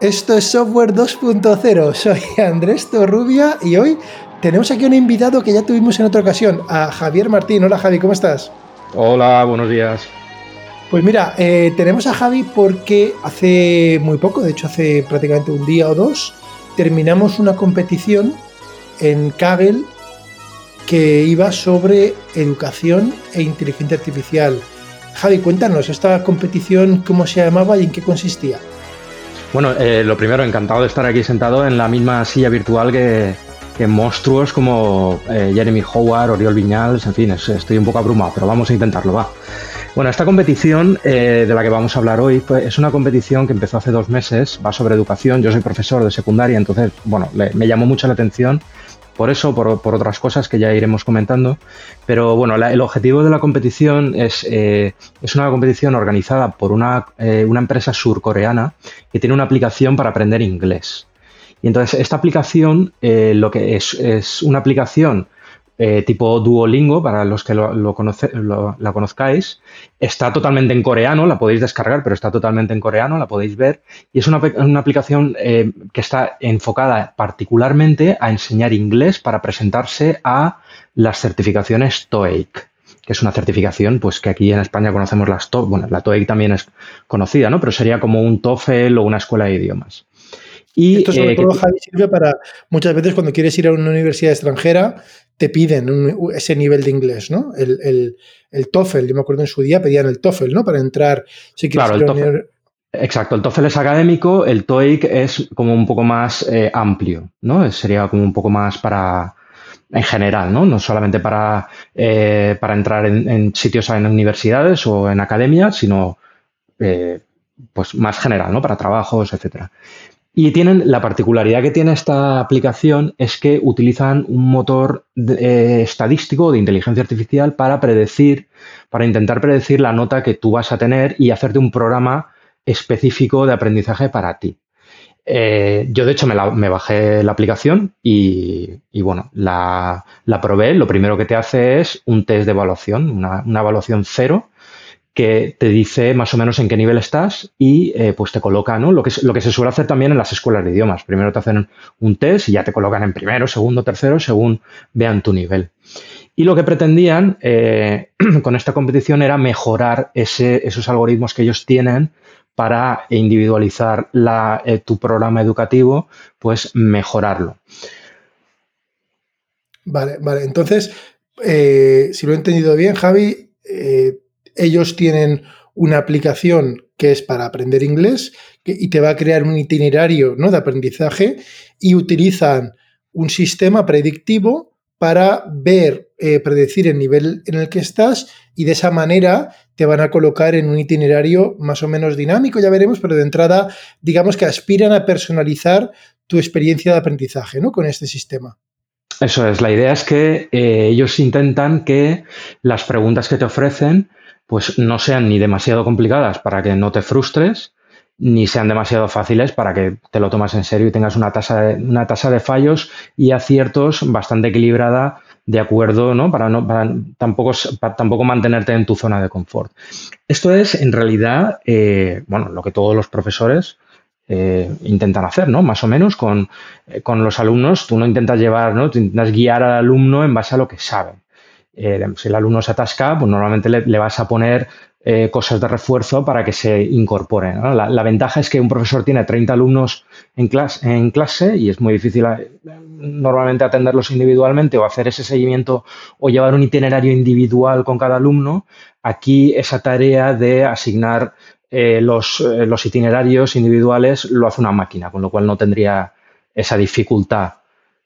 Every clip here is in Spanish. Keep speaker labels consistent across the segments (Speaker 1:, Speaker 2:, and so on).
Speaker 1: Esto es Software 2.0. Soy Andrés Torrubia y hoy tenemos aquí un invitado que ya tuvimos en otra ocasión, a Javier Martín. Hola Javi, ¿cómo estás?
Speaker 2: Hola, buenos días.
Speaker 1: Pues mira, eh, tenemos a Javi porque hace muy poco, de hecho hace prácticamente un día o dos, terminamos una competición en Kaggle que iba sobre educación e inteligencia artificial. Javi, cuéntanos, esta competición, ¿cómo se llamaba y en qué consistía?
Speaker 2: Bueno, eh, lo primero, encantado de estar aquí sentado en la misma silla virtual que, monstruos como eh, Jeremy Howard, Oriol Viñals, en fin, estoy un poco abrumado, pero vamos a intentarlo, va. Bueno, esta competición eh, de la que vamos a hablar hoy pues, es una competición que empezó hace dos meses, va sobre educación, yo soy profesor de secundaria, entonces, bueno, me llamó mucho la atención por eso, por, otras cosas que ya iremos comentando. Pero bueno, el objetivo de la competición es, eh, es una competición organizada por una, eh, una empresa surcoreana que tiene una aplicación para aprender inglés. Y entonces esta aplicación, eh, lo que es, es una aplicación eh, tipo Duolingo, para los que lo, la conozcáis. Está totalmente en coreano, la podéis descargar, pero está totalmente en coreano, la podéis ver. Y es una, aplicación eh, que está enfocada particularmente a enseñar inglés para presentarse a las certificaciones TOEIC que es una certificación pues que aquí en España conocemos las TOEIC, bueno, la TOEIC también es conocida, ¿no? Pero sería como un TOEFL o una escuela de idiomas.
Speaker 1: Y, Esto sobre eh, todo, Javi, sirve para muchas veces cuando quieres ir a una universidad extranjera, te piden ese nivel de inglés, ¿no? El, TOEFL, yo me acuerdo en su día pedían el TOEFL, ¿no? Para entrar,
Speaker 2: si claro, el TOEFL, Exacto, el TOEFL es académico, el TOEIC es como un poco más eh, amplio, ¿no? Sería como un poco más para, en general, ¿no? No solamente para, eh, para entrar en, sitios en universidades o en academias, sino eh, pues más general, ¿no? Para trabajos, etcétera. Y tienen la particularidad que tiene esta aplicación es que utilizan un motor eh, estadístico de inteligencia artificial para predecir, para intentar predecir la nota que tú vas a tener y hacerte un programa específico de aprendizaje para ti. Eh, yo, de hecho, me, bajé la aplicación y, bueno, la, probé. Lo primero que te hace es un test de evaluación, una evaluación cero, que te dice más o menos en qué nivel estás y eh, pues te coloca, ¿no? Lo que, lo que se suele hacer también en las escuelas de idiomas. Primero te hacen un test y ya te colocan en primero, segundo, tercero, según vean tu nivel. Y lo que pretendían eh, con esta competición era mejorar ese, esos algoritmos que ellos tienen para individualizar eh, tu programa educativo, pues mejorarlo.
Speaker 1: Vale, vale. Entonces, si lo he entendido bien, Javi, ellos tienen una aplicación que es para aprender inglés y te va a crear un itinerario de aprendizaje y utilizan un sistema predictivo para ver, eh, predecir el nivel en el que estás y de esa manera te van a colocar en un itinerario más o menos dinámico, ya veremos, pero de entrada digamos que aspiran a personalizar tu experiencia de aprendizaje con este sistema.
Speaker 2: Eso es, la idea es que eh, ellos intentan que las preguntas que te ofrecen pues no sean ni demasiado complicadas para que no te frustres, ni sean demasiado fáciles para que te lo tomas en serio y tengas una tasa de, una tasa de fallos y aciertos bastante equilibrada de acuerdo, ¿no? Para, no, tampoco, tampoco mantenerte en tu zona de confort. Esto es, en realidad, eh, bueno, lo que todos los profesores eh, intentan hacer, ¿no? Más o menos con, eh, con, los alumnos, tú no intentas llevar, ¿no? Tú intentas guiar al alumno en base a lo que sabe. Eh, si el alumno se atasca, pues normalmente le, vas a poner eh, cosas de refuerzo para que se incorpore. La, ventaja es que un profesor tiene 30 alumnos en clase, y es muy difícil eh, normalmente atenderlos individualmente o hacer ese seguimiento o llevar un itinerario individual con cada alumno. Aquí esa tarea de asignar los itinerarios individuales lo hace una máquina, con lo cual no tendría esa dificultad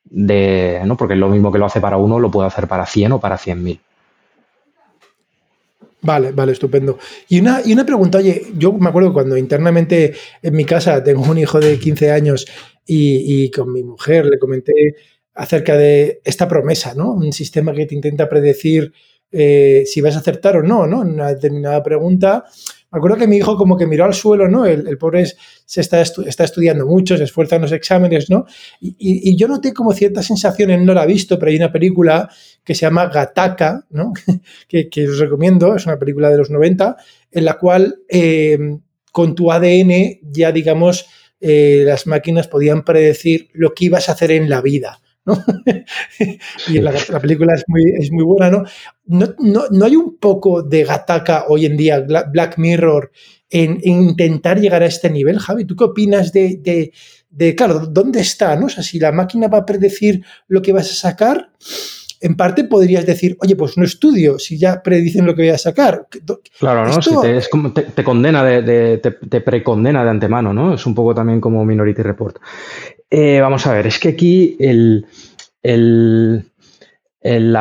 Speaker 2: de, ¿no? Porque lo mismo que lo hace para uno, lo puede hacer para 100 o para 100.000.
Speaker 1: Vale, vale, estupendo. Y una, y una pregunta, oye, yo me acuerdo cuando internamente en mi casa tengo un hijo de 15 años y, con mi mujer le comenté acerca de esta promesa, ¿no? Un sistema que te intenta predecir eh, si vas a acertar o no, ¿no? En una determinada pregunta. Acuerdo que mi hijo como que miró al suelo, ¿no? El, pobre se está, está, estudiando mucho, se esfuerza en los exámenes, ¿no? Y, yo noté como cierta sensación, él no la ha visto, pero hay una película que se llama Gataka, ¿no? que, os recomiendo, es una película de los 90, en la cual eh, con tu ADN ya, digamos, eh, las máquinas podían predecir lo que ibas a hacer en la vida. ¿No? y la, película es muy, es muy buena, ¿no? ¿no? No, hay un poco de gataca hoy en día, Black Mirror, en, intentar llegar a este nivel, Javi? ¿Tú qué opinas de, de, claro, dónde está? ¿no? O sea, si la máquina va a predecir lo que vas a sacar, en parte podrías decir, oye, pues no estudio, si ya predicen lo que voy a sacar.
Speaker 2: Claro, ¿no? Si te, es como te, condena, de, te, precondena de antemano, ¿no? Es un poco también como Minority Report. Eh, vamos a ver, es que aquí el, el, el,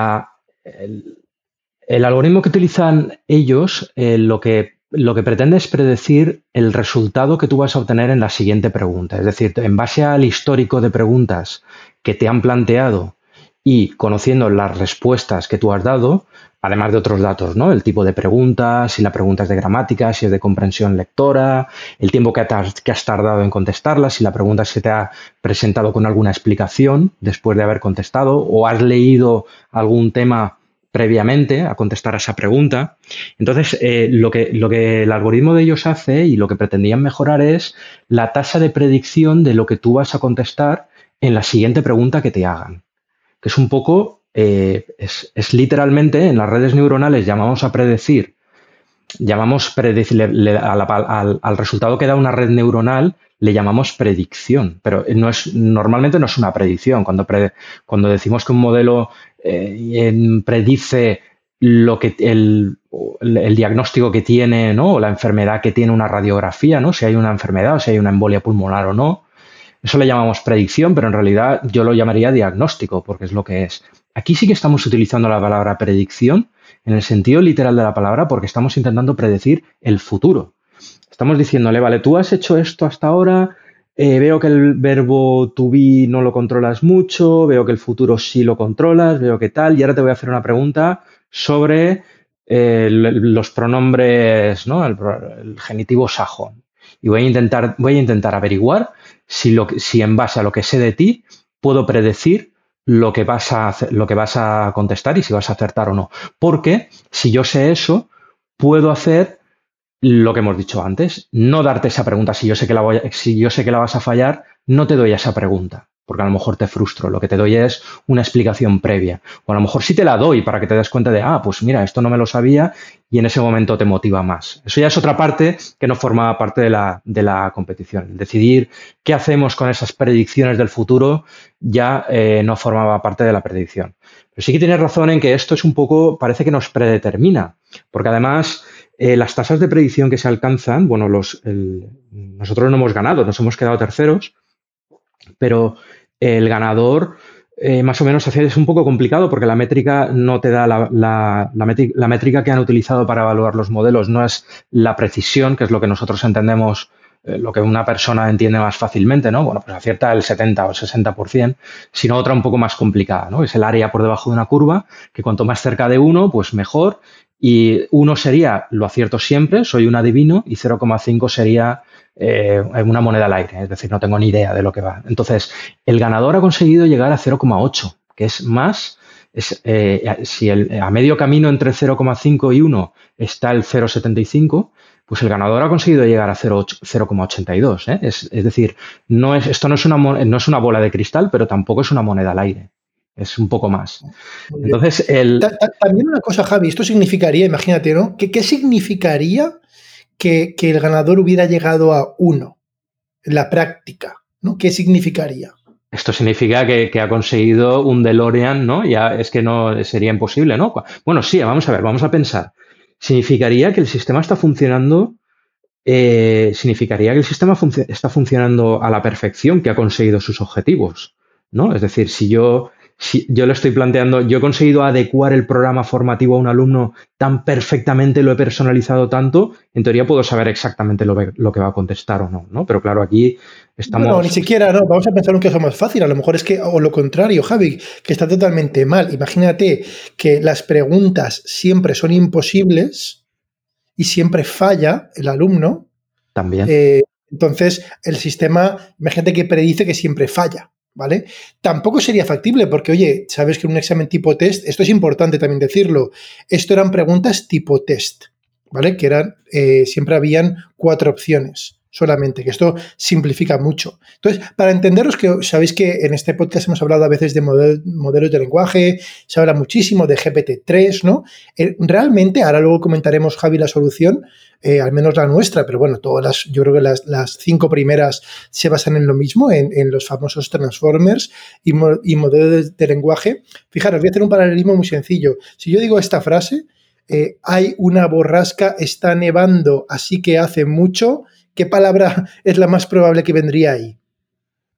Speaker 2: algoritmo que utilizan ellos eh, lo que lo que pretende es predecir el resultado que tú vas a obtener en la siguiente pregunta. Es decir, en base al histórico de preguntas que te han planteado y conociendo las respuestas que tú has dado, además de otros datos, ¿no? El tipo de preguntas, si la pregunta es de gramática, si es de comprensión lectora, el tiempo que has, tardado en contestarla, si la pregunta se te ha presentado con alguna explicación después de haber contestado o has leído algún tema previamente a contestar a esa pregunta. Entonces, eh, lo, que, lo que el algoritmo de ellos hace y lo que pretendían mejorar es la tasa de predicción de lo que tú vas a contestar en la siguiente pregunta que te hagan. Que es un poco, eh, es, literalmente, en las redes neuronales llamamos a predecir, llamamos predecir, al, al, resultado que da una red neuronal le llamamos predicción, pero normalmente no es una predicción. Cuando, decimos que un modelo eh, predice lo que el, diagnóstico que tiene, ¿no? O la enfermedad que tiene una radiografía, ¿no? Si hay una enfermedad o si hay una embolia pulmonar o no. Eso le llamamos predicción, pero en realidad yo lo llamaría diagnóstico, porque es lo que es. Aquí sí que estamos utilizando la palabra predicción en el sentido literal de la palabra, porque estamos intentando predecir el futuro. Estamos diciéndole, vale, tú has hecho esto hasta ahora, eh, veo que el verbo to be no lo controlas mucho, veo que el futuro sí lo controlas, veo que tal, y ahora te voy a hacer una pregunta sobre eh, los pronombres, ¿no? El, genitivo sajón. Y voy a intentar, voy a intentar averiguar si, en base a lo que sé de ti puedo predecir lo que, vas a lo que vas a contestar y si vas a acertar o no. Porque si yo sé eso, puedo hacer lo que hemos dicho antes, no darte esa pregunta. Si yo sé que la voy si yo sé que la vas a fallar, no te doy esa pregunta, porque a lo mejor te frustro. Lo que te doy es una explicación previa. O a lo mejor sí te la doy para que te des cuenta de, ah, pues mira, esto no me lo sabía y en ese momento te motiva más. Eso ya es otra parte que no formaba parte de la, competición. Decidir qué hacemos con esas predicciones del futuro ya eh, no formaba parte de la predicción. Pero sí que tienes razón en que esto es un poco, parece que nos predetermina, porque además eh, las tasas de predicción que se alcanzan, bueno, los, nosotros no hemos ganado, nos hemos quedado terceros, pero el ganador eh, más o menos es un poco complicado porque la métrica no te da la, la, métrica que han utilizado para evaluar los modelos, no es la precisión, que es lo que nosotros entendemos eh, lo que una persona entiende más fácilmente, ¿no? Bueno, pues acierta el 70 o el 60%, sino otra un poco más complicada, ¿no? Es el área por debajo de una curva, que cuanto más cerca de uno, pues mejor, y 1 sería lo acierto siempre, soy un adivino, y 0,5 sería eh, una moneda al aire, es decir, no tengo ni idea de lo que va. Entonces, el ganador ha conseguido llegar a 0,8, que es más, es, eh, si a medio camino entre 0,5 y 1 está el 0,75, pues el ganador ha conseguido llegar a 0,82. ¿eh? Es, es, decir, no es, esto no es, una, no es una bola de cristal, pero tampoco es una moneda al aire es un poco más. Entonces, el...
Speaker 1: También una cosa, Javi, esto significaría, imagínate, ¿no? ¿Qué, qué significaría que, el ganador hubiera llegado a uno en la práctica? ¿no? ¿Qué significaría?
Speaker 2: Esto significa que, ha conseguido un DeLorean, ¿no? Ya es que no sería imposible, ¿no? Bueno, sí, vamos a ver, vamos a pensar. Significaría que el sistema está funcionando, eh, significaría que el sistema está funcionando a la perfección, que ha conseguido sus objetivos, ¿no? Es decir, si yo si yo le estoy planteando, yo he conseguido adecuar el programa formativo a un alumno tan perfectamente, lo he personalizado tanto, en teoría puedo saber exactamente lo, que va a contestar o no, ¿no? Pero claro, aquí estamos...
Speaker 1: No, ni siquiera, no, vamos a pensar un caso más fácil, a lo mejor es que, o lo contrario, Javi, que está totalmente mal. Imagínate que las preguntas siempre son imposibles y siempre falla el alumno.
Speaker 2: También.
Speaker 1: Eh, entonces, el sistema, imagínate que predice que siempre falla. ¿Vale? Tampoco sería factible porque, oye, sabes que un examen tipo test, esto es importante también decirlo, esto eran preguntas tipo test, ¿vale? Que eran, eh, siempre habían cuatro opciones. Solamente, que esto simplifica mucho. Entonces, para entenderos que sabéis que en este podcast hemos hablado a veces de modelos de lenguaje, se habla muchísimo de GPT-3, ¿no? Eh, realmente, ahora luego comentaremos, Javi, la solución, eh, al menos la nuestra, pero bueno, todas las, yo creo que las, cinco primeras se basan en lo mismo, en, los famosos transformers y, modelos de lenguaje. Fijaros, voy a hacer un paralelismo muy sencillo. Si yo digo esta frase, eh, hay una borrasca, está nevando, así que hace mucho. ¿Qué palabra es la más probable que vendría ahí?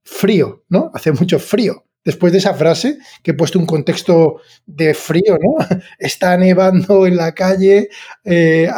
Speaker 1: Frío, ¿no? Hace mucho frío. Después de esa frase, que he puesto un contexto de frío, ¿no? Está nevando en la calle eh,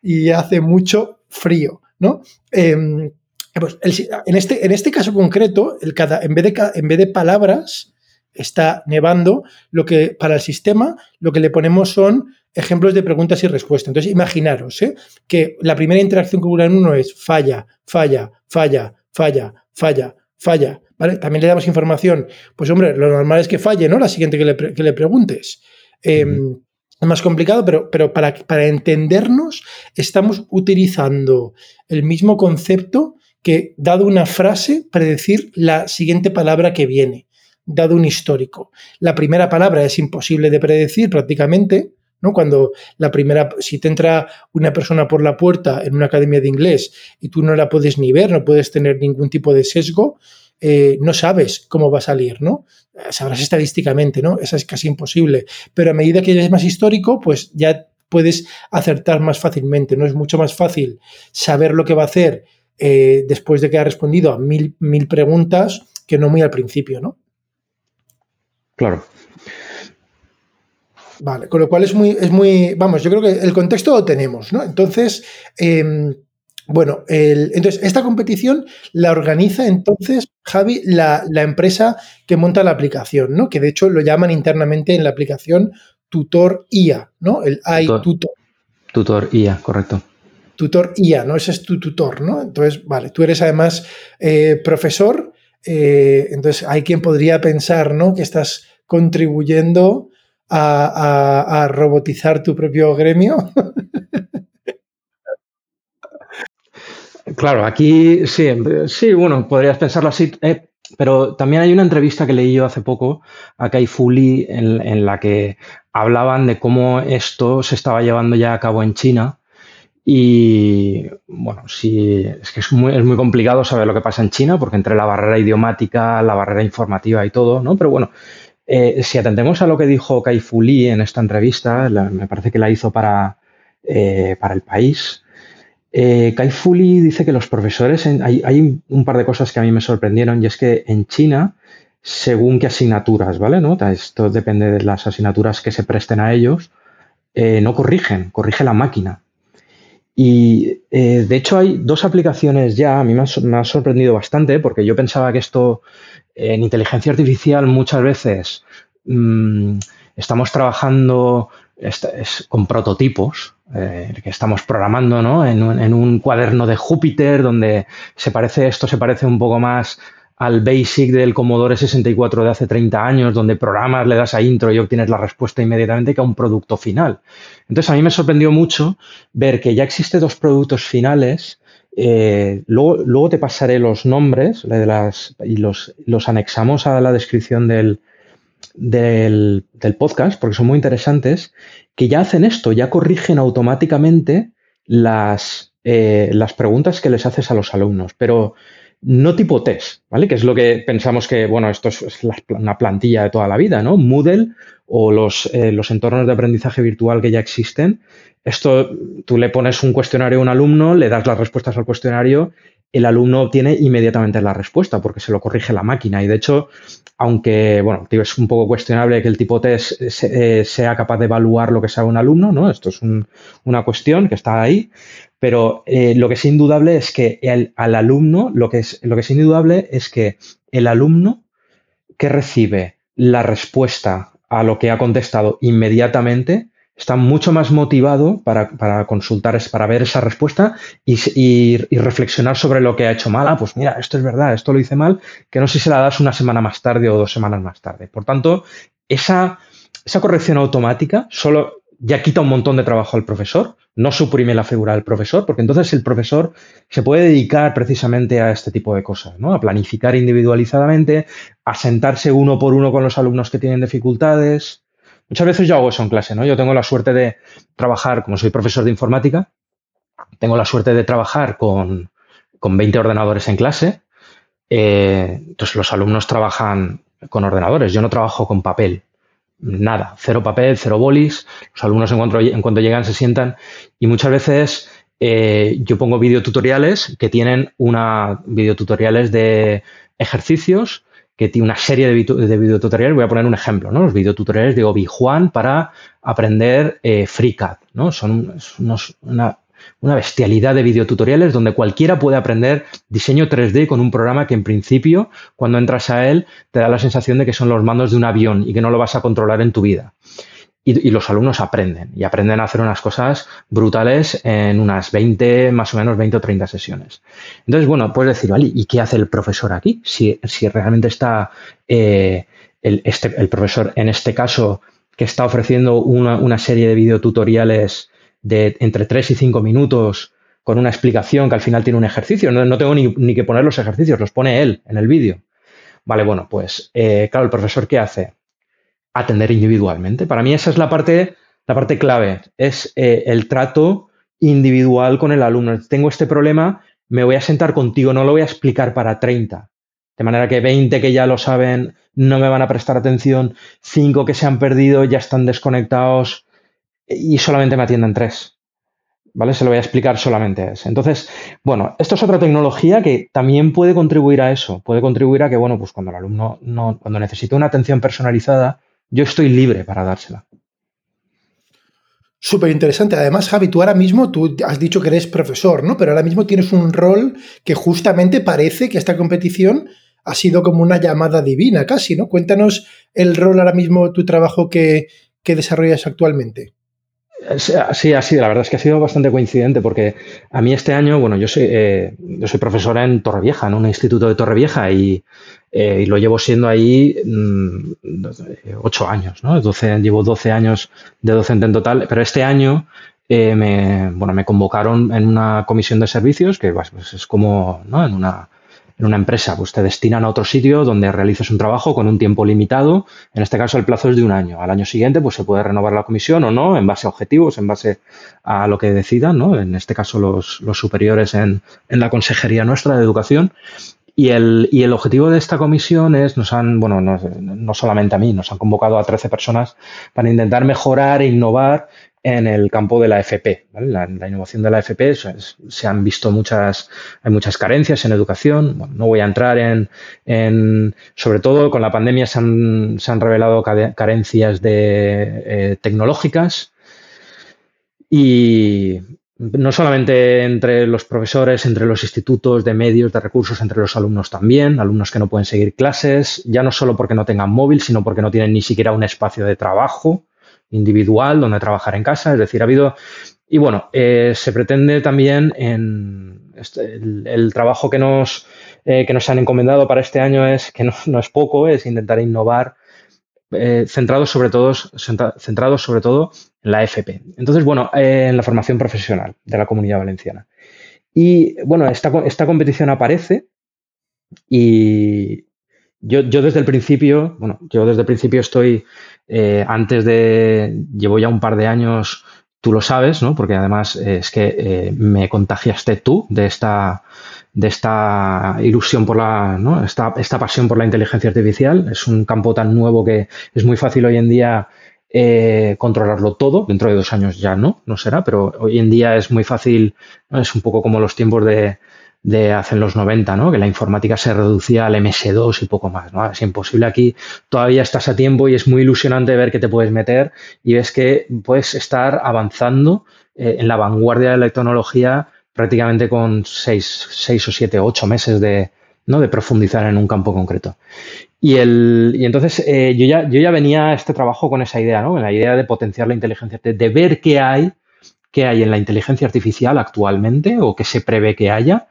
Speaker 1: y hace mucho frío, ¿no? Em, pues, en, este, en este caso concreto, en, vez de, en vez de palabras, está nevando, lo que para el sistema lo que le ponemos son ejemplos de preguntas y respuestas. Entonces, imaginaros ¿eh? que la primera interacción con uno es falla, falla, falla, falla, falla, falla. ¿vale? También le damos información. Pues hombre, lo normal es que falle, ¿no? La siguiente que le, preguntes. Em, es más complicado, pero, pero para, para entendernos estamos utilizando el mismo concepto que, dado una frase, predecir la siguiente palabra que viene dado un histórico. La primera palabra es imposible de predecir prácticamente, ¿no? Cuando la primera, si te entra una persona por la puerta en una academia de inglés y tú no la puedes ni ver, no puedes tener ningún tipo de sesgo, eh, no sabes cómo va a salir, ¿no? Sabrás estadísticamente, ¿no? Esa es casi imposible. Pero a medida que es más histórico, pues ya puedes acertar más fácilmente, ¿no? Es mucho más fácil saber lo que va a hacer eh, después de que ha respondido a mil, mil preguntas que no muy al principio, ¿no?
Speaker 2: Claro.
Speaker 1: Vale, con lo cual es muy, es muy, vamos, yo creo que el contexto lo tenemos, ¿no? Entonces, em, bueno, entonces esta competición la organiza entonces, Javi, la, empresa que monta la aplicación, ¿no? Que de hecho lo llaman internamente en la aplicación Tutor IA, ¿no? El iTutor.
Speaker 2: Tutor IA, correcto.
Speaker 1: Tutor IA, ¿no? Ese es tu tutor, ¿no? Entonces, vale, tú eres además eh, profesor, eh, entonces hay quien podría pensar, ¿no? Que estás contribuyendo a, robotizar tu propio gremio?
Speaker 2: Claro, aquí sí, sí, bueno, podrías pensarlo así, eh, pero también hay una entrevista que leí yo hace poco a Kai Fu en, en, la que hablaban de cómo esto se estaba llevando ya a cabo en China y bueno, sí, es que es muy, es muy complicado saber lo que pasa en China porque entre la barrera idiomática, la barrera informativa y todo, ¿no? Pero bueno, eh, si atendemos a lo que dijo Kai Fu Lee en esta entrevista, me parece que la hizo para, eh, para el país, eh, Kai Fu Lee dice que los profesores, hay, un par de cosas que a mí me sorprendieron y es que en China, según qué asignaturas, ¿vale? ¿No? Esto depende de las asignaturas que se presten a ellos, no corrigen, corrige la máquina. Y de hecho hay dos aplicaciones ya, a mí me ha, sorprendido bastante porque yo pensaba que esto en inteligencia artificial muchas veces mm, estamos trabajando con prototipos eh, que estamos programando ¿no? en, un, cuaderno de Júpiter donde se parece, esto se parece un poco más al basic del Commodore 64 de hace 30 años, donde programas, le das a intro y obtienes la respuesta inmediatamente, que a un producto final. Entonces, a mí me sorprendió mucho ver que ya existen dos productos finales eh, luego, te pasaré los nombres y los, anexamos a la descripción del, podcast, porque son muy interesantes, que ya hacen esto, ya corrigen automáticamente las, eh, las preguntas que les haces a los alumnos, pero no tipo test, ¿vale? Que es lo que pensamos que, bueno, esto es, una plantilla de toda la vida, ¿no? Moodle o los, eh, los entornos de aprendizaje virtual que ya existen esto, tú le pones un cuestionario a un alumno, le das las respuestas al cuestionario, el alumno obtiene inmediatamente la respuesta porque se lo corrige la máquina. Y de hecho, aunque, bueno, es un poco cuestionable que el tipo test eh, sea capaz de evaluar lo que sabe un alumno, ¿no? Esto es una cuestión que está ahí, pero eh, lo que es indudable es que al alumno, lo que, es, lo que es indudable es que el alumno que recibe la respuesta a lo que ha contestado inmediatamente está mucho más motivado para, consultar, para ver esa respuesta y, reflexionar sobre lo que ha hecho mal. Ah, pues mira, esto es verdad, esto lo hice mal, que no sé si se la das una semana más tarde o dos semanas más tarde. Por tanto, esa, esa corrección automática solo ya quita un montón de trabajo al profesor, no suprime la figura del profesor, porque entonces el profesor se puede dedicar precisamente a este tipo de cosas, ¿no? A planificar individualizadamente, a sentarse uno por uno con los alumnos que tienen dificultades. Muchas veces yo hago eso en clase, ¿no? Yo tengo la suerte de trabajar, como soy profesor de informática, tengo la suerte de trabajar con, con 20 ordenadores en clase. Eh, entonces los alumnos trabajan con ordenadores, yo no trabajo con papel nada, cero papel, cero bolis. Los alumnos en cuanto, en cuanto llegan se sientan y muchas veces eh, yo pongo videotutoriales que tienen una videotutoriales de ejercicios que tiene una serie de, videotutoriales. Voy a poner un ejemplo, ¿no? Los videotutoriales de Obi Juan para aprender eh, FreeCAD, ¿no? Son una, una bestialidad de videotutoriales donde cualquiera puede aprender diseño 3D con un programa que en principio, cuando entras a él, te da la sensación de que son los mandos de un avión y que no lo vas a controlar en tu vida. Y, los alumnos aprenden y aprenden a hacer unas cosas brutales en unas 20, más o menos 20 o 30 sesiones. Entonces, bueno, puedes decir, ¿y qué hace el profesor aquí? Si, realmente está eh, el, este, el, profesor, en este caso, que está ofreciendo una, una serie de videotutoriales de entre 3 y 5 minutos con una explicación que al final tiene un ejercicio. No, tengo ni, que poner los ejercicios, los pone él en el vídeo. Vale, bueno, pues eh, claro, el profesor ¿qué hace? Atender individualmente. Para mí esa es la parte, la parte clave, es eh, el trato individual con el alumno. Tengo este problema, me voy a sentar contigo, no lo voy a explicar para 30. De manera que 20 que ya lo saben no me van a prestar atención, 5 que se han perdido ya están desconectados, y solamente me atienden tres. ¿Vale? Se lo voy a explicar solamente a ese. Entonces, bueno, esto es otra tecnología que también puede contribuir a eso. Puede contribuir a que, bueno, pues cuando el alumno no, cuando necesita una atención personalizada, yo estoy libre para dársela.
Speaker 1: Súper interesante. Además, Javi, tú ahora mismo, tú has dicho que eres profesor, ¿no? Pero ahora mismo tienes un rol que justamente parece que esta competición ha sido como una llamada divina casi, ¿no? Cuéntanos el rol ahora mismo, tu trabajo que, que desarrollas actualmente.
Speaker 2: Sí, ha sido, la verdad es que ha sido bastante coincidente porque a mí este año, bueno, yo soy, eh, yo soy profesora en Torrevieja, en un instituto de Torrevieja y, eh, y lo llevo siendo ahí mm, ocho años, ¿no? llevo 12 años de docente en total, pero este año eh, me, bueno, me convocaron en una comisión de servicios que pues, es como, ¿no? En una en una empresa, pues te destinan a otro sitio donde realices un trabajo con un tiempo limitado. En este caso, el plazo es de un año. Al año siguiente, pues se puede renovar la comisión o no, en base a objetivos, en base a lo que decidan, ¿no? En este caso, los, superiores en, la consejería nuestra de educación. Y el, objetivo de esta comisión es, nos han, bueno, no, no, solamente a mí, nos han convocado a 13 personas para intentar mejorar e innovar en el campo de la FP. La, innovación de la FP se han visto muchas, hay muchas carencias en educación. no voy a entrar en, sobre todo con la pandemia se han, se han revelado carencias de, eh, tecnológicas y no solamente entre los profesores, entre los institutos de medios, de recursos, entre los alumnos también, alumnos que no pueden seguir clases, ya no solo porque no tengan móvil, sino porque no tienen ni siquiera un espacio de trabajo individual donde trabajar en casa. Es decir, ha habido. Y bueno, eh, se pretende también en este, el, trabajo que nos, eh, que nos han encomendado para este año es que no, es poco, es intentar innovar. Eh, centrados sobre todo centrados sobre todo en la FP. Entonces, bueno, en la formación profesional de la Comunidad Valenciana. Y bueno, esta, esta competición aparece y, yo, yo, desde el principio, bueno, yo desde el principio estoy, eh, antes de, llevo ya un par de años, tú lo sabes, ¿no? Porque además eh, es que eh, me contagiaste tú de esta, de esta ilusión por la, ¿no? Esta, esta, pasión por la inteligencia artificial. Es un campo tan nuevo que es muy fácil hoy en día controlarlo todo. Dentro de dos años ya no, no será, pero hoy en día es muy fácil, es un poco como los tiempos de, de hace los 90, ¿no? que la informática se reducía al MS2 y poco más. ¿no? Es imposible aquí, todavía estás a tiempo y es muy ilusionante ver que te puedes meter y ves que puedes estar avanzando eh, en la vanguardia de la tecnología prácticamente con seis, seis o siete, ocho meses de, ¿no? de profundizar en un campo concreto. Y, el, y entonces eh, yo, ya, yo ya venía a este trabajo con esa idea, ¿no? la idea de potenciar la inteligencia, de, de ver qué hay, qué hay en la inteligencia artificial actualmente o qué se prevé que haya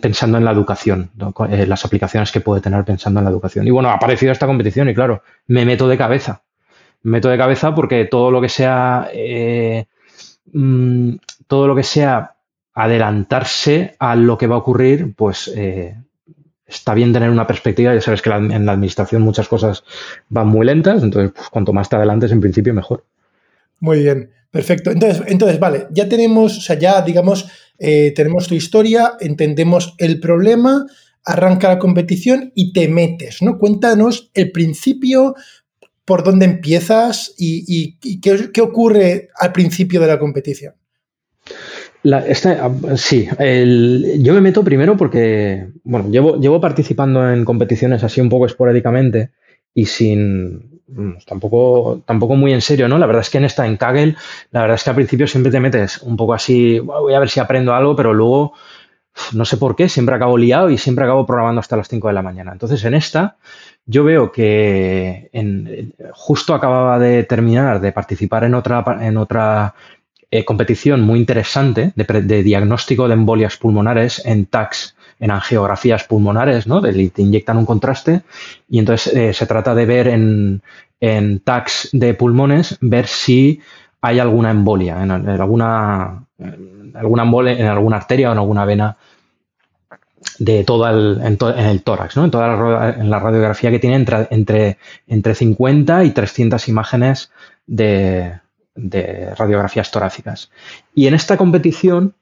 Speaker 2: pensando en la educación, eh, las aplicaciones que puede tener pensando en la educación. Y bueno, ha aparecido esta competición y claro, me meto de cabeza. meto de cabeza porque todo lo que sea, eh, mm, todo lo que sea adelantarse a lo que va a ocurrir, pues eh, está bien tener una perspectiva. Ya sabes que en la administración muchas cosas van muy lentas, entonces pues, cuanto más te adelantes, en principio, mejor.
Speaker 1: Muy bien, perfecto. Entonces, entonces vale, ya tenemos, o sea, ya digamos, eh, tenemos tu historia, entendemos el problema, arranca la competición y te metes, ¿no? Cuéntanos el principio, por dónde empiezas y, qué, ocurre al principio de la competición.
Speaker 2: sí, yo me meto primero porque, bueno, llevo, llevo participando en competiciones así un poco esporádicamente y sin, tampoco, tampoco muy en serio, ¿no? La verdad es que en esta, en Kaggle, la verdad es que al principio siempre te metes un poco así, voy a ver si aprendo algo, pero luego, no sé por qué, siempre acabo liado y siempre acabo programando hasta las 5 de la mañana. Entonces, en esta, yo veo que justo acababa de terminar de participar en otra, en otra eh, competición muy interesante de, diagnóstico de embolias pulmonares en TAX en angiografías pulmonares, ¿no? te inyectan un contraste y entonces eh, se trata de ver en, en tags de pulmones, ver si hay alguna embolia, en, alguna, alguna embolia, en alguna arteria o en alguna vena de todo el, en, el tórax, ¿no? en toda la, en la radiografía que tiene entre, entre, entre 50 y 300 imágenes de, de radiografías torácicas. Y en esta competición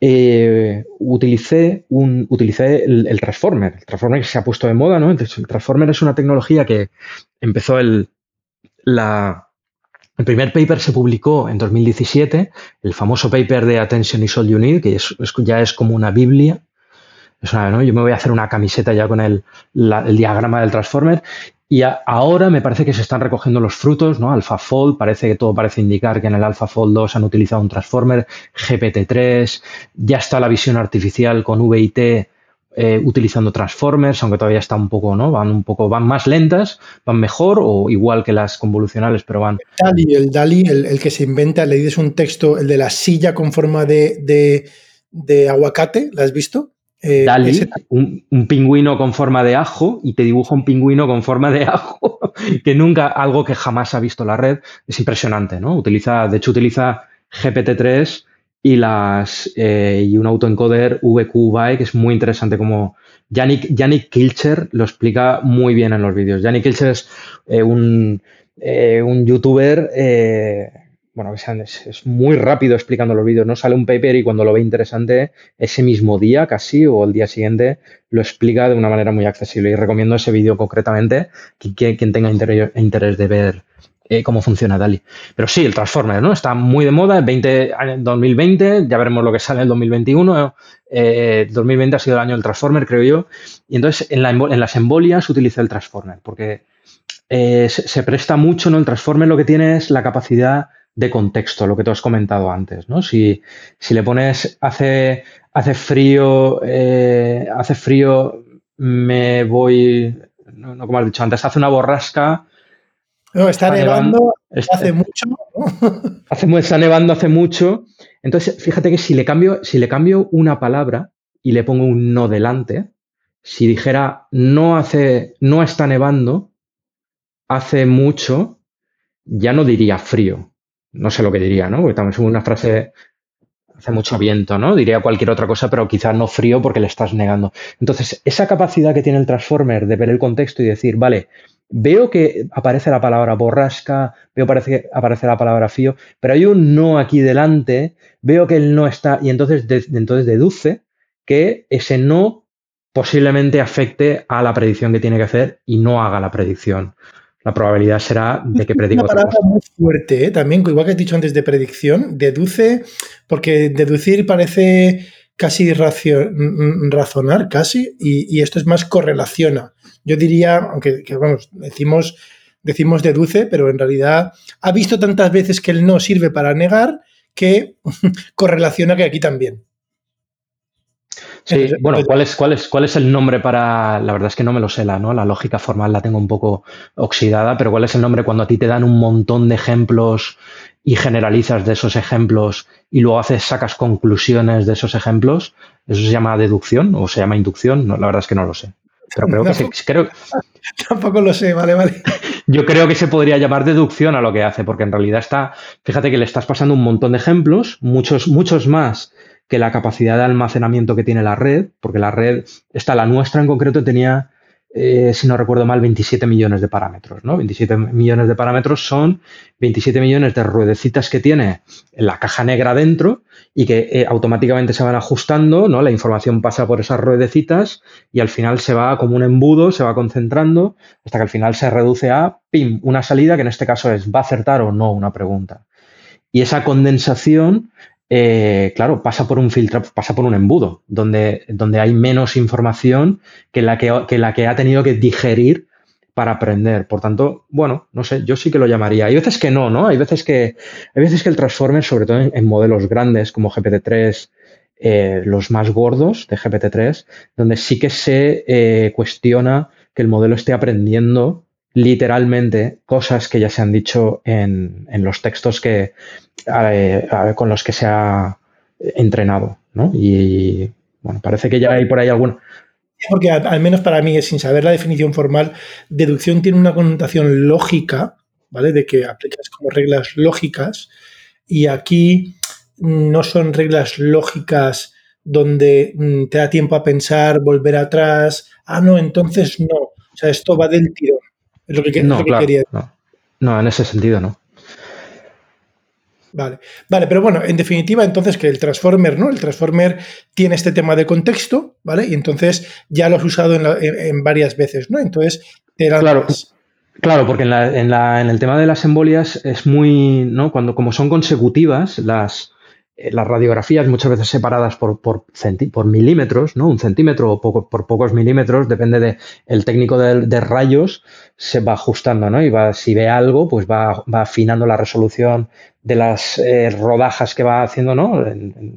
Speaker 2: eh, utilicé, un, utilicé el, Transformer, el Transformer que se ha puesto de moda, ¿no? Entonces, el Transformer es una tecnología que empezó el, la, el primer paper se publicó en 2017, el famoso paper de Attention is all you need, que ya es como una Biblia. Es una, ¿no? Yo me voy a hacer una camiseta ya con el, el diagrama del Transformer y ahora me parece que se están recogiendo los frutos, ¿no? AlphaFold, parece que todo parece indicar que en el AlphaFold 2 han utilizado un transformer, GPT-3, ya está la visión artificial con VIT eh, utilizando transformers, aunque todavía está un poco, ¿no? Van un poco, van más lentas, van mejor o igual que las convolucionales, pero van.
Speaker 1: DALI, el DALI, el, que se inventa, le un texto, el de la silla con forma de, de, de aguacate, ¿la has visto?
Speaker 2: Eh, Dali, un, pingüino con forma de ajo y te dibuja un pingüino con forma de ajo, que nunca, algo que jamás ha visto la red, es impresionante, ¿no? Utiliza, de hecho, utiliza GPT-3 y las eh, y un autoencoder VQ que es muy interesante como Yannick, Yannick Kilcher lo explica muy bien en los vídeos. Yannick Kilcher es eh, un, un youtuber bueno, es, muy rápido explicando los vídeos, no sale un paper y cuando lo ve interesante, ese mismo día casi o el día siguiente, lo explica de una manera muy accesible. Y recomiendo ese vídeo concretamente, que, quien tenga interés, de ver eh, cómo funciona DALI. Pero sí, el Transformer, ¿no? Está muy de moda, 20, 2020, ya veremos lo que sale en el 2021. Eh, 2020 ha sido el año del Transformer, creo yo. Y entonces en, en las embolias utiliza el Transformer, porque eh, se, se, presta mucho, ¿no? El Transformer lo que tiene es la capacidad de contexto, lo que tú has comentado antes, ¿no? Si, si le pones hace, hace frío, eh, hace frío, me voy, no, como has dicho antes, hace una borrasca.
Speaker 1: No, está, nevando, hace mucho.
Speaker 2: hace, está nevando hace mucho. Entonces, fíjate que si le cambio, si le cambio una palabra y le pongo un no delante, si dijera no hace, no está nevando, hace mucho, ya no diría frío, no sé lo que diría, ¿no? Porque también es una frase, hace mucho viento, ¿no? Diría cualquier otra cosa, pero quizás no frío porque le estás negando. Entonces, esa capacidad que tiene el Transformer de ver el contexto y decir, vale, veo que aparece la palabra borrasca, veo que aparece la palabra frío, pero hay un no aquí delante, veo que el no está, y entonces, entonces deduce que ese no posiblemente afecte a la predicción que tiene que hacer y no haga la predicción la probabilidad será de que prediga
Speaker 1: Una palabra muy fuerte, ¿eh? también, igual que he dicho antes de predicción, deduce, porque deducir parece casi razonar, casi, y, esto es más correlaciona. Yo diría, aunque vamos, decimos, decimos deduce, pero en realidad ha visto tantas veces que el no sirve para negar que correlaciona que aquí también.
Speaker 2: Sí, bueno, ¿cuál es, cuál, es, ¿cuál es el nombre para.? La verdad es que no me lo sé, la, ¿no? La lógica formal la tengo un poco oxidada, pero ¿cuál es el nombre cuando a ti te dan un montón de ejemplos y generalizas de esos ejemplos y luego haces, sacas conclusiones de esos ejemplos? ¿Eso se llama deducción o se llama inducción? No, la verdad es que no lo sé. Pero creo que sí. Creo...
Speaker 1: Tampoco lo sé, vale, vale.
Speaker 2: yo creo que se podría llamar deducción a lo que hace, porque en realidad está, fíjate que le estás pasando un montón de ejemplos, muchos, muchos más que la capacidad de almacenamiento que tiene la red, porque la red, esta, la nuestra en concreto, tenía eh, si no recuerdo mal, 27 millones de parámetros. ¿no? 27 millones de parámetros son 27 millones de ruedecitas que tiene en la caja negra dentro y que eh, automáticamente se van ajustando, ¿no? la información pasa por esas ruedecitas y al final se va como un embudo, se va concentrando hasta que al final se reduce a, pim, una salida que en este caso es, ¿va a acertar o no una pregunta? Y esa condensación eh, claro, pasa por un filtro, pasa por un embudo, donde, donde hay menos información que la que, la que ha tenido que digerir para aprender. Por tanto, bueno, no sé, yo sí que lo llamaría. Hay veces que no, ¿no? Hay veces que, hay veces que el transformer, sobre todo en, modelos grandes como GPT-3, eh, los más gordos de GPT-3, donde sí que se eh, cuestiona que el modelo esté aprendiendo literalmente cosas que ya se han dicho en, los textos que, eh, con los que se ha entrenado. ¿no? Y bueno, parece que ya hay por ahí alguna.
Speaker 1: Porque al, menos para mí, sin saber la definición formal, deducción tiene una connotación lógica, ¿vale? De que aplicas como reglas lógicas. Y aquí no son reglas lógicas donde mm, te da tiempo a pensar, volver atrás. Ah, no, entonces no. O sea, esto va del tirón. Es lo que,
Speaker 2: no, quería. No. no, en ese sentido no.
Speaker 1: Vale, vale, pero bueno, en definitiva, entonces que el Transformer, ¿no? El Transformer tiene este tema de contexto, ¿vale? Y entonces ya lo has usado en, varias veces, ¿no? Entonces,
Speaker 2: claro. Claro, porque en, en, el tema de las embolias es muy, ¿no? Cuando como son consecutivas, las, las radiografías muchas veces separadas por, por, por milímetros, ¿no? Un centímetro o poco, por pocos milímetros, depende del el técnico de, rayos, se va ajustando, ¿no? Y va, si ve algo, pues va, va afinando la resolución de las eh, rodajas que va haciendo, ¿no?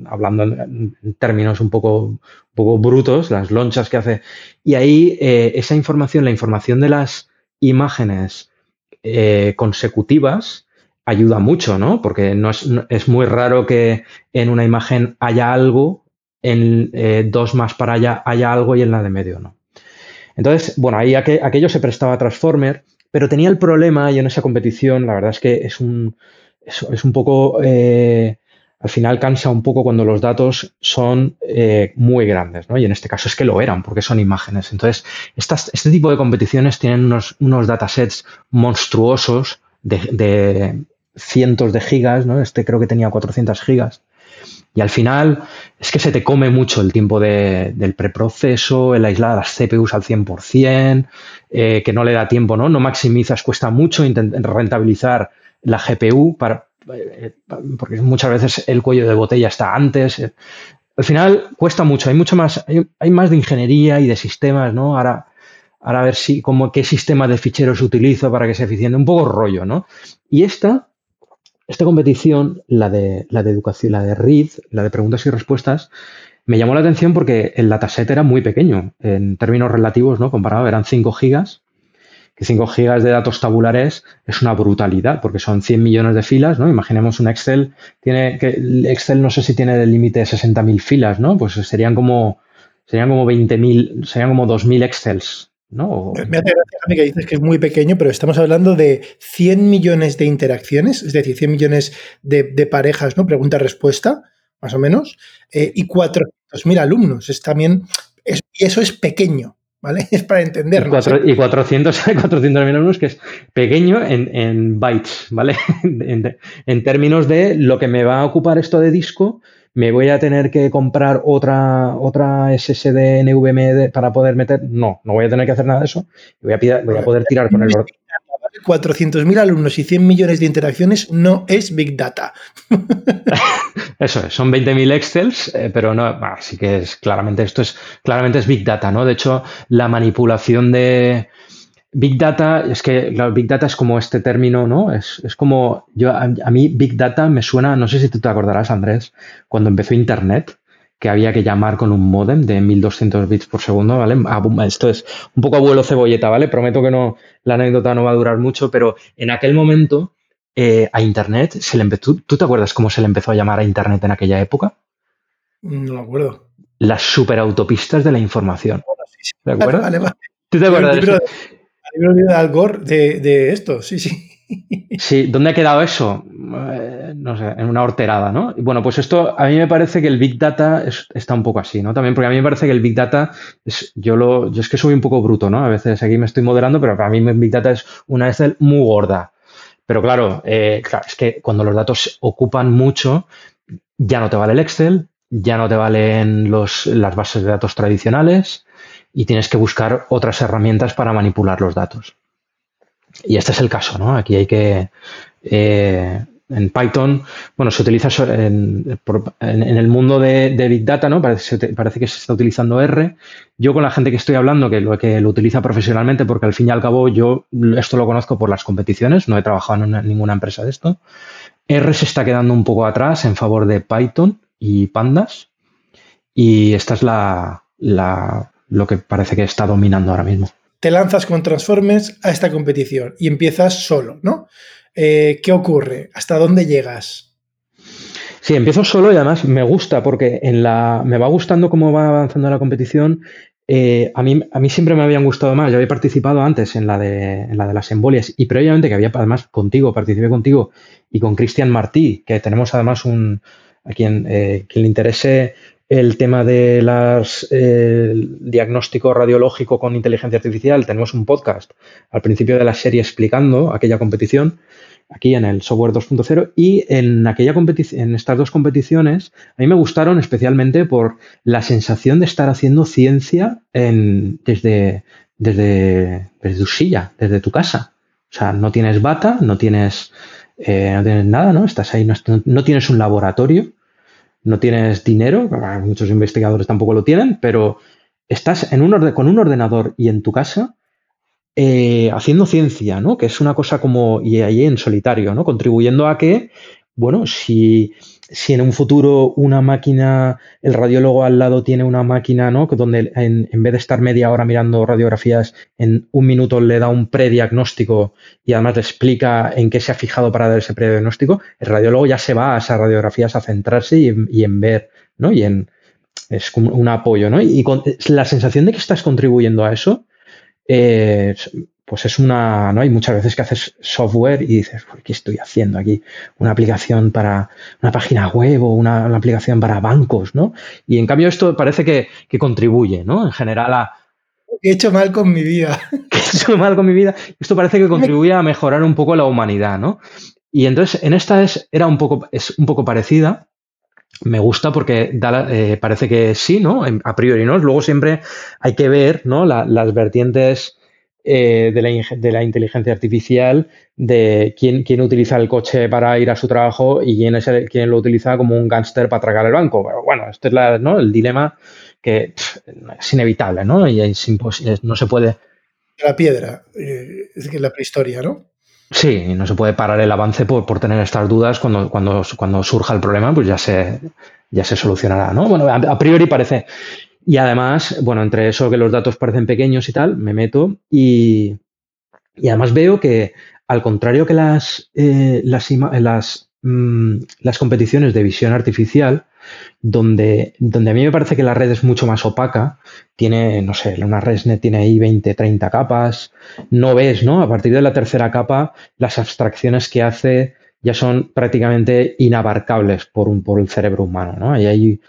Speaker 2: hablando en, términos un poco, un poco brutos, las lonchas que hace. Y ahí eh, esa información, la información de las imágenes consecutivas, ayuda mucho, ¿no? Porque no es, muy raro que en una imagen haya algo, en eh, dos más para allá haya algo y en la de medio no. Entonces, bueno, ahí aquello se prestaba a Transformer, pero tenía el problema y en esa competición, la verdad es que es un, es, un poco, eh, al final cansa un poco cuando los datos son eh, muy grandes, ¿no? Y en este caso es que lo eran, porque son imágenes. Entonces, este tipo de competiciones tienen unos, unos datasets monstruosos de, cientos de gigas, ¿no? Este creo que tenía 400 gigas. Y al final es que se te come mucho el tiempo del preproceso, el aislar las CPUs al 100%, eh, que no le da tiempo, ¿no? No maximizas, cuesta mucho rentabilizar la GPU para, eh, porque muchas veces el cuello de botella está antes. Al final cuesta mucho, hay mucho más, hay, hay más de ingeniería y de sistemas, ¿no? Ahora ahora a ver si, como qué sistema de ficheros utilizo para que sea eficiente, un poco rollo, ¿no? Y esta, esta competición, la de, la de educación, la de READ, la de preguntas y respuestas, me llamó la atención porque el dataset era muy pequeño, en términos relativos, ¿no? Comparado, eran 5 gigas, que 5 gigas de datos tabulares es una brutalidad, porque son 100 millones de filas, ¿no? Imaginemos un Excel, tiene que Excel no sé si tiene el límite de 60.000 filas, ¿no? Pues serían como, serían como 20.000, serían como 2.000 Excels, ¿no?
Speaker 1: Me hace gracia que dices que es muy pequeño, pero estamos hablando de 100 millones de interacciones, es decir, 100 millones de, parejas, ¿no? Pregunta-respuesta, más o menos, eh, y 400.000 alumnos. Es también, y eso es pequeño, ¿vale? Es para entender.
Speaker 2: Y, 400, 400.000 alumnos, que es pequeño en, bytes, ¿vale? en, en términos de lo que me va a ocupar esto de disco ¿Me voy a tener que comprar otra, otra SSD NVMe para poder meter? No, no voy a tener que hacer nada de eso. Voy a, voy a poder tirar con el
Speaker 1: 400.000 alumnos y 100 millones de interacciones no es Big Data.
Speaker 2: Eso es, son 20.000 Excels, eh, pero no, así que es claramente esto es claramente es Big Data, ¿no? De hecho, la manipulación de, Big Data, es que claro, Big Data es como este término, ¿no? Es, como, yo, a, mí Big Data me suena, no sé si tú te acordarás, Andrés, cuando empezó Internet, que había que llamar con un modem de 1200 bits por segundo, ¿vale? Ah, esto es un poco abuelo cebolleta, ¿vale? Prometo que no, la anécdota no va a durar mucho, pero en aquel momento eh, a Internet se le empezó, ¿tú, te acuerdas cómo se le empezó a llamar a Internet en aquella época?
Speaker 1: No me acuerdo.
Speaker 2: Las superautopistas de la información. ¿De acuerdo? ¿Tú te acuerdas?
Speaker 1: De Algor de, de esto, sí, sí.
Speaker 2: Sí, ¿dónde ha quedado eso? Eh, no sé, en una horterada, ¿no? Bueno, pues esto a mí me parece que el Big Data está un poco así, ¿no? También porque a mí me parece que el Big Data, es, yo, lo, yo es que soy un poco bruto, ¿no? A veces aquí me estoy moderando, pero para mí el Big Data es una Excel muy gorda. Pero claro, eh, claro, es que cuando los datos ocupan mucho, ya no te vale el Excel, ya no te valen los, las bases de datos tradicionales y tienes que buscar otras herramientas para manipular los datos. Y este es el caso, ¿no? Aquí hay que. Eh, en Python, bueno, se utiliza en, el mundo de, Big Data, ¿no? Parece, parece, que se está utilizando R. Yo con la gente que estoy hablando, que lo, que lo utiliza profesionalmente, porque al fin y al cabo yo esto lo conozco por las competiciones, no he trabajado en ninguna empresa de esto. R se está quedando un poco atrás en favor de Python y Pandas. Y esta es la, lo que parece que está dominando ahora mismo
Speaker 1: te lanzas con Transformers a esta competición y empiezas solo, ¿no? Eh, ¿Qué ocurre? ¿Hasta dónde llegas?
Speaker 2: Sí, empiezo solo y además me gusta porque en la, me va gustando cómo va avanzando la competición. Eh, a, mí, a mí siempre me habían gustado más. Yo había participado antes en la de, la de las embolias y previamente que había además contigo, participé contigo y con Cristian Martí, que tenemos además un, a quien, eh, quien le interese el tema de las eh, diagnóstico radiológico con inteligencia artificial, tenemos un podcast al principio de la serie explicando aquella competición aquí en el software 2.0 y en aquella en estas dos competiciones a mí me gustaron especialmente por la sensación de estar haciendo ciencia desde, desde, desde tu silla, desde tu casa. O sea, no tienes bata, no tienes, eh, no tienes nada, ¿no? Estás ahí, no tienes un laboratorio, no tienes dinero, muchos investigadores tampoco lo tienen, pero estás en un con un ordenador y en tu casa eh, haciendo ciencia, ¿no? Que es una cosa como, y ahí en solitario, ¿no? Contribuyendo a que, bueno, si si en un futuro una máquina, el radiólogo al lado tiene una máquina, ¿no? Donde en, vez de estar media hora mirando radiografías, en un minuto le da un prediagnóstico y además le explica en qué se ha fijado para dar ese prediagnóstico, el radiólogo ya se va a esas radiografías a centrarse y, en ver, ¿no? Y en, es como un apoyo, ¿no? Y con, la sensación de que estás contribuyendo a eso, eh, pues es una, ¿no? Hay muchas veces que haces software y dices, ¿qué estoy haciendo aquí? Una aplicación para una página web o una, aplicación para bancos, ¿no? Y en cambio esto parece que, contribuye, ¿no? En general a...
Speaker 1: He hecho mal con mi vida.
Speaker 2: He hecho mal con mi vida. Esto parece que contribuye a mejorar un poco la humanidad, ¿no? Y entonces en esta es, era un poco, es un poco parecida. Me gusta porque eh, parece que sí, ¿no? A priori, ¿no? Luego siempre hay que ver, ¿no? las vertientes eh, de, la, de, la, inteligencia artificial, de quién, quién, utiliza el coche para ir a su trabajo y quién, es el, quién lo utiliza como un gángster para atracar el banco. Pero bueno, este es la, ¿no? el dilema que es inevitable, ¿no? Y es imposible, no se puede.
Speaker 1: La piedra, eh, es que es la prehistoria, ¿no?
Speaker 2: Sí, no se puede parar el avance por, por tener estas dudas. Cuando, cuando, cuando, surja el problema, pues ya se, ya se solucionará, ¿no? Bueno, a priori parece y además, bueno, entre eso que los datos parecen pequeños y tal, me meto y, además veo que, al contrario que las, eh, las, las, mm, las, competiciones de visión artificial, donde, donde a mí me parece que la red es mucho más opaca, tiene, no sé, una ResNet tiene ahí 20, 30 capas, no ves, ¿no? A partir de la tercera capa, las abstracciones que hace ya son prácticamente inabarcables por, un, por el cerebro humano, ¿no? Y hay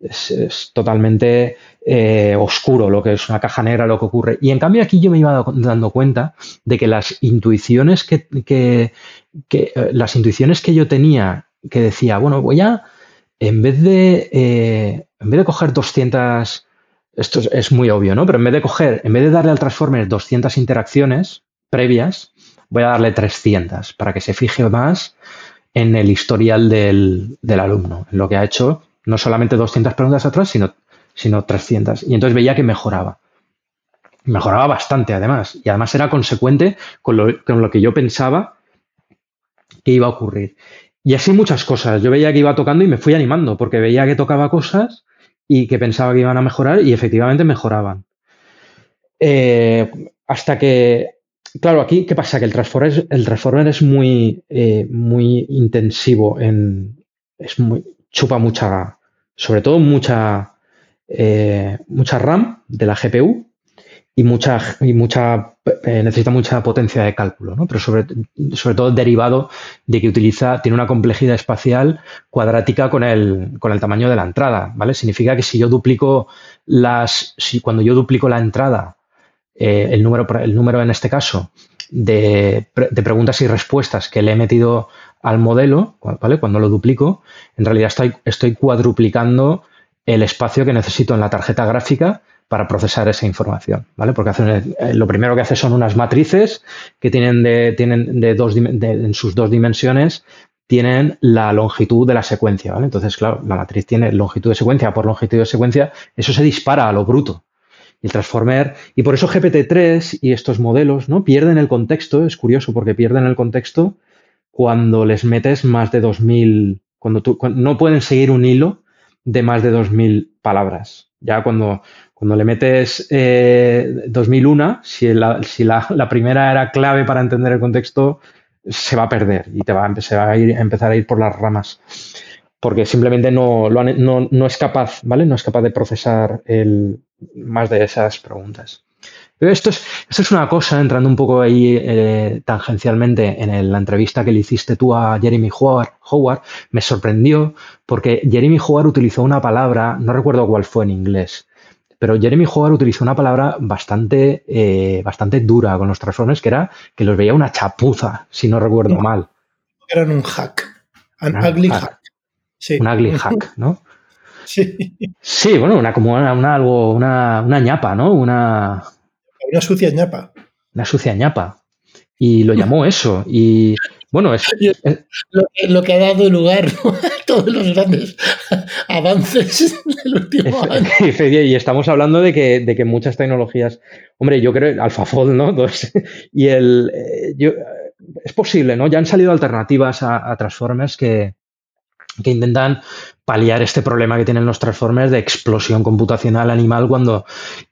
Speaker 2: es, totalmente eh, oscuro lo que es una caja negra, lo que ocurre. Y en cambio aquí yo me iba dando cuenta de que las intuiciones que, que, eh, las intuiciones que yo tenía, que decía, bueno, voy a, en vez de, eh, en vez de coger 200, esto es, muy obvio, ¿no? Pero en vez de coger, en vez de darle al Transformer 200 interacciones previas, voy a darle 300 para que se fije más en el historial del, del alumno, en lo que ha hecho no solamente 200 preguntas atrás, sino, sino 300. Y entonces veía que mejoraba. Mejoraba bastante, además. Y además era consecuente con lo, con lo que yo pensaba que iba a ocurrir. Y así muchas cosas. Yo veía que iba tocando y me fui animando, porque veía que tocaba cosas y que pensaba que iban a mejorar y efectivamente mejoraban. Eh, hasta que, claro, aquí, ¿qué pasa? Que el Transformer, el transformer es muy, eh, muy intensivo en, es muy, chupa mucha, sobre todo mucha, eh, mucha RAM de la GPU y mucha, y mucha eh, necesita mucha potencia de cálculo, ¿no? pero sobre, sobre todo derivado de que utiliza, tiene una complejidad espacial cuadrática con el, con el tamaño de la entrada, ¿vale? Significa que si yo duplico las, si cuando yo duplico la entrada, eh, el, número, el número en este caso de, de, preguntas y respuestas que le he metido al modelo, ¿vale? Cuando lo duplico, en realidad estoy, cuadruplicando el espacio que necesito en la tarjeta gráfica para procesar esa información, ¿vale? Porque eh, lo primero que hace son unas matrices que tienen, de, tienen de dos, en sus dos dimensiones tienen la longitud de la secuencia, ¿vale? Entonces, claro, la matriz tiene longitud de secuencia por longitud de secuencia, eso se dispara a lo bruto. El transformer, y por eso GPT-3 y estos modelos, ¿no? Pierden el contexto, es curioso porque pierden el contexto cuando les metes más de 2000, cuando, tú, no pueden seguir un hilo de más de 2000 palabras. Ya cuando, cuando le metes eh, 2001, si, la, si la, la, primera era clave para entender el contexto, se va a perder y te va, a, ir, a empezar a ir por las ramas. Porque simplemente no, no, no, es capaz, ¿vale? No es capaz de procesar el, más de esas preguntas. Pero esto es, esto es una cosa, entrando un poco ahí eh, tangencialmente en la entrevista que le hiciste tú a Jeremy Howard, Howard, me sorprendió porque Jeremy Howard utilizó una palabra, no recuerdo cuál fue en inglés, pero Jeremy Howard utilizó una palabra bastante, eh, bastante dura con los Transformers, que era que los veía una chapuza, si no recuerdo mal.
Speaker 1: Eran un hack, un ugly hack.
Speaker 2: Sí. Un ugly hack, ¿no?
Speaker 1: Sí.
Speaker 2: Sí, bueno, una, como una, algo, una, una ñapa, ¿no? Una...
Speaker 1: Una sucia ñapa.
Speaker 2: Una sucia ñapa. Y lo llamó eso. Y bueno, es,
Speaker 1: lo, que ha dado lugar a todos los grandes avances del último año.
Speaker 2: Y estamos hablando de que, de que muchas tecnologías, hombre, yo creo, AlphaFold, ¿no? y el, eh, yo, es posible, ¿no? Ya han salido alternativas a, a Transformers que, que intentan paliar este problema que tienen los Transformers de explosión computacional animal cuando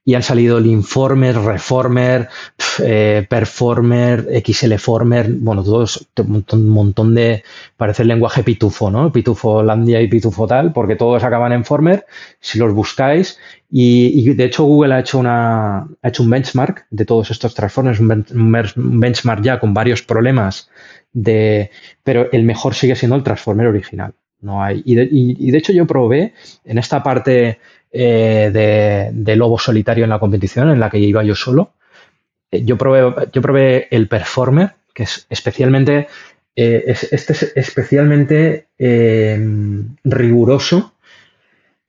Speaker 2: ya han salido el Informer, Reformer, eh, Performer, XLFormer, bueno, todos un montón, de, parece el lenguaje pitufo, ¿no? Pitufo Landia y pitufo tal, porque todos acaban en Former, si los buscáis, y, de hecho Google ha hecho, una, ha hecho un benchmark de todos estos Transformers, un benchmark ya con varios problemas de, pero el mejor sigue siendo el Transformer original. No hay. Y de, hecho yo probé en esta parte eh, de, lobo solitario en la competición, en la que iba yo solo, eh, yo, probé, yo probé el Performer, que es especialmente, eh, este es especialmente riguroso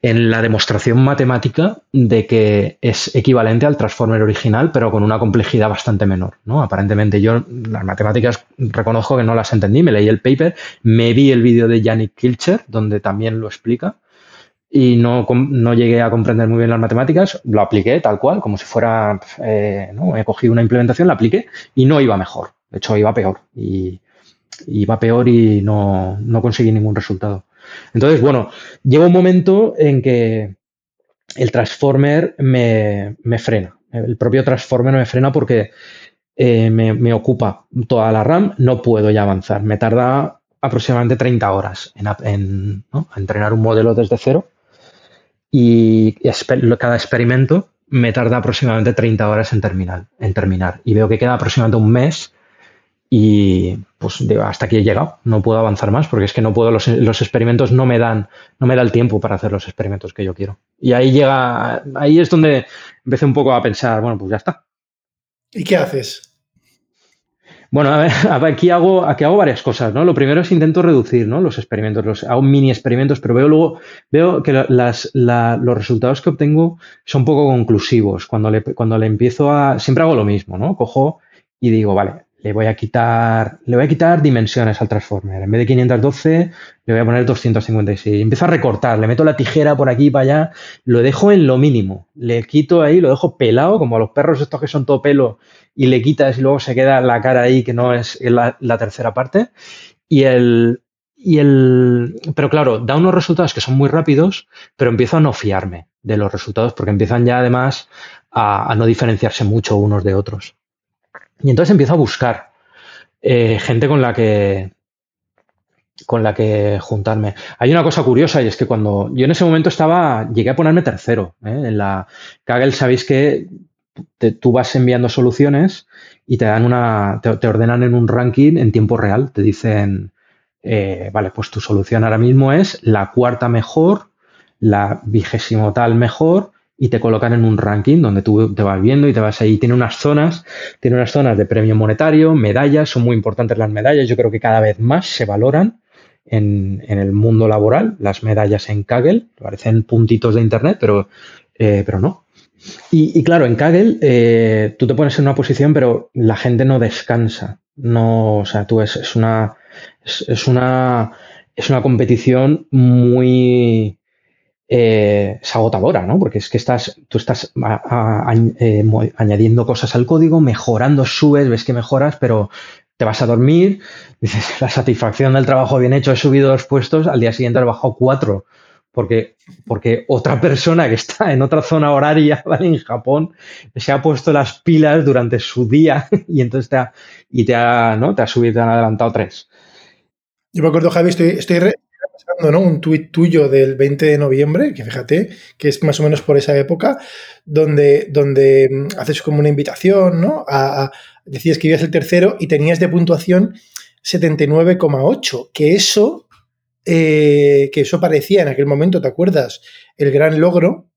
Speaker 2: en la demostración matemática de que es equivalente al transformer original, pero con una complejidad bastante menor. ¿no? Aparentemente yo las matemáticas reconozco que no las entendí, me leí el paper, me vi el vídeo de Yannick Kilcher, donde también lo explica, y no, no, llegué a comprender muy bien las matemáticas, lo apliqué tal cual, como si fuera, eh, ¿no? he cogido una implementación, la apliqué y no iba mejor, de hecho iba peor. Y iba peor y no, no conseguí ningún resultado. Entonces, bueno, llega un momento en que el transformer me, frena. El propio transformer me frena porque eh, me, ocupa toda la RAM, no puedo ya avanzar. Me tarda aproximadamente 30 horas en, entrenar un modelo desde cero y cada experimento me tarda aproximadamente 30 horas en terminar, en terminar. Y veo que queda aproximadamente un mes y pues hasta aquí he llegado, no puedo avanzar más porque es que no puedo, los, experimentos no me dan, no me da el tiempo para hacer los experimentos que yo quiero. Y ahí llega, ahí es donde empecé un poco a pensar, bueno, pues ya está.
Speaker 1: ¿Y qué haces?
Speaker 2: Bueno, a ver, aquí hago, aquí hago varias cosas, ¿no? Lo primero es intento reducir, ¿no? Los experimentos, los, hago mini experimentos, pero veo luego, veo que las, los resultados que obtengo son poco conclusivos. Cuando le, cuando le empiezo a, siempre hago lo mismo, ¿no? Cojo y digo, vale, le voy a quitar, le voy a quitar dimensiones al transformer. En vez de 512, le voy a poner 256. Empiezo a recortar, le meto la tijera por aquí para allá, lo dejo en lo mínimo. Le quito ahí, lo dejo pelado, como a los perros estos que son todo pelo, y le quitas y luego se queda la cara ahí, que no es la, tercera parte. Y el, y el. Pero claro, da unos resultados que son muy rápidos, pero empiezo a no fiarme de los resultados, porque empiezan ya además a no diferenciarse mucho unos de otros. Y entonces empiezo a buscar eh, gente con la que con la que juntarme. Hay una cosa curiosa y es que cuando yo en ese momento estaba, llegué a ponerme tercero. ¿eh? En la Kaggle, sabéis que tú vas enviando soluciones y te dan una, te, ordenan en un ranking en tiempo real. Te dicen, eh, vale, pues tu solución ahora mismo es la cuarta mejor, la vigésimo tal mejor y te colocan en un ranking donde tú te vas viendo y te vas ahí. Tiene unas zonas, tiene unas zonas de premio monetario, medallas, son muy importantes las medallas. Yo creo que cada vez más se valoran en, el mundo laboral, las medallas en Kaggle, parecen puntitos de internet, pero, eh, pero no. Y, claro, en Kaggle eh, tú te pones en una posición, pero la gente no descansa. No, o sea, tú es, una, es, una es una competición muy eh, es agotadora, ¿no? Porque es que estás, tú estás añadiendo cosas al código, mejorando, subes, ves que mejoras, pero te vas a dormir, dices, la satisfacción del trabajo bien hecho, he subido dos puestos, al día siguiente he bajado cuatro, porque, porque otra persona que está en otra zona horaria, ¿vale? En Japón, se ha puesto las pilas durante su día y entonces te ha, y te ha, ¿no? Te ha subido, te han adelantado tres.
Speaker 1: Yo me acuerdo, Javi, estoy, estoy ¿no? un tuit tuyo del 20 de noviembre, que fíjate, que es más o menos por esa época, donde, donde mm, haces como una invitación, ¿no? a, decías que ibas el tercero y tenías de puntuación 79,8, que eso, eh, que eso parecía en aquel momento, ¿te acuerdas? El gran logro.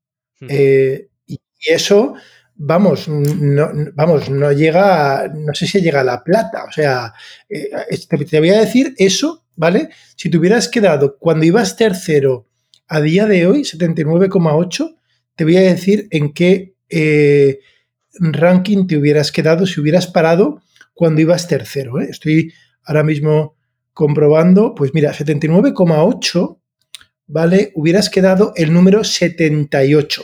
Speaker 1: Eh, y, eso, vamos, no, vamos, no llega, no sé si llega a la plata. O sea, eh, te, voy a decir eso, ¿vale? Si te hubieras quedado cuando ibas tercero a día de hoy, 79,8, te voy a decir en qué ranking te hubieras quedado si hubieras parado cuando ibas tercero. ¿eh? Estoy ahora mismo comprobando, pues mira, 79,8, ¿vale? Hubieras quedado el número 78.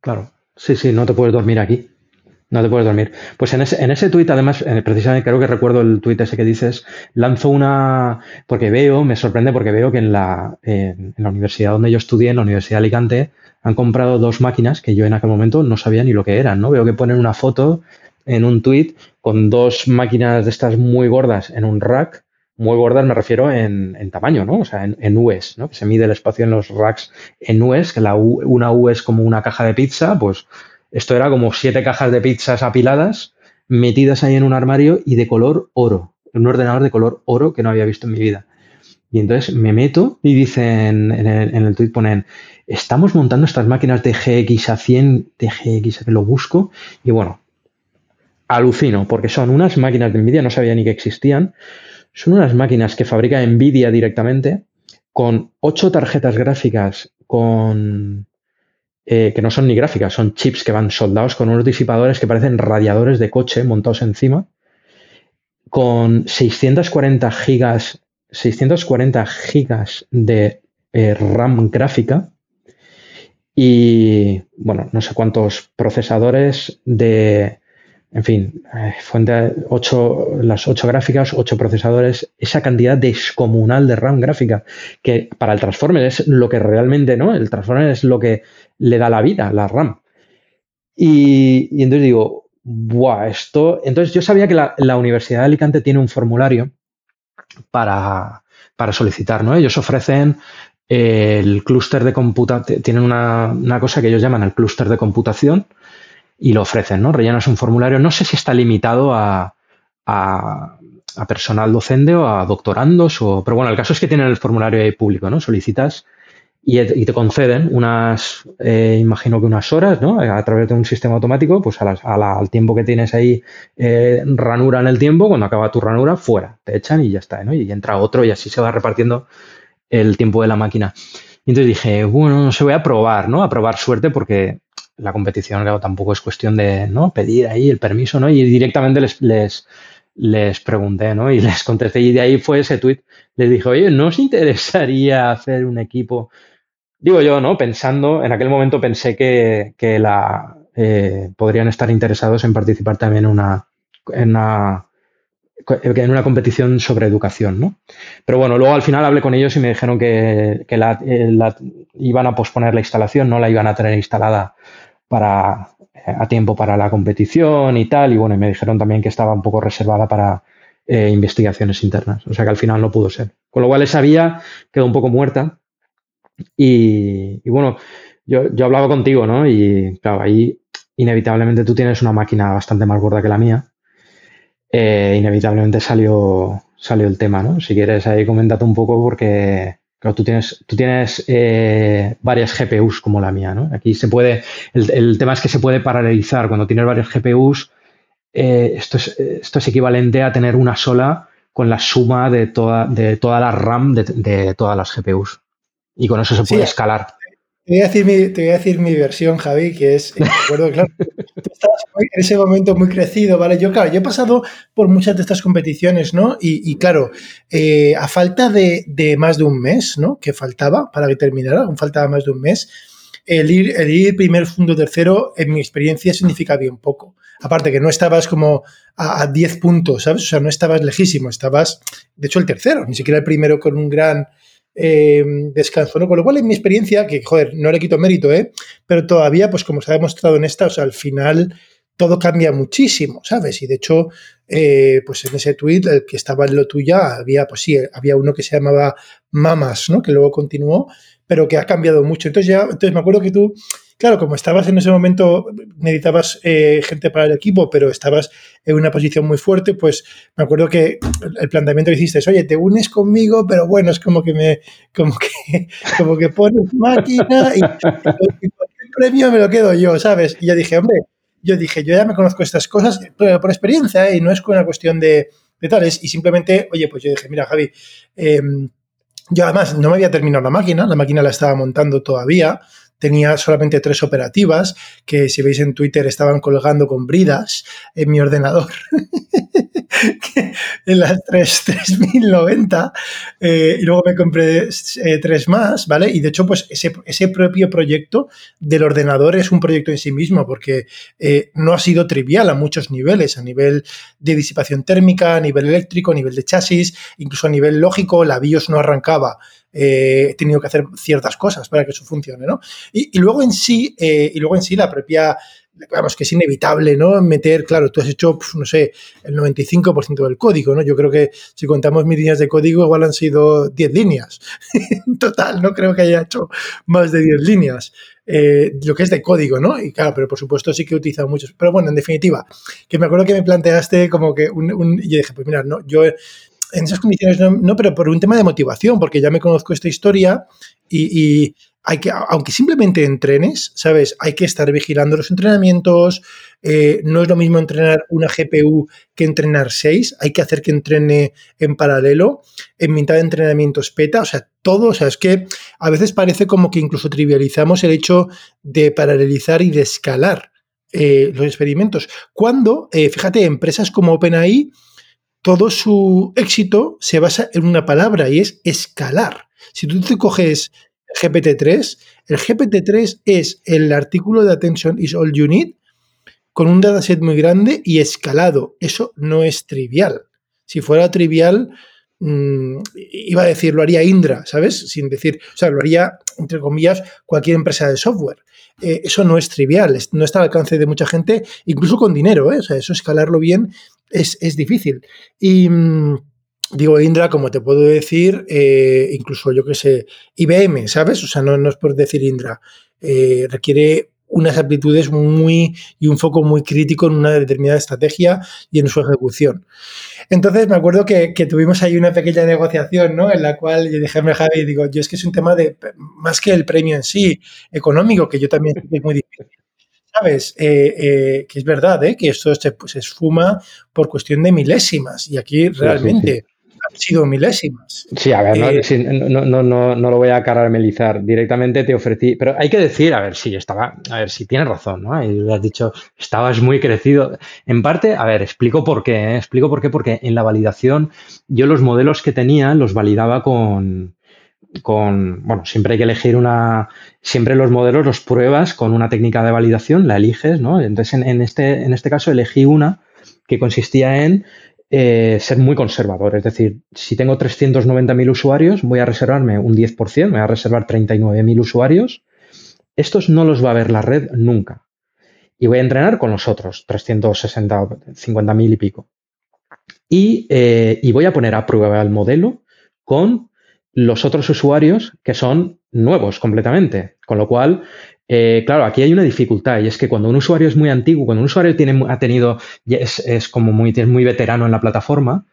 Speaker 2: Claro, sí, sí, no te puedes dormir aquí. No te puedes dormir. Pues en ese, en ese tuit, además, precisamente creo que recuerdo el tuit ese que dices, lanzo una, porque veo, me sorprende porque veo que en la, en la universidad donde yo estudié, en la Universidad de Alicante, han comprado dos máquinas que yo en aquel momento no sabía ni lo que eran, ¿no? Veo que ponen una foto en un tweet con dos máquinas de estas muy gordas en un rack. Muy gordas me refiero en, tamaño, ¿no? O sea, en, en UEs, ¿no? Que se mide el espacio en los racks en UEs, que la una U es como una caja de pizza, pues esto era como siete cajas de pizzas apiladas, metidas ahí en un armario y de color oro. Un ordenador de color oro que no había visto en mi vida. Y entonces me meto y dicen en el, en el tweet ponen, estamos montando estas máquinas de GX a 100, de GX a lo busco. Y bueno, alucino, porque son unas máquinas de Nvidia, no sabía ni que existían. Son unas máquinas que fabrica Nvidia directamente con ocho tarjetas gráficas con eh, que no son ni gráficas, son chips que van soldados con unos disipadores que parecen radiadores de coche montados encima, con 640 gigas 640 gigas de eh, RAM gráfica y, bueno, no sé cuántos procesadores de, en fin, eh, fuente 8, las 8 gráficas, 8 procesadores, esa cantidad descomunal de RAM gráfica, que para el Transformer es lo que realmente, ¿no? El Transformer es lo que le da la vida, la RAM. Y, entonces digo, ¡buah! Esto. Entonces yo sabía que la, Universidad de Alicante tiene un formulario para, solicitar. ¿no? Ellos ofrecen el clúster de computación, tienen una, cosa que ellos llaman el clúster de computación y lo ofrecen, ¿no? Rellenas un formulario, no sé si está limitado a, a, personal docente o a doctorandos, o, pero bueno, el caso es que tienen el formulario ahí público, ¿no? Solicitas y, te conceden unas, eh, imagino que unas horas, ¿no? A través de un sistema automático, pues al tiempo que tienes ahí eh, ranura en el tiempo, cuando acaba tu ranura, fuera, te echan y ya está, ¿no? Y entra otro y así se va repartiendo el tiempo de la máquina. Y entonces dije, bueno, no se voy a probar, ¿no? A probar suerte porque la competición, claro, tampoco es cuestión de, ¿no? Pedir ahí el permiso, ¿no? Y directamente les, les, les pregunté, ¿no? Y les contesté y de ahí fue ese tweet. Les dije, oye, ¿no os interesaría hacer un equipo digo yo, ¿no? Pensando, en aquel momento pensé que, la, eh, podrían estar interesados en participar también en una, en una, en una competición sobre educación, ¿no? Pero bueno, luego al final hablé con ellos y me dijeron que, que la, eh, iban a posponer la instalación, no la iban a tener instalada para, eh, a tiempo para la competición y tal, y bueno, me dijeron también que estaba un poco reservada para investigaciones internas, o sea que al final no pudo ser. Con lo cual esa vía quedó un poco muerta, y, bueno, yo, yo, hablaba contigo, ¿no? Y claro, ahí inevitablemente tú tienes una máquina bastante más gorda que la mía. Eh, inevitablemente salió, salió el tema, ¿no? Si quieres ahí coméntate un poco porque Claro, tú tienes, tú tienes eh, varias GPUs como la mía, ¿no? Aquí se puede, el, tema es que se puede paralelizar. Cuando tienes varias GPUs, eh, esto, es, esto es equivalente a tener una sola con la suma de toda, de toda la RAM de, todas las GPUs. Y con eso se puede escalar.
Speaker 1: Te voy, a decir mi, te voy a decir mi versión, Javi, que es, eh, claro, tú estabas en ese momento muy crecido, ¿vale? Yo, claro, yo he pasado por muchas de estas competiciones, ¿no? Y, claro, eh, a falta de, más de un mes, ¿no? Que faltaba para que terminara, aún faltaba más de un mes, el ir, el ir primer, segundo, tercero, en mi experiencia significa bien poco. Aparte que no estabas como a, a 10 puntos, ¿sabes? O sea, no estabas lejísimo, estabas, de hecho, el tercero, ni siquiera el primero con un gran eh, descanso, ¿no? Con lo cual, en mi experiencia, que, joder, no le quito mérito, ¿eh? Pero todavía, pues como se ha demostrado en esta, o sea, al final todo cambia muchísimo, ¿sabes? Y de hecho, eh, pues en ese tweet, el que estaba en lo tuya, había, pues sí, había uno que se llamaba Mamas, ¿no? Que luego continuó, pero que ha cambiado mucho. Entonces ya, entonces me acuerdo que tú Claro, como estabas en ese momento, necesitabas eh, gente para el equipo, pero estabas en una posición muy fuerte, pues me acuerdo que el planteamiento que hiciste es, oye, te unes conmigo, pero bueno, es como que me, como que, como que pones máquina y, el premio me lo quedo yo, ¿sabes? Y yo dije, hombre, yo dije, yo ya me conozco estas cosas por, experiencia ¿eh? y no es una cuestión de, de, tales. Y simplemente, oye, pues yo dije, mira, Javi, em, yo además no me había terminado la máquina, la máquina la estaba montando todavía, tenía solamente tres operativas que si veis en Twitter estaban colgando con bridas en mi ordenador. en las 3, 3090 eh, y luego me compré eh, tres más, ¿vale? Y de hecho, pues ese, ese, propio proyecto del ordenador es un proyecto en sí mismo porque eh, no ha sido trivial a muchos niveles, a nivel de disipación térmica, a nivel eléctrico, a nivel de chasis, incluso a nivel lógico, la BIOS no arrancaba eh, he tenido que hacer ciertas cosas para que eso funcione, ¿no? Y, luego en sí, eh, y luego en sí la propia, digamos que es inevitable, ¿no? Meter, claro, tú has hecho, no sé, el 95% del código, ¿no? Yo creo que si contamos mis líneas de código, igual han sido 10 líneas. en total, no creo que haya hecho más de 10 líneas. Eh, lo que es de código, ¿no? Y claro, pero por supuesto sí que he utilizado muchos. Pero bueno, en definitiva, que me acuerdo que me planteaste como que un, un y yo dije, pues mira, no, yo en esas condiciones no, pero por un tema de motivación, porque ya me conozco esta historia y, hay que, aunque simplemente entrenes, ¿sabes? Hay que estar vigilando los entrenamientos. Eh, no es lo mismo entrenar una GPU que entrenar seis. Hay que hacer que entrene en paralelo. En mitad de entrenamientos peta. O sea, todo. O sea, es que a veces parece como que incluso trivializamos el hecho de paralelizar y de escalar eh, los experimentos. Cuando, eh, fíjate, empresas como OpenAI todo su éxito se basa en una palabra y es escalar. Si tú coges GPT-3, el GPT-3 es el artículo de Attention is all you need con un dataset muy grande y escalado. Eso no es trivial. Si fuera trivial, mm, iba a decir, lo haría Indra, ¿sabes? Sin decir, o sea, lo haría, entre comillas, cualquier empresa de software. Eh, eso no es trivial, no está al alcance de mucha gente, incluso con dinero, ¿eh? O sea, eso escalarlo bien es, difícil. Y mm, digo, Indra, como te puedo decir, eh, incluso yo que sé, IBM, ¿sabes? O sea, no, no es por decir Indra, eh, requiere unas aptitudes muy y un foco muy crítico en una determinada estrategia y en su ejecución. Entonces me acuerdo que, tuvimos ahí una pequeña negociación, ¿no? En la cual yo dije a Javi, digo, yo es que es un tema de, más que el premio en sí, económico, que yo también es muy difícil, ¿sabes? Eh, eh, que es verdad, ¿eh? que esto se, pues, esfuma por cuestión de milésimas y aquí realmente han sido milésimas.
Speaker 2: Sí, a ver, no, no, no, no, lo voy a caramelizar. Directamente te ofrecí, pero hay que decir, a ver, si estaba, a ver, si tienes razón, ¿no? Y has dicho, estabas muy crecido. En parte, a ver, explico por qué, explico por qué, porque en la validación yo los modelos que tenía los validaba con, con, bueno, siempre hay que elegir una, siempre los modelos los pruebas con una técnica de validación, la eliges, ¿no? Entonces, en, este, en este caso elegí una que consistía en eh, ser muy conservador, es decir, si tengo 390.000 usuarios, voy a reservarme un 10%, voy a reservar 39.000 usuarios, estos no los va a ver la red nunca. Y voy a entrenar con los otros, 360, 50.000 y pico. Y, eh, y voy a poner a prueba el modelo con los otros usuarios que son nuevos completamente. Con lo cual, eh, claro, aquí hay una dificultad y es que cuando un usuario es muy antiguo, cuando un usuario tiene, ha tenido, es, como muy, es muy veterano en la plataforma,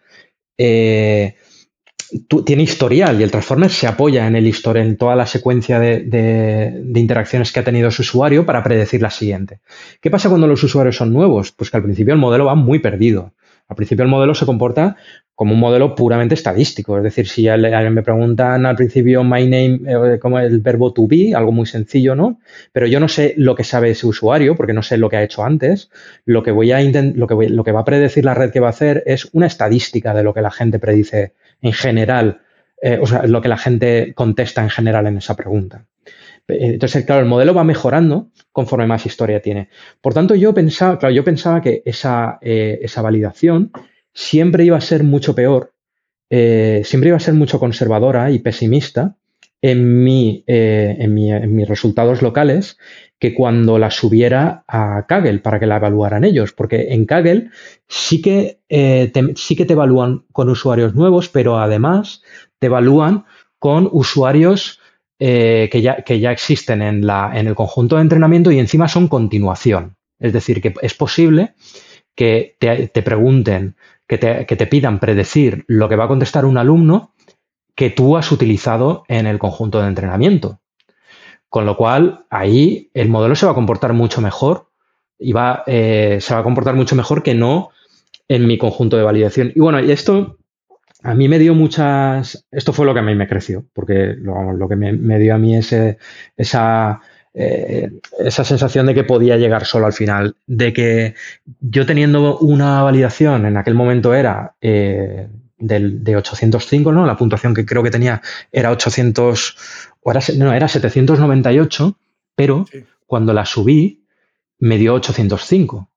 Speaker 2: eh, tiene historial y el Transformer se apoya en el historial, en toda la secuencia de, interacciones que ha tenido su usuario para predecir la siguiente. ¿Qué pasa cuando los usuarios son nuevos? Pues que al principio el modelo va muy perdido. Al principio el modelo se comporta como un modelo puramente estadístico. Es decir, si alguien me preguntan al principio my name, eh, como el verbo to be, algo muy sencillo, ¿no? Pero yo no sé lo que sabe ese usuario, porque no sé lo que ha hecho antes. Lo que voy a va a predecir la red que va a hacer es una estadística de lo que la gente predice en general, eh, o sea, lo que la gente contesta en general en esa pregunta. Entonces, claro, el modelo va mejorando conforme más historia tiene. Por tanto, yo pensaba, claro, yo pensaba que esa, eh, esa validación siempre iba a ser mucho peor, eh, siempre iba a ser mucho conservadora y pesimista en, mi, en, mis resultados locales que cuando la subiera a Kaggle para que la evaluaran ellos, porque en Kaggle sí que, eh, sí que te evalúan con usuarios nuevos, pero además te evalúan con usuarios eh, que, ya, que, ya, existen en, la, en el conjunto de entrenamiento y encima son continuación. Es decir, que es posible que te, pregunten, que te, que te pidan predecir lo que va a contestar un alumno que tú has utilizado en el conjunto de entrenamiento. Con lo cual, ahí el modelo se va a comportar mucho mejor y va, eh, se va a comportar mucho mejor que no en mi conjunto de validación. Y bueno, esto a mí me dio muchas. Esto fue lo que a mí me creció, porque lo, que me, dio a mí ese, esa, eh, esa sensación de que podía llegar solo al final, de que yo teniendo una validación en aquel momento era eh, del, de 805, ¿no? La puntuación que creo que tenía era 800, o era, no, era 798, pero cuando la subí me dio 805,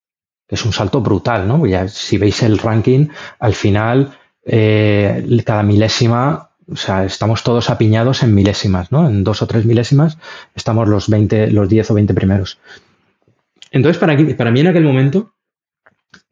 Speaker 2: que es un salto brutal, ¿no? Ya, si veis el ranking, al final, eh, cada milésima, o sea, estamos todos apiñados en milésimas, ¿no? En dos o tres milésimas estamos los 20, los 10 o 20 primeros. Entonces, para, para mí en aquel momento,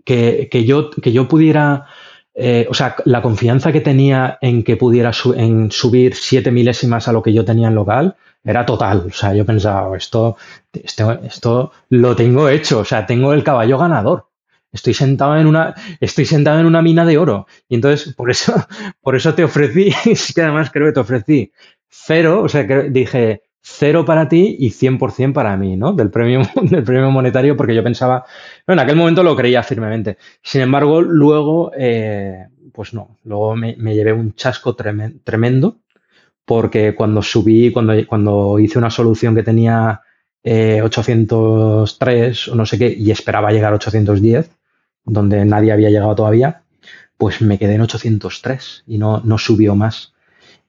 Speaker 2: que, yo, que yo pudiera eh, o sea, la confianza que tenía en que pudiera en subir siete milésimas a lo que yo tenía en local era total. O sea, yo pensaba, oh, esto, esto, esto lo tengo hecho, o sea, tengo el caballo ganador. Estoy sentado en una, estoy sentado en una mina de oro. Y entonces, por eso, por eso te ofrecí, que además creo que te ofrecí cero, o sea, que dije, cero para ti y 100% para mí, ¿no? Del premio, del premio monetario, porque yo pensaba, bueno, en aquel momento lo creía firmemente. Sin embargo, luego, eh, pues no, luego me, llevé un chasco tremendo, porque cuando subí, cuando, cuando hice una solución que tenía 803 eh, o no sé qué, y esperaba llegar a 810, donde nadie había llegado todavía, pues me quedé en 803 y no, no subió más.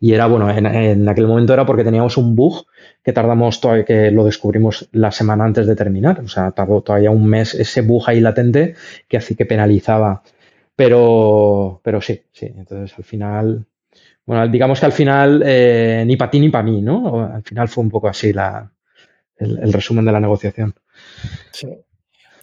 Speaker 2: Y era, bueno, en, aquel momento era porque teníamos un bug que tardamos todavía, que lo descubrimos la semana antes de terminar. O sea, tardó todavía un mes ese bug ahí latente que hacía que penalizaba. Pero, pero sí, sí. Entonces al final, bueno, digamos que al final eh, ni para ti ni para mí, ¿no? Al final fue un poco así la, el resumen de la negociación.
Speaker 1: Sí.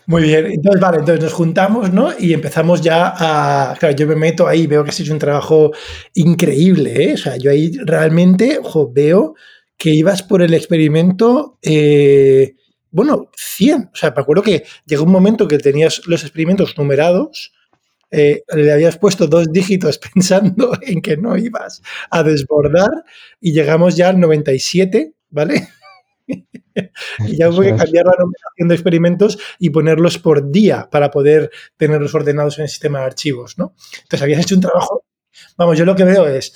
Speaker 1: Muy bien, entonces vale, entonces nos juntamos, ¿no? Y empezamos ya a. Claro, yo me meto ahí, veo que has hecho un trabajo increíble, ¿eh? O sea, yo ahí realmente, ojo, veo que ibas por el experimento, eh, bueno, 100. O sea, me acuerdo que llegó un momento que tenías los experimentos numerados, eh, le habías puesto dos dígitos pensando en que no ibas a desbordar y llegamos ya al 97, ¿vale? y ya hubo que cambiar la numeración de experimentos y ponerlos por día para poder tenerlos ordenados en el sistema de archivos, ¿no? Entonces, habías hecho un trabajo, vamos, yo lo que veo es,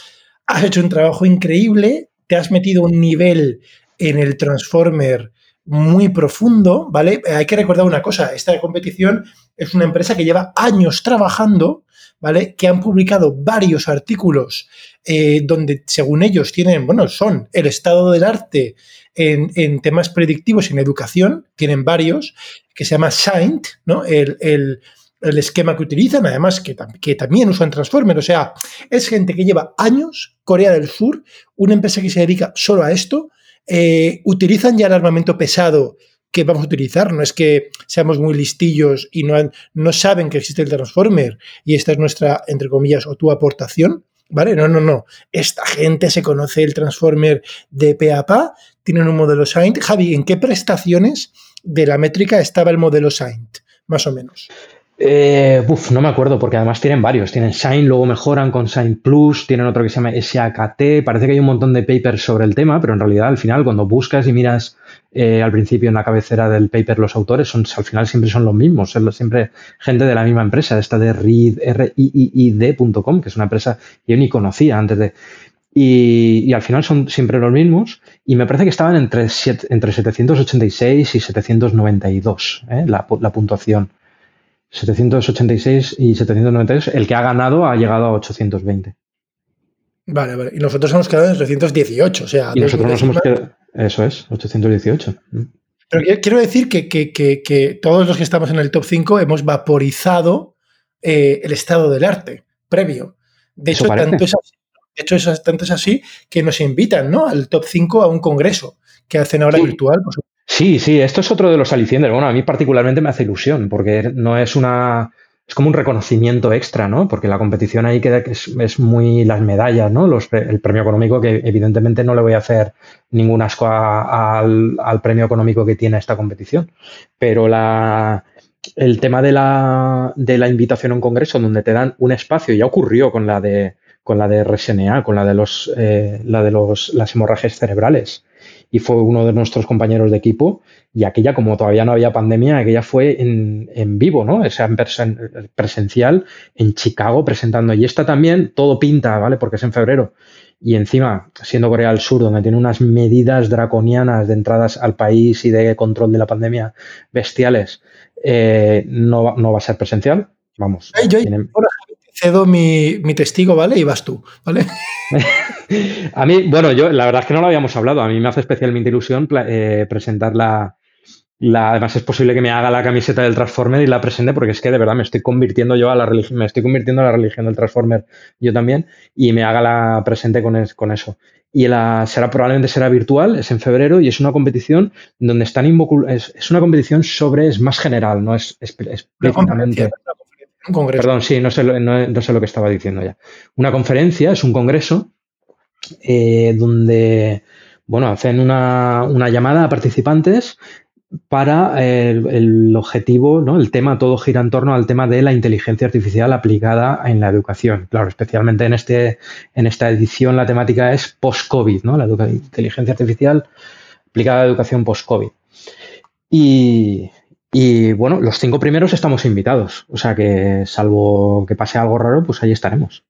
Speaker 1: has hecho un trabajo increíble, te has metido un nivel en el Transformer muy profundo, ¿vale? Hay que recordar una cosa, esta competición es una empresa que lleva años trabajando, ¿vale? Que han publicado varios artículos eh, donde, según ellos, tienen, bueno, son el estado del arte en, temas predictivos en educación, tienen varios, que se llama Saint, ¿no? El, esquema que utilizan, además que, que, también usan Transformer, o sea, es gente que lleva años, Corea del Sur, una empresa que se dedica solo a esto, eh, utilizan ya el armamento pesado que vamos a utilizar, no es que seamos muy listillos y no, no saben que existe el Transformer y esta es nuestra, entre comillas, o tu aportación, ¿Vale? No, no, no. Esta gente se conoce el Transformer de PAPA, tienen un modelo Saint. Javi, ¿en qué prestaciones de la métrica estaba el modelo Saint? Más o menos.
Speaker 2: Eh, no me acuerdo, porque además tienen varios. Tienen Shine, luego mejoran con Shine Plus, tienen otro que se llama SAKT. Parece que hay un montón de papers sobre el tema, pero en realidad al final, cuando buscas y miras eh, al principio en la cabecera del paper los autores, son, al final siempre son los mismos, son siempre gente de la misma empresa, esta de RIID.com, que es una empresa que yo ni conocía antes de. Y, al final son siempre los mismos. Y me parece que estaban entre, entre 786 y 792 ¿eh? la, la puntuación. 786 y 792. El que ha ganado ha llegado a 820.
Speaker 1: Vale, vale. Y nosotros hemos quedado en 318. O sea,
Speaker 2: y nosotros nos hemos quedado. Eso es, 818.
Speaker 1: Pero quiero decir que, todos los que estamos en el top 5 hemos vaporizado eh, el estado del arte previo. De hecho, tanto es, así, de hecho es, tanto es así que nos invitan ¿no? al top 5 a un congreso que hacen ahora virtual, por
Speaker 2: Sí, sí, esto es otro de los alicientes. Bueno, a mí particularmente me hace ilusión, porque no es una. Es como un reconocimiento extra, ¿no? Porque la competición ahí queda que es, muy las medallas, ¿no? Los, el premio económico, que evidentemente no le voy a hacer ningún asco al, premio económico que tiene esta competición. Pero la, el tema de la, de la invitación a un congreso donde te dan un espacio, ya ocurrió con la de con la de RSNA, con la de los eh, la de los las hemorragias cerebrales y fue uno de nuestros compañeros de equipo. Y aquella, como todavía no había pandemia, aquella fue en, en vivo, ¿no? O sea, en presencial en Chicago presentando. Y esta también, todo pinta, ¿vale? Porque es en febrero. Y encima, siendo Corea del Sur, donde tiene unas medidas draconianas de entradas al país y de control de la pandemia bestiales, eh, no, no va a ser presencial. Vamos.
Speaker 1: yo cedo mi, mi, testigo, ¿vale? Y vas tú, ¿vale?
Speaker 2: a mí, bueno, yo la verdad es que no lo habíamos hablado. A mí me hace especialmente ilusión eh, presentar la, Además, es posible que me haga la camiseta del Transformer y la presente, porque es que de verdad me estoy convirtiendo yo a la religión, me estoy convirtiendo a la religión del Transformer yo también, y me haga la presente con, con eso. Y la será probablemente será virtual, es en febrero y es una competición donde están es, es una competición sobre, es más general, no es, es explícitamente. Perdón, sí, no sé, lo que estaba diciendo ya. Una conferencia es un congreso eh, donde, bueno, hacen una, llamada a participantes para el, objetivo, ¿no? El tema todo gira en torno al tema de la inteligencia artificial aplicada en la educación. Claro, especialmente en, este, en esta edición la temática es post-COVID, ¿no? La inteligencia artificial aplicada a la educación post-COVID. Y, y bueno, los cinco primeros estamos invitados. O sea que, salvo que pase algo raro, pues ahí estaremos.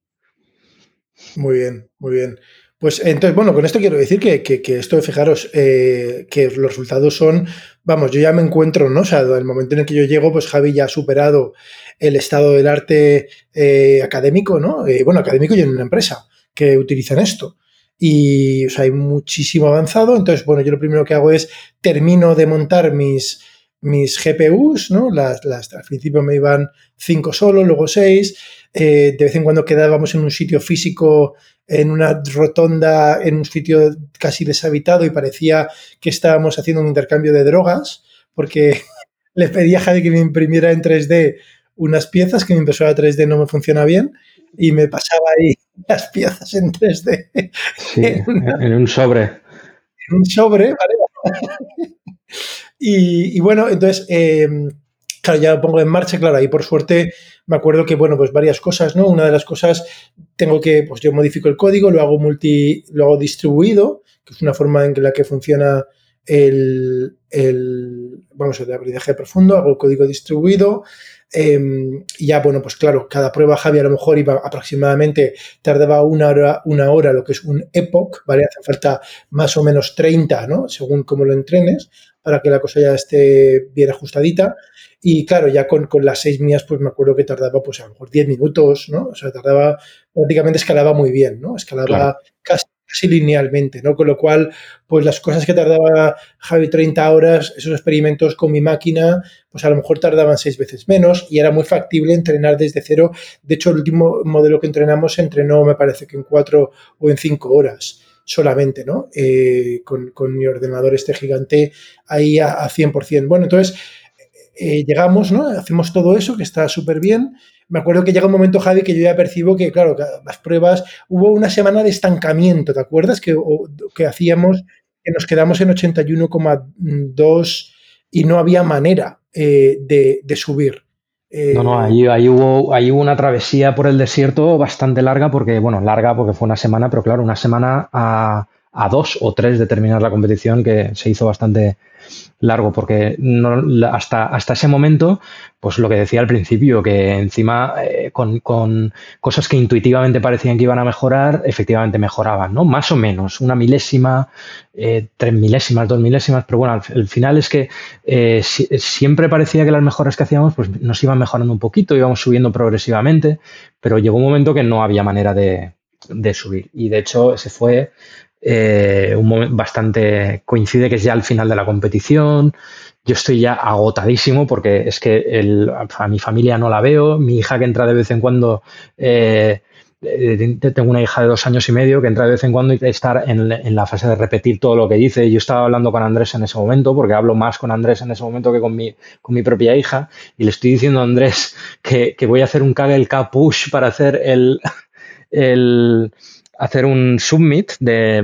Speaker 1: Muy bien, muy bien. Pues entonces, bueno, con esto quiero decir que, que, esto, fijaros, eh, que los resultados son, vamos, yo ya me encuentro, ¿no? O sea, el momento en el que yo llego, pues Javi ya ha superado el estado del arte eh, académico, ¿no? Eh, bueno, académico y en una empresa que utilizan esto. Y, o sea, hay muchísimo avanzado. Entonces, bueno, yo lo primero que hago es termino de montar mis, mis GPUs, ¿no? Las, las, al principio me iban cinco solo, luego seis. Eh, de vez en cuando quedábamos en un sitio físico, en una rotonda, en un sitio casi deshabitado y parecía que estábamos haciendo un intercambio de drogas, porque le pedí a Javi que me imprimiera en 3D unas piezas, que mi impresora 3D no me funciona bien, y me pasaba ahí las piezas en 3D.
Speaker 2: Sí, en, un sobre.
Speaker 1: En un sobre, ¿vale? Y, bueno, entonces, eh, claro, ya lo pongo en marcha, claro, ahí por suerte me acuerdo que, bueno, pues varias cosas, ¿no? Una de las cosas, tengo que, pues yo modifico el código, lo hago multi, lo hago distribuido, que es una forma en la que funciona el, el vamos, el aprendizaje profundo, hago código distribuido, Y ya, bueno, pues claro, cada prueba Javi a lo mejor iba aproximadamente, tardaba una hora, una hora, lo que es un epoch, ¿vale? Hace falta más o menos 30, ¿no? Según cómo lo entrenes, para que la cosa ya esté bien ajustadita. Y claro, ya con, con, las seis mías, pues me acuerdo que tardaba, pues a lo mejor 10 minutos, ¿no? O sea, tardaba, prácticamente escalaba muy bien, ¿no? Escalaba casi casi linealmente, ¿no? Con lo cual, pues las cosas que tardaba Javi 30 horas, esos experimentos con mi máquina, pues a lo mejor tardaban seis veces menos y era muy factible entrenar desde cero. De hecho, el último modelo que entrenamos entrenó, me parece que en cuatro o en cinco horas solamente, ¿no? Eh, con, mi ordenador este gigante ahí a, 100%. Bueno, entonces eh, llegamos, ¿no? Hacemos todo eso, que está súper bien. Me acuerdo que llega un momento, Javi, que yo ya percibo que, claro, las pruebas, hubo una semana de estancamiento, ¿te acuerdas? Que, hacíamos, que nos quedamos en 81,2 y no había manera eh, de, subir.
Speaker 2: no, no, ahí, ahí, hubo, ahí hubo una travesía por el desierto bastante larga, porque, bueno, larga porque fue una semana, pero claro, una semana a, a dos o tres de terminar la competición que se hizo bastante, largo, porque no, hasta, hasta ese momento, pues lo que decía al principio, que encima eh, con, con, cosas que intuitivamente parecían que iban a mejorar, efectivamente mejoraban, ¿no? Más o menos, una milésima, eh, tres milésimas, dos milésimas, pero bueno, al, final es que eh, siempre parecía que las mejoras que hacíamos pues nos iban mejorando un poquito, íbamos subiendo progresivamente, pero llegó un momento que no había manera de, de subir. Y de hecho, ese fue eh, un momento bastante coincide que es ya el final de la competición. Yo estoy ya agotadísimo porque es que a mi familia no la veo. Mi hija que entra de vez en cuando, eh, eh, tengo una hija de dos años y medio que entra de vez en cuando y estar en, la fase de repetir todo lo que dice. Yo estaba hablando con Andrés en ese momento porque hablo más con Andrés en ese momento que con mi, propia hija y le estoy diciendo a Andrés que, voy a hacer un Kaggle K-Push para hacer el hacer un submit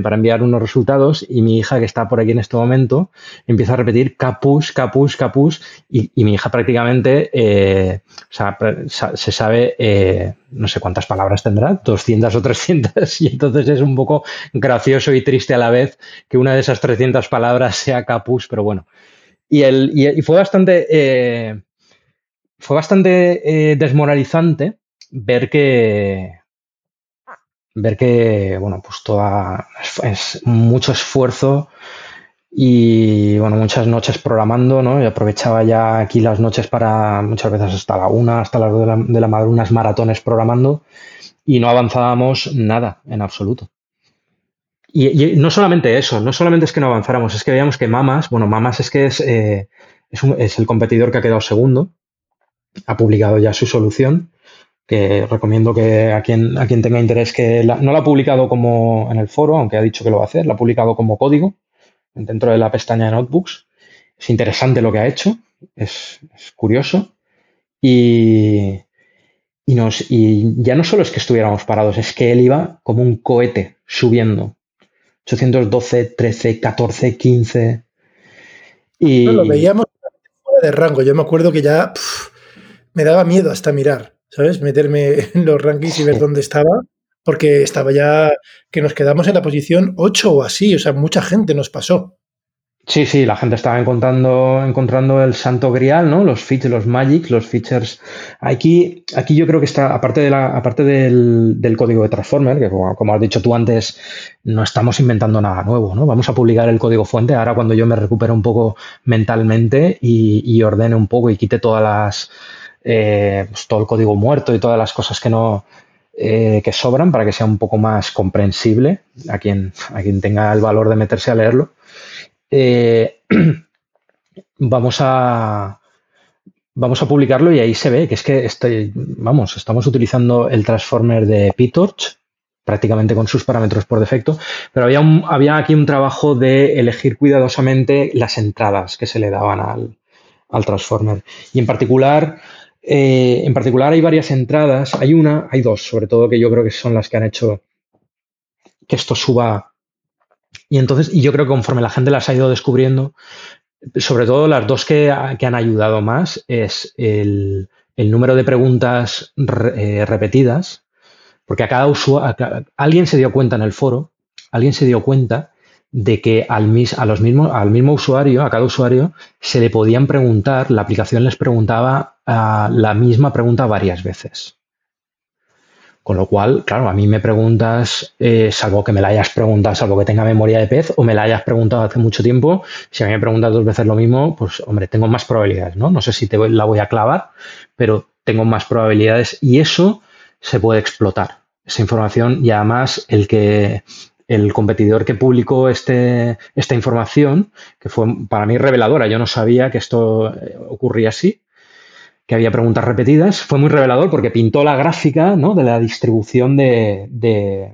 Speaker 2: para enviar unos resultados y mi hija que está por aquí en este momento empieza a repetir capus, capus, capus y, mi hija prácticamente eh, se sabe eh, no sé cuántas palabras tendrá, 200 o 300 y entonces es un poco gracioso y triste a la vez que una de esas 300 palabras sea capus, pero bueno. Y, el, y, fue bastante, eh, fue bastante desmoralizante ver que, ver que, bueno, pues toda es mucho esfuerzo y, bueno, muchas noches programando, ¿no? Y aprovechaba ya aquí las noches para muchas veces hasta la una, hasta las dos de la, de madrugada, unas maratones programando y no avanzábamos nada en absoluto. Y, no solamente eso, no solamente es que no avanzáramos, es que veíamos que Mamas, bueno, Mamas es que es, eh, es, es el competidor que ha quedado segundo, ha publicado ya su solución que recomiendo que a quien, a quien tenga interés que no la ha publicado como en el foro, aunque ha dicho que lo va a hacer, la ha publicado como código dentro de la pestaña de notebooks. Es interesante lo que ha hecho, es, curioso y, y, nos, y ya no solo es que estuviéramos parados, es que él iba como un cohete subiendo. 812, 13, 14, 15. Y...
Speaker 1: lo veíamos fuera de rango. Yo me acuerdo que ya me daba miedo hasta mirar. ¿Sabes? Meterme en los rankings y ver dónde estaba, porque estaba ya que nos quedamos en la posición 8 o así, o sea, mucha gente nos pasó.
Speaker 2: Sí, sí, la gente estaba encontrando, encontrando el santo grial, ¿no? Los features, los magic, los features. Aquí, aquí yo creo que está, aparte, de la, aparte del, código de Transformer, que como, has dicho tú antes, no estamos inventando nada nuevo, ¿no? Vamos a publicar el código fuente ahora cuando yo me recupere un poco mentalmente y, y ordene un poco y quite todas las, eh, pues todo el código muerto y todas las cosas que no eh, que sobran para que sea un poco más comprensible a quien, a quien tenga el valor de meterse a leerlo. Eh, vamos a vamos a publicarlo y ahí se ve que es que vamos, estamos utilizando el transformer de PyTorch prácticamente con sus parámetros por defecto, pero había, un, había aquí un trabajo de elegir cuidadosamente las entradas que se le daban al, al transformer. Y en particular, eh, en particular hay varias entradas, hay una, hay dos, sobre todo que yo creo que son las que han hecho que esto suba. Y entonces, y yo creo que conforme la gente las ha ido descubriendo, sobre todo las dos que, han ayudado más es el, número de preguntas eh, repetidas, porque a cada usuario, alguien se dio cuenta en el foro, alguien se dio cuenta de que al, a los mismos, al mismo usuario, a cada usuario, se le podían preguntar, la aplicación les preguntaba ah, la misma pregunta varias veces. Con lo cual, claro, a mí me preguntas, eh, salvo que me la hayas preguntado, salvo que tenga memoria de pez, o me la hayas preguntado hace mucho tiempo, si a mí me preguntas dos veces lo mismo, pues hombre, tengo más probabilidades, ¿no? No sé si te la voy a clavar, pero tengo más probabilidades y eso se puede explotar. Esa información y además el que el competidor que publicó este, esta información, que fue para mí reveladora, yo no sabía que esto eh, ocurría así, que había preguntas repetidas, fue muy revelador porque pintó la gráfica ¿no? de la distribución de,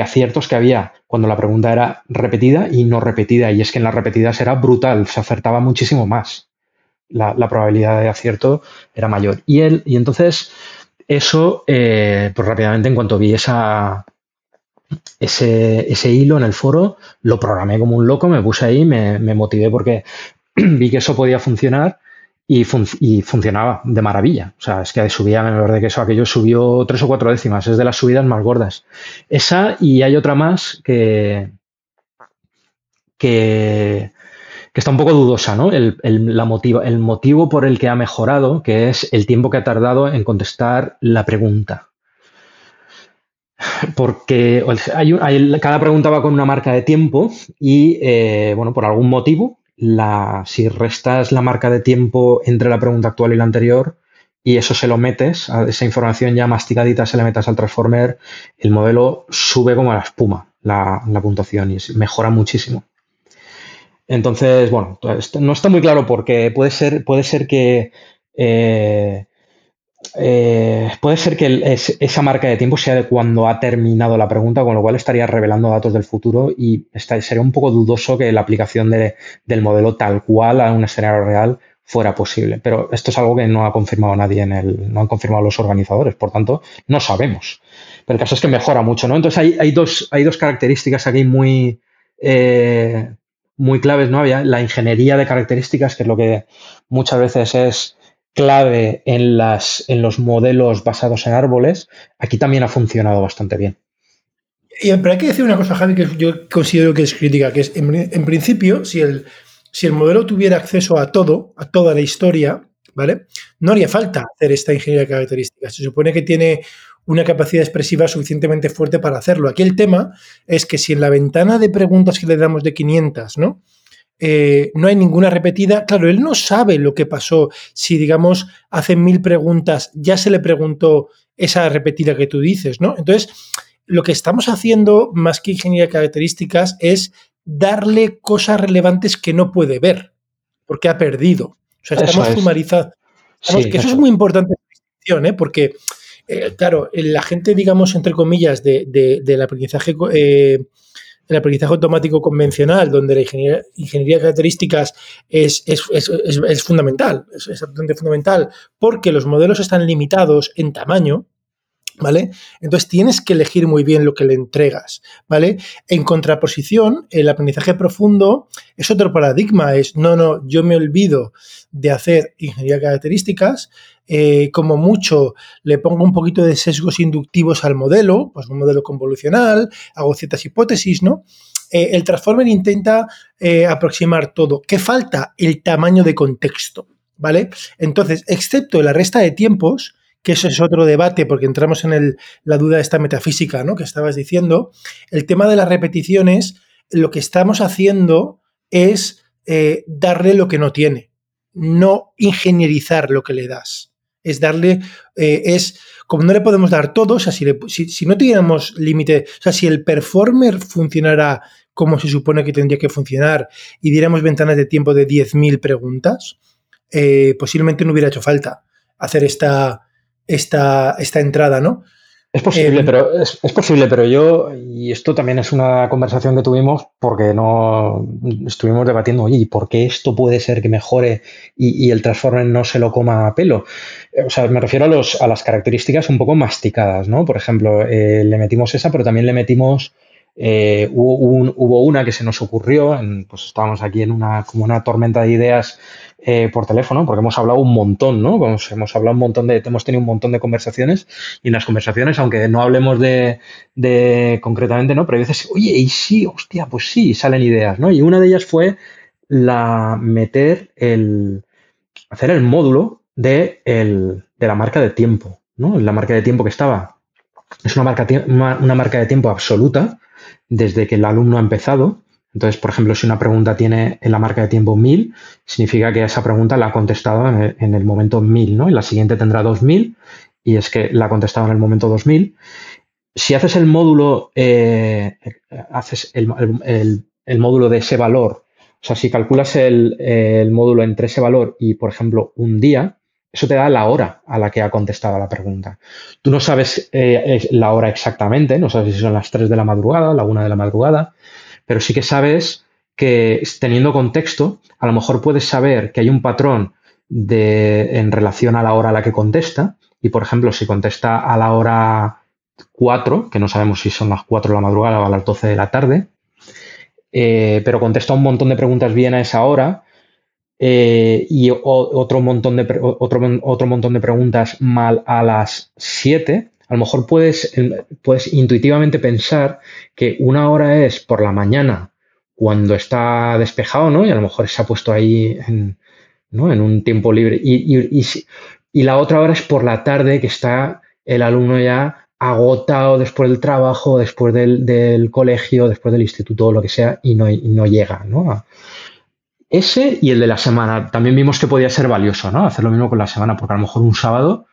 Speaker 2: aciertos que había cuando la pregunta era repetida y no repetida, y es que en las repetidas era brutal, se acertaba muchísimo más. La, la probabilidad de acierto era mayor. Y, él, y entonces eso, eh, pues rápidamente en cuanto vi esa, ese, ese, hilo en el foro, lo programé como un loco, me puse ahí, me, me motivé porque vi que eso podía funcionar y, y, funcionaba de maravilla. O sea, es que subía menor de que eso, aquello subió tres o cuatro décimas, es de las subidas más gordas. Esa y hay otra más que, que, que está un poco dudosa, ¿no? El, el, la el motivo por el que ha mejorado, que es el tiempo que ha tardado en contestar la pregunta. Porque cada pregunta va con una marca de tiempo y, eh, bueno, por algún motivo, la, si restas la marca de tiempo entre la pregunta actual y la anterior y eso se lo metes, a esa información ya masticadita se le metas al transformer, el modelo sube como a la espuma la, la puntuación y mejora muchísimo. Entonces, bueno, no está muy claro porque puede ser, puede ser que eh, eh, puede ser que esa marca de tiempo sea de cuando ha terminado la pregunta, con lo cual estaría revelando datos del futuro y sería un poco dudoso que la aplicación de, del modelo tal cual a un escenario real fuera posible. Pero esto es algo que no ha confirmado nadie en el, no han confirmado los organizadores, por tanto, no sabemos. Pero el caso es que mejora mucho, ¿no? Entonces hay, hay dos, hay dos características aquí muy, eh, muy claves, ¿no? Había la ingeniería de características, que es lo que muchas veces es clave en, los modelos basados en árboles, aquí también ha funcionado bastante bien.
Speaker 1: Y, pero hay que decir una cosa, Javi, que yo considero que es crítica, que es, en, principio, si el, si el modelo tuviera acceso a todo, a toda la historia, ¿vale? No haría falta hacer esta ingeniería de características. Se supone que tiene una capacidad expresiva suficientemente fuerte para hacerlo. Aquí el tema es que si en la ventana de preguntas que le damos de 500, ¿no? Eh, no hay ninguna repetida. Claro, él no sabe lo que pasó. Si, digamos, hace mil preguntas, ya se le preguntó esa repetida que tú dices, ¿no? Entonces, lo que estamos haciendo, más que ingeniería de características, es darle cosas relevantes que no puede ver, porque ha perdido. O sea, estamos. Sí, que eso es muy importante, ¿eh? porque, eh, claro, la gente, digamos, entre comillas, de, de, del aprendizaje eh, el aprendizaje automático convencional, donde la ingeniería, de características es, es, es, es fundamental, es, absolutamente fundamental, porque los modelos están limitados en tamaño, ¿Vale? Entonces tienes que elegir muy bien lo que le entregas, ¿vale? En contraposición, el aprendizaje profundo es otro paradigma, es, no, no, yo me olvido de hacer ingeniería de características, eh, como mucho le pongo un poquito de sesgos inductivos al modelo, pues un modelo convolucional, hago ciertas hipótesis, ¿no? Eh, el Transformer intenta eh, aproximar todo. ¿Qué falta? El tamaño de contexto, ¿vale? Entonces, excepto la resta de tiempos, que eso es otro debate, porque entramos en la duda de esta metafísica ¿no? que estabas diciendo, el tema de las repeticiones, lo que estamos haciendo es eh, darle lo que no tiene, no ingenierizar lo que le das. Es darle, eh, es como no le podemos dar todo, o sea, si no tuviéramos límite, o sea, si el performer funcionara como se supone que tendría que funcionar y diéramos ventanas de tiempo de 10.000 preguntas, eh, posiblemente no hubiera hecho falta hacer esta, esta, esta entrada, ¿no?
Speaker 2: Es posible, eh, pero es, es, posible, pero yo, y esto también es una conversación que tuvimos porque no estuvimos debatiendo, oye, ¿y por qué esto puede ser que mejore y, y, el Transformer no se lo coma a pelo? O sea, me refiero a, los, a las características un poco masticadas, ¿no? Por ejemplo, eh, le metimos esa, pero también le metimos eh, hubo, un, hubo, una que se nos ocurrió, en, pues estábamos aquí en una, como una tormenta de ideas eh, por teléfono, porque hemos hablado un montón, ¿no? Hemos, hemos, hablado un montón de, hemos tenido un montón de conversaciones y en las conversaciones, aunque no hablemos de, concretamente, ¿no? Pero a veces, oye, y sí, hostia, pues sí, salen ideas, ¿no? Y una de ellas fue la meter el, hacer el módulo de, el, de la marca de tiempo, ¿no? La marca de tiempo que estaba, es una marca, una marca de tiempo absoluta, desde que el alumno ha empezado. Entonces, por ejemplo, si una pregunta tiene en la marca de tiempo 1000, significa que esa pregunta la ha contestado en el, en el momento 1000, ¿no? Y la siguiente tendrá 2000 y es que la ha contestado en el momento 2000. Si haces el módulo, eh, haces el, módulo de ese valor, o sea, si calculas el, el módulo entre ese valor y, por ejemplo, un día, eso te da la hora a la que ha contestado la pregunta. Tú no sabes eh, la hora exactamente, no sabes si son las 3 de la madrugada, la 1 de la madrugada, pero sí que sabes que teniendo contexto, a lo mejor puedes saber que hay un patrón de, en relación a la hora a la que contesta. Y, por ejemplo, si contesta a la hora 4, que no sabemos si son las 4 de la madrugada o a las 12 de la tarde, eh, pero contesta un montón de preguntas bien a esa hora eh, y otro, montón de otro, otro, montón de preguntas mal a las 7, a lo mejor puedes, puedes intuitivamente pensar que una hora es por la mañana cuando está despejado, ¿no? Y a lo mejor se ha puesto ahí en, ¿no? en un tiempo libre. Y, y, y, la otra hora es por la tarde que está el alumno ya agotado después del trabajo, después del, colegio, después del instituto, lo que sea, y no, no llega, ¿no? Ese y el de la semana. También vimos que podía ser valioso, ¿no? Hacer lo mismo con la semana, porque a lo mejor un sábado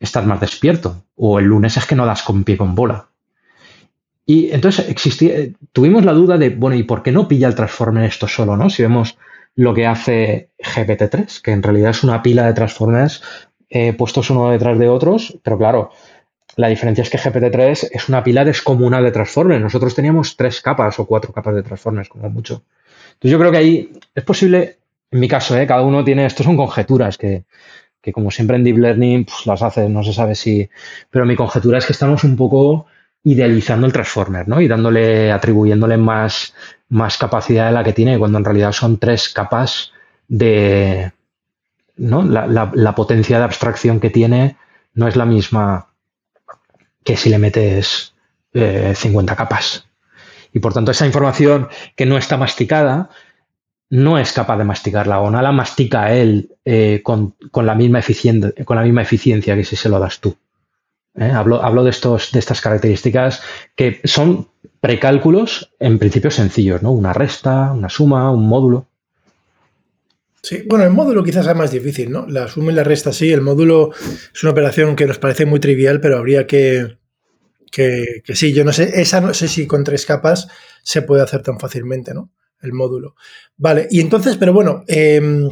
Speaker 2: estás más despierto, o el lunes es que no das con pie con bola. Y entonces existía, tuvimos la duda de, bueno, ¿y por qué no pilla el Transformer esto solo, no? Si vemos lo que hace GPT-3, que en realidad es una pila de Transformers eh, puestos uno detrás de otros, pero claro, la diferencia es que GPT-3 es una pila descomunal de Transformers. Nosotros teníamos tres capas o cuatro capas de Transformers, como mucho. Entonces yo creo que ahí es posible, en mi caso, ¿eh? cada uno tiene, esto son conjeturas que, como siempre en Deep Learning pues, las hace, no se sabe si, pero mi conjetura es que estamos un poco idealizando el Transformer, ¿no? Y dándole, atribuyéndole más, más capacidad de la que tiene, cuando en realidad son tres capas de, ¿no? La, potencia de abstracción que tiene no es la misma que si le metes 50 eh, capas. Y por tanto, esa información que no está masticada no es capaz de masticarla o no la mastica él eh, con, la misma con la misma eficiencia que si se lo das tú. ¿eh? Hablo, de, estos, de estas características que son precálculos en principio sencillos, ¿no? Una resta, una suma, un módulo.
Speaker 1: Sí, bueno, el módulo quizás sea más difícil, ¿no? La suma y la resta sí, el módulo es una operación que nos parece muy trivial, pero habría que, que, sí, yo no sé, esa no sé si con tres capas se puede hacer tan fácilmente, ¿no? El módulo. Vale, y entonces, pero bueno, em,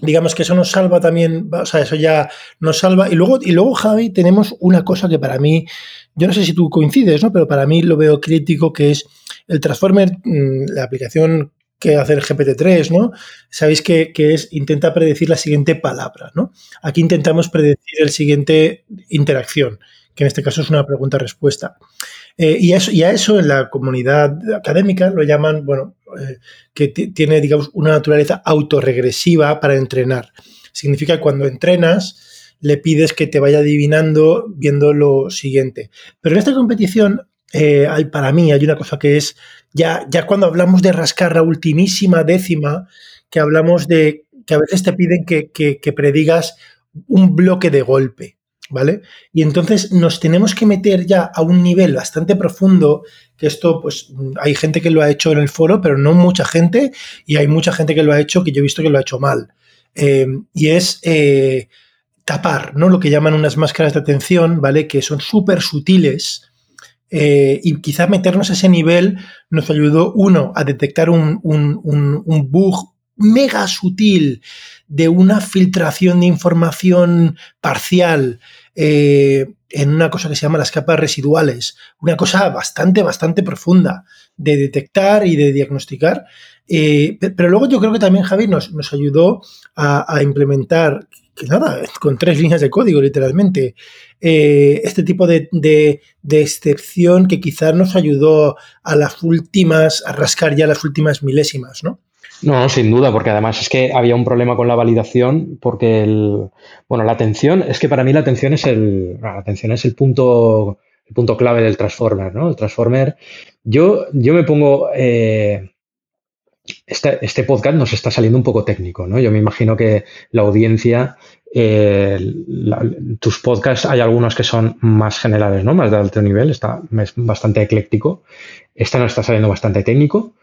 Speaker 1: digamos que eso nos salva también, o sea, eso ya nos salva. Y luego, y luego, Javi, tenemos una cosa que para mí, yo no sé si tú coincides, ¿no? Pero para mí lo veo crítico, que es el Transformer, mm, la aplicación que hace el GPT-3, ¿no? Sabéis que, es, intenta predecir la siguiente palabra, ¿no? Aquí intentamos predecir el siguiente interacción, que en este caso es una pregunta-respuesta. Eh, y, eso, y a eso en la comunidad académica lo llaman, bueno, eh, que tiene, digamos, una naturaleza autorregresiva para entrenar. Significa que cuando entrenas, le pides que te vaya adivinando viendo lo siguiente. Pero en esta competición, eh, hay, para mí, hay una cosa que es, ya, ya cuando hablamos de rascar la ultimísima décima, que hablamos de que a veces te piden que, que predigas un bloque de golpe. ¿Vale? Y entonces nos tenemos que meter ya a un nivel bastante profundo, que esto, pues hay gente que lo ha hecho en el foro, pero no mucha gente, y hay mucha gente que lo ha hecho que yo he visto que lo ha hecho mal. Eh, y es eh, tapar, ¿no? Lo que llaman unas máscaras de atención, ¿vale? Que son súper sutiles. Eh, y quizá meternos a ese nivel nos ayudó, uno, a detectar un, un, un bug mega sutil de una filtración de información parcial eh, en una cosa que se llama las capas residuales, una cosa bastante, bastante profunda de detectar y de diagnosticar. Eh, pero luego yo creo que también Javi nos, nos ayudó a, implementar, que nada, con tres líneas de código literalmente, eh, este tipo de, de, de, excepción que quizás nos ayudó a las últimas, a rascar ya las últimas milésimas, ¿no?
Speaker 2: No, sin duda, porque además es que había un problema con la validación, porque el, bueno, la atención, es que para mí la atención es el, la atención es el punto, el punto clave del transformer, ¿no? El transformer, yo, yo me pongo, eh, este, este, podcast nos está saliendo un poco técnico, ¿no? Yo me imagino que la audiencia, eh, tus podcasts hay algunos que son más generales, ¿no? Más de alto nivel, está es bastante ecléctico. Este nos está saliendo bastante técnico.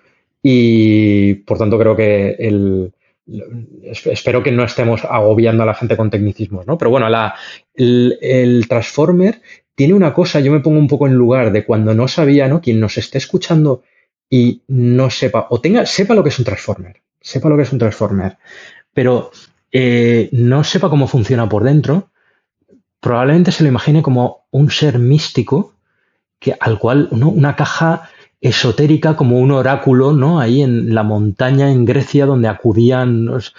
Speaker 2: Y por tanto creo que el, espero que no estemos agobiando a la gente con tecnicismos, ¿no? Pero bueno, la, el, Transformer tiene una cosa, yo me pongo un poco en lugar de cuando no sabía, ¿no? Quien nos esté escuchando y no sepa, o tenga, sepa lo que es un Transformer, sepa lo que es un Transformer, pero eh, no sepa cómo funciona por dentro, probablemente se lo imagine como un ser místico que, al cual, ¿no? una caja esotérica como un oráculo, ¿no? Ahí en la montaña en Grecia donde acudían los,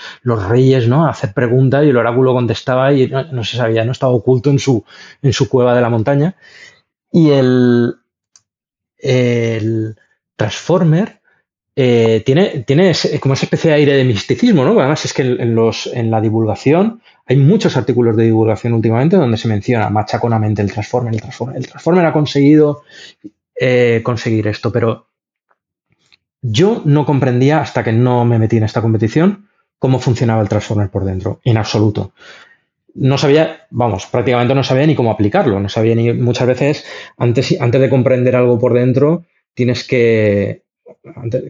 Speaker 2: reyes, ¿no? A hacer preguntas y el oráculo contestaba y no, se sabía, no estaba oculto en su, cueva de la montaña. Y el, el Transformer eh, tiene, tiene como esa especie de aire de misticismo, ¿no? Además es que en, los, en la divulgación hay muchos artículos de divulgación últimamente donde se menciona machaconamente el Transformer, el Transformer. El Transformer ha conseguido eh, conseguir esto, pero yo no comprendía hasta que no me metí en esta competición cómo funcionaba el Transformer por dentro, en absoluto. No sabía, vamos, prácticamente no sabía ni cómo aplicarlo, no sabía ni muchas veces, antes, antes de comprender algo por dentro, tienes que,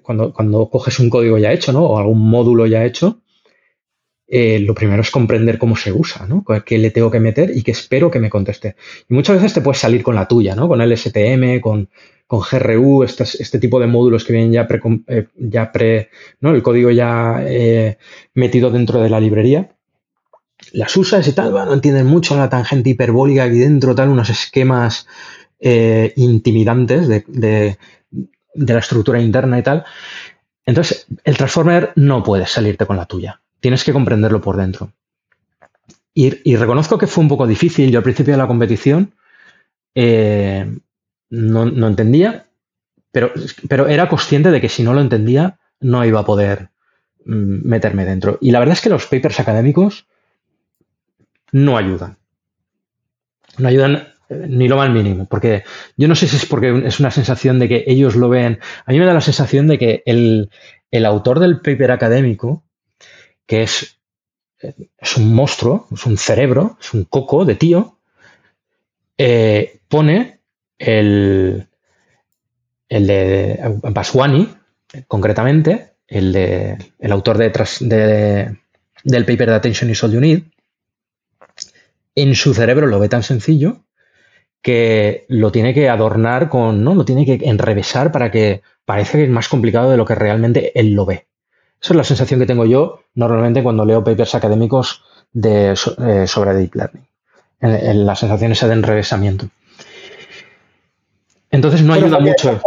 Speaker 2: cuando, cuando coges un código ya hecho, ¿no? O algún módulo ya hecho, eh, lo primero es comprender cómo se usa, ¿no? ¿Qué le tengo que meter y qué espero que me conteste? Y muchas veces te puedes salir con la tuya, ¿no? Con LSTM, con, con GRU, este, tipo de módulos que vienen ya pre, eh, ya pre ¿no? El código ya eh, metido dentro de la librería. Las usas y tal, no entienden mucho la tangente hiperbólica aquí dentro, tal, unos esquemas intimidantes de, de la estructura interna y tal. Entonces, el transformer no puedes salirte con la tuya tienes que comprenderlo por dentro. Y, reconozco que fue un poco difícil. Yo al principio de la competición eh, no, entendía, pero, era consciente de que si no lo entendía no iba a poder mm, meterme dentro. Y la verdad es que los papers académicos no ayudan. No ayudan eh, ni lo más mínimo, porque yo no sé si es porque es una sensación de que ellos lo ven. A mí me da la sensación de que el autor del paper académico que es, es un monstruo, es un cerebro, es un coco de tío, eh, pone el, el de Baswani, concretamente, el, de, el autor de, del paper de Attention is All You Need, en su cerebro lo ve tan sencillo que lo tiene que adornar con, ¿no? Lo tiene que enrevesar para que parezca que es más complicado de lo que realmente él lo ve. Esa es la sensación que tengo yo normalmente cuando leo papers académicos de, eh, sobre Deep Learning. En, la sensación esa de enrevesamiento. Entonces no ayuda mucho.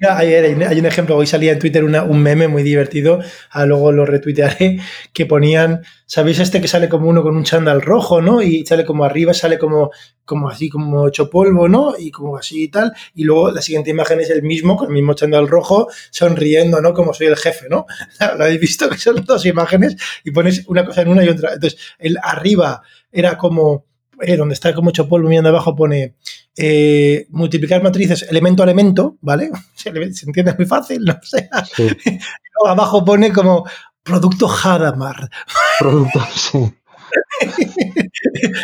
Speaker 1: Hay, un ejemplo, hoy salía en Twitter un meme muy divertido, ah, luego lo retuitearé, que ponían, ¿sabéis este que sale como uno con un chándal rojo, ¿no? Y sale como arriba, sale como, como así, como hecho polvo, ¿no? Y como así y tal. Y luego la siguiente imagen es el mismo, con el mismo chándal rojo, sonriendo, ¿no? Como soy el jefe, ¿no? Lo habéis visto que son dos imágenes y pones una cosa en una y otra. Entonces, el arriba era como eh, donde está como hecho polvo mirando abajo pone eh, multiplicar matrices elemento a elemento, ¿vale? Se, entiende muy fácil, no sé. luego abajo pone como producto Hadamard.
Speaker 2: Producto, sí.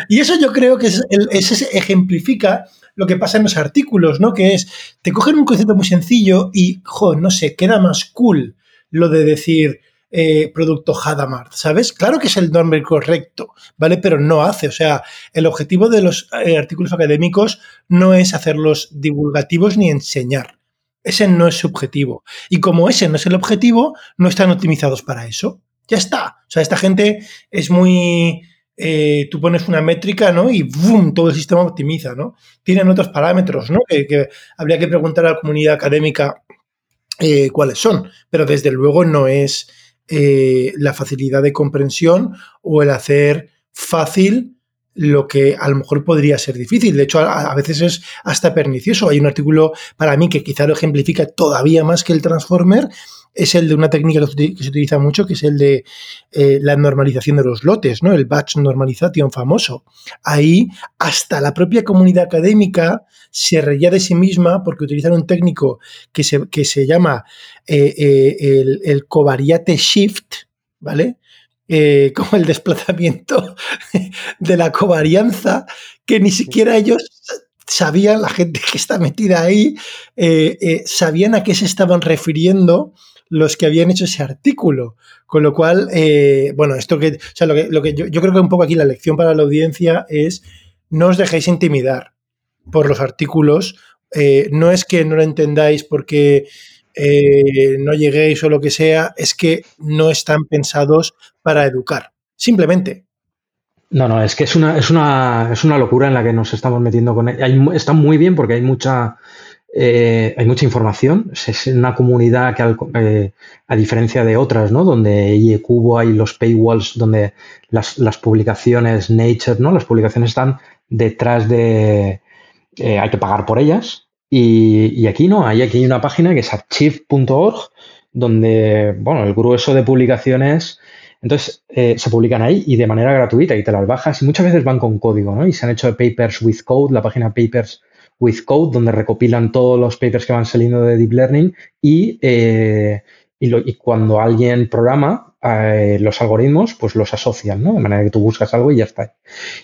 Speaker 1: y eso yo creo que es ejemplifica lo que pasa en los artículos, ¿no? Que es, te cogen un concepto muy sencillo y, jo, no sé, queda más cool lo de decir, eh, producto Hadamard, ¿sabes? Claro que es el nombre correcto, ¿vale? Pero no hace, o sea, el objetivo de los eh, artículos académicos no es hacerlos divulgativos ni enseñar. Ese no es su objetivo. Y como ese no es el objetivo, no están optimizados para eso. Ya está. O sea, esta gente es muy... Eh, tú pones una métrica, ¿no? Y ¡boom! Todo el sistema optimiza, ¿no? Tienen otros parámetros, ¿no? Que, habría que preguntar a la comunidad académica cuáles son. Pero desde luego no es eh, la facilidad de comprensión o el hacer fácil lo que a lo mejor podría ser difícil. De hecho, a, veces es hasta pernicioso. Hay un artículo para mí que quizá lo ejemplifica todavía más que el Transformer, es el de una técnica que se utiliza mucho, que es el de eh, la normalización de los lotes, ¿no? El batch normalization famoso. Ahí hasta la propia comunidad académica se reía de sí misma porque utilizan un técnico que se, que se llama eh, eh, el, el, covariate shift, ¿vale? como el desplazamiento de la covarianza, que ni siquiera ellos sabían, la gente que está metida ahí, sabían a qué se estaban refiriendo los que habían hecho ese artículo. Con lo cual, eh, bueno, esto que, o sea, lo que, lo que yo, creo que un poco aquí la lección para la audiencia es no os dejéis intimidar por los artículos. Eh, no es que no lo entendáis porque eh, no lleguéis o lo que sea, es que no están pensados para educar. Simplemente.
Speaker 2: No, no, es que es una, es una, es una locura en la que nos estamos metiendo con él. está muy bien porque hay mucha eh, hay mucha información, es una comunidad que eh, a diferencia de otras, ¿no? Donde IECubo hay los paywalls, donde las, publicaciones Nature, ¿no? Las publicaciones están detrás de... Hay que pagar por ellas. Y, aquí no, hay aquí una página que es archive.org, donde, bueno, el grueso de publicaciones entonces, se publican ahí y de manera gratuita y te las bajas y muchas veces van con código, ¿no? Y se han hecho Papers with Code, la página Papers with Code, donde recopilan todos los papers que van saliendo de Deep Learning y, eh, y, cuando alguien programa eh, los algoritmos, pues los asocian, ¿no? De manera que tú buscas algo y ya está.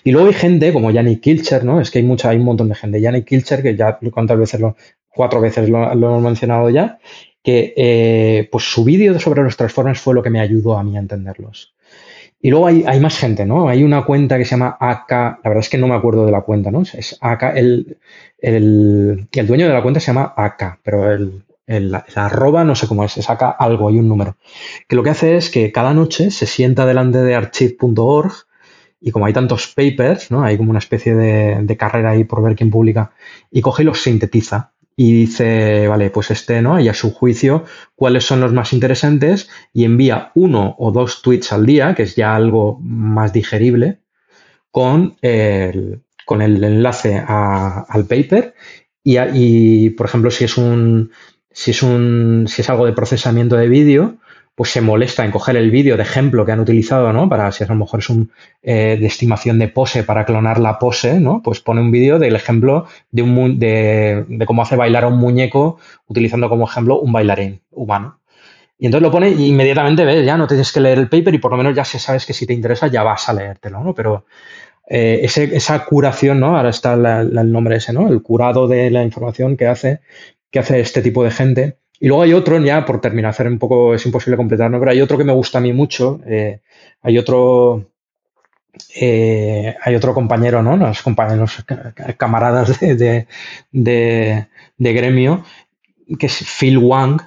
Speaker 2: Y luego hay gente como Yannick Kilcher, ¿no? Es que hay mucha, hay un montón de gente. Yannick Kilcher, que ya cuántas veces, cuatro veces lo, hemos mencionado ya, que eh, pues su vídeo sobre los transformers fue lo que me ayudó a mí a entenderlos. Y luego hay, más gente, ¿no? Hay una cuenta que se llama AK, la verdad es que no me acuerdo de la cuenta, ¿no? Es AK, el, el, el dueño de la cuenta se llama AK, pero el, el, arroba no sé cómo es, es AK algo, hay un número. Que lo que hace es que cada noche se sienta delante de archive.org y como hay tantos papers, ¿no? Hay como una especie de, de carrera ahí por ver quién publica y coge y los sintetiza y dice, vale, pues este, ¿no? Y a su juicio, cuáles son los más interesantes y envía uno o dos tweets al día, que es ya algo más digerible, con el, con el enlace al paper y, y, por ejemplo, si es un, si es un, si es algo de procesamiento de vídeo, pues se molesta en coger el vídeo de ejemplo que han utilizado, ¿no? Para si a lo mejor es un eh, de estimación de pose para clonar la pose, ¿no? Pues pone un vídeo del ejemplo de, un, de, de cómo hace bailar a un muñeco utilizando como ejemplo un bailarín humano. Y entonces lo pone y inmediatamente ves, ya no tienes que leer el paper y por lo menos ya se sabes que si te interesa ya vas a leértelo, ¿no? Pero eh, esa curación, ¿no? Ahora está el nombre ese, ¿no? El curado de la información que hace, que hace este tipo de gente y luego hay otro, ya por terminar, hacer un poco, es imposible completar, ¿no? pero hay otro que me gusta a mí mucho. Eh, hay otro. Eh, hay otro compañero, ¿no? Los compañeros, camaradas de, de, gremio, que es Phil Wang,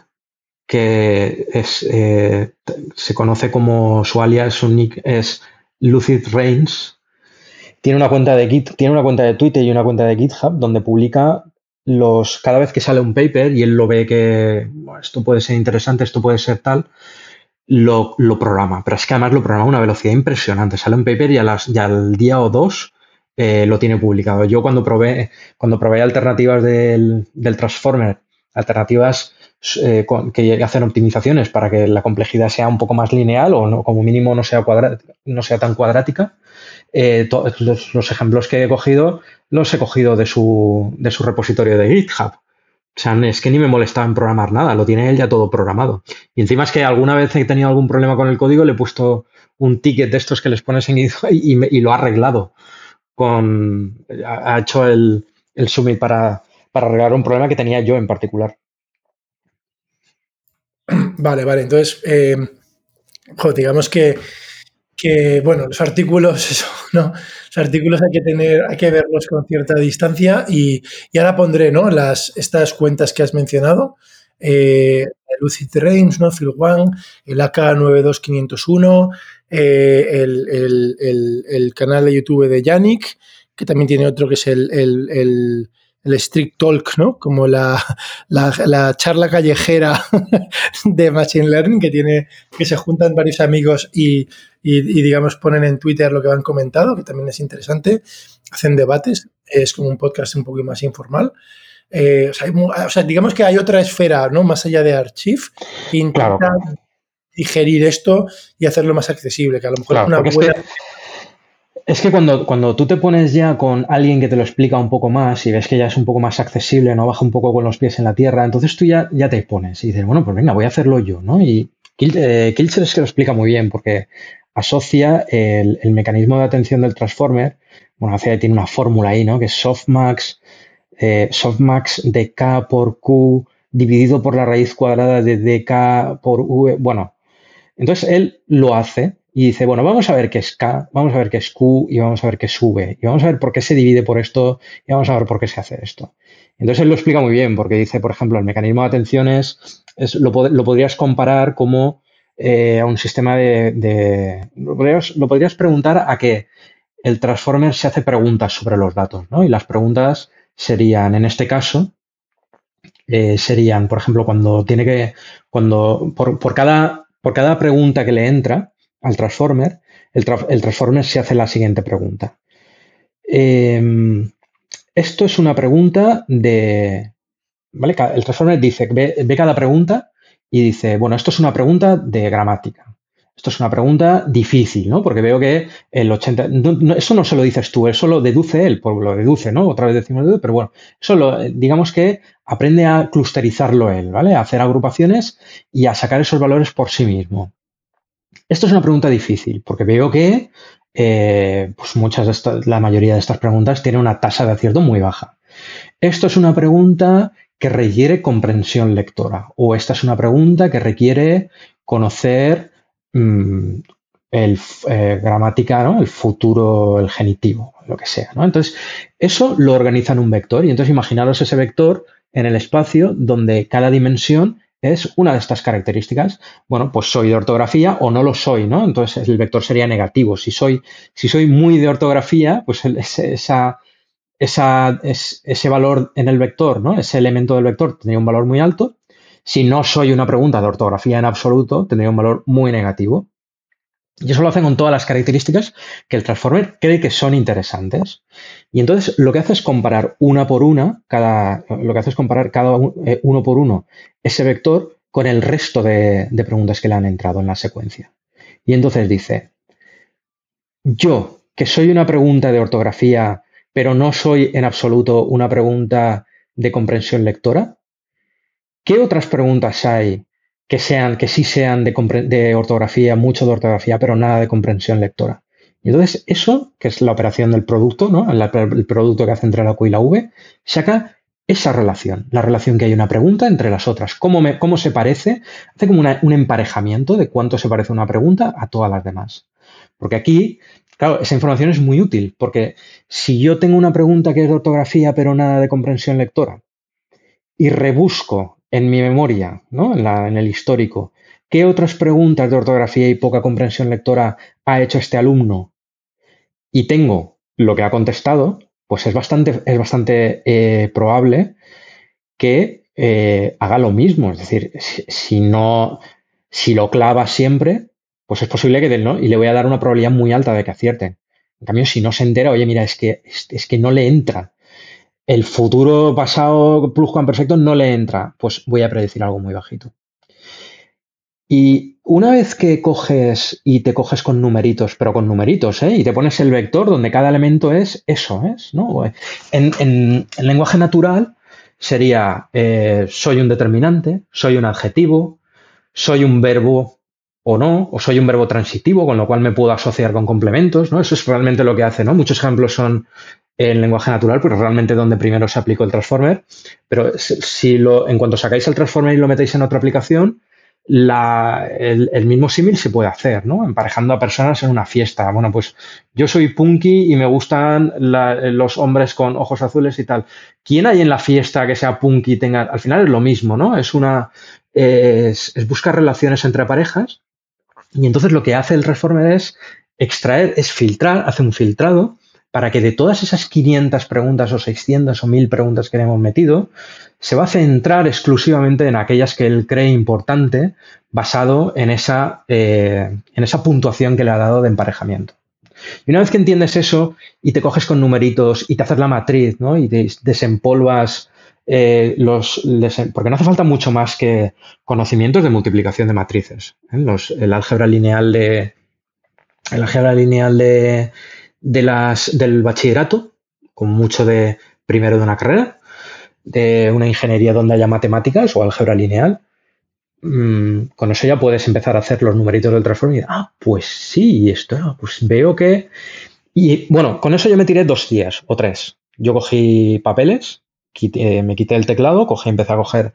Speaker 2: que es, eh, se conoce como su alias, su nick es Lucid Reigns. Tiene una cuenta de tiene una cuenta de Twitter y una cuenta de GitHub donde publica los, cada vez que sale un paper y él lo ve que esto puede ser interesante, esto puede ser tal, lo, programa. Pero es que además lo programa a una velocidad impresionante. Sale un paper y, las, al día o dos eh, lo tiene publicado. Yo cuando probé, cuando probé alternativas del, Transformer, alternativas eh, que hacen optimizaciones para que la complejidad sea un poco más lineal o no, como mínimo no sea, no sea tan cuadrática, eh, los, ejemplos que he cogido los he cogido de su, de su repositorio de GitHub. O sea, es que ni me molestaba en programar nada, lo tiene él ya todo programado. Y encima es que alguna vez he tenido algún problema con el código, le he puesto un ticket de estos que les pones en GitHub y, lo ha arreglado. Con, ha, hecho el, el submit para, arreglar un problema que tenía yo en particular.
Speaker 1: Vale, vale. Entonces, eh, digamos que que, bueno, los artículos, eso, ¿no? Los artículos hay que tener, hay que verlos con cierta distancia y, ahora pondré, ¿no? Las, estas cuentas que has mencionado, eh, Lucid Reigns, ¿no? Phil Wang, el AK92501, eh, el, canal de YouTube de Yannick, que también tiene otro que es el el street talk, ¿no? Como la, la, charla callejera de Machine Learning que tiene, que se juntan varios amigos y, y, digamos, ponen en Twitter lo que han comentado, que también es interesante. Hacen debates, es como un podcast un poco más informal. Eh, o, sea, digamos que hay otra esfera, ¿no? Más allá de Archive, que intenta digerir esto y hacerlo más accesible, que a lo mejor es una buena...
Speaker 2: Es que cuando, cuando tú te pones ya con alguien que te lo explica un poco más y ves que ya es un poco más accesible, no baja un poco con los pies en la tierra, entonces tú ya, ya te pones y dices, bueno, pues venga, voy a hacerlo yo, ¿no? Y eh, Kilcher es que lo explica muy bien porque asocia el, mecanismo de atención del transformer, bueno, hace, tiene una fórmula ahí, ¿no? Que es softmax, eh, softmax de k por q dividido por la raíz cuadrada de dk por v, bueno, entonces él lo hace y dice, bueno, vamos a ver qué es K, vamos a ver qué es Q y vamos a ver qué es V. Y vamos a ver por qué se divide por esto y vamos a ver por qué se hace esto. Entonces él lo explica muy bien porque dice, por ejemplo, el mecanismo de atenciones es, lo, podrías comparar como eh, a un sistema de... lo, podrías, preguntar a que el transformer se hace preguntas sobre los datos, ¿no? Y las preguntas serían, en este caso, eh, serían, por ejemplo, cuando tiene que, cuando por, cada, por cada pregunta que le entra al transformer, el, transformer se hace la siguiente pregunta. Em, esto es una pregunta de, ¿vale? El transformer dice, ve cada pregunta y dice, bueno, esto es una pregunta de gramática. Esto es una pregunta difícil, ¿no? Porque veo que el 80... eso no se lo dices tú, eso lo deduce él, porque lo deduce, ¿no? Otra vez decimos pero bueno, eso lo, digamos que aprende a clusterizarlo él, ¿vale? A hacer agrupaciones y a sacar esos valores por sí mismo. Esto es una pregunta difícil, porque veo que eh, pues muchas de la mayoría de estas preguntas tienen una tasa de acierto muy baja. Esto es una pregunta que requiere comprensión lectora, o esta es una pregunta que requiere conocer Mm, el eh, gramática, ¿no? el futuro, el genitivo, lo que sea. ¿no? Entonces, eso lo organiza en un vector y entonces imaginaros ese vector en el espacio donde cada dimensión es una de estas características. Bueno, pues soy de ortografía o no lo soy, ¿no? Entonces el vector sería negativo. Si soy, si soy muy de ortografía, pues esa, ese valor en el vector, ¿no? Ese elemento del vector tendría un valor muy alto si no soy una pregunta de ortografía en absoluto, tendría un valor muy negativo. Y eso lo hacen con todas las características que el transformer cree que son interesantes. Y entonces lo que hace es comparar una por una, cada, lo que hace es comparar cada eh, uno por uno ese vector con el resto de, de preguntas que le han entrado en la secuencia. Y entonces dice, yo, que soy una pregunta de ortografía, pero no soy en absoluto una pregunta de comprensión lectora, ¿Qué otras preguntas hay que sean, que sí sean de, ortografía, mucho de ortografía, pero nada de comprensión lectora? Y entonces, eso, que es la operación del producto, ¿no? el producto que hace entre la Q y la V, saca esa relación, la relación que hay una pregunta entre las otras. ¿Cómo, cómo se parece? Hace como un emparejamiento de cuánto se parece una pregunta a todas las demás. Porque aquí, claro, esa información es muy útil, porque si yo tengo una pregunta que es de ortografía, pero nada de comprensión lectora, y rebusco en mi memoria, ¿no? en, el histórico, ¿qué otras preguntas de ortografía y poca comprensión lectora ha hecho este alumno? Y tengo lo que ha contestado, pues es bastante, es bastante eh, probable que eh, haga lo mismo. Es decir, si, no, si lo clava siempre, pues es posible que ¿no? Y le voy a dar una probabilidad muy alta de que acierte. En cambio, si no se entera, oye, mira, es que, es que no le entra el futuro pasado perfecto no le entra, pues voy a predecir algo muy bajito. Y una vez que coges y te coges con numeritos, pero con numeritos, ¿eh? y te pones el vector donde cada elemento es eso, ¿es? ¿no? En, lenguaje natural sería eh, soy un determinante, soy un adjetivo, soy un verbo o no, o soy un verbo transitivo, con lo cual me puedo asociar con complementos, ¿no? Eso es realmente lo que hace, ¿no? Muchos ejemplos son en lenguaje natural, pero realmente donde primero se aplicó el transformer. Pero si lo, en cuanto sacáis el transformer y lo metéis en otra aplicación, el, mismo símil se puede hacer, ¿no? Emparejando a personas en una fiesta. Bueno, pues yo soy punky y me gustan los hombres con ojos azules y tal. ¿Quién hay en la fiesta que sea punky y tenga... Al final es lo mismo, ¿no? Es una... es buscar relaciones entre parejas y entonces lo que hace el transformer es extraer, es filtrar, hace un filtrado para que de todas esas 500 preguntas o 600 o 1000 preguntas que le hemos metido, se va a centrar exclusivamente en aquellas que él cree importante basado en esa, eh, en esa puntuación que le ha dado de emparejamiento. Y una vez que entiendes eso y te coges con numeritos y te haces la matriz ¿no? y desempolvas eh, los... porque no hace falta mucho más que conocimientos de multiplicación de matrices. ¿eh? el álgebra lineal de... El álgebra lineal de, de las, del bachillerato, con mucho de primero de una carrera, de una ingeniería donde haya matemáticas o álgebra lineal. Mm, con eso ya puedes empezar a hacer los numeritos del transform y ah, pues sí, esto, pues veo que... Y bueno, con eso yo me tiré dos días o tres. Yo cogí papeles, me quité el teclado, cogí, empecé a coger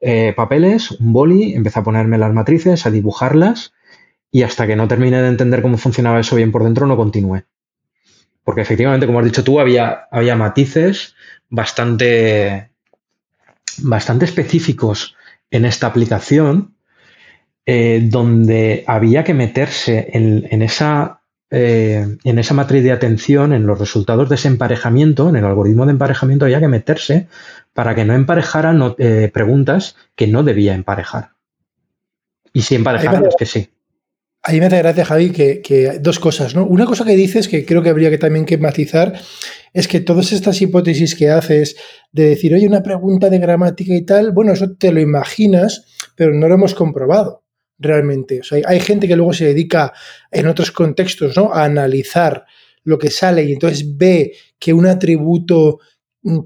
Speaker 2: eh, papeles, un boli, empecé a ponerme las matrices, a dibujarlas y hasta que no terminé de entender cómo funcionaba eso bien por dentro no continué porque efectivamente, como has dicho tú, había, había matices bastante, bastante específicos en esta aplicación, eh, donde había que meterse en, esa eh, en esa matriz de atención, en los resultados de ese emparejamiento, en el algoritmo de emparejamiento, había que meterse para que no emparejara eh, preguntas que no debía emparejar. Y si emparejaran, es que sí.
Speaker 1: Ahí me hace gracia, Javi, que, dos cosas, ¿no? Una cosa que dices que creo que habría que también que matizar es que todas estas hipótesis que haces de decir, oye, una pregunta de gramática y tal, bueno, eso te lo imaginas, pero no lo hemos comprobado realmente. O sea, hay gente que luego se dedica en otros contextos, ¿no? A analizar lo que sale y entonces ve que un atributo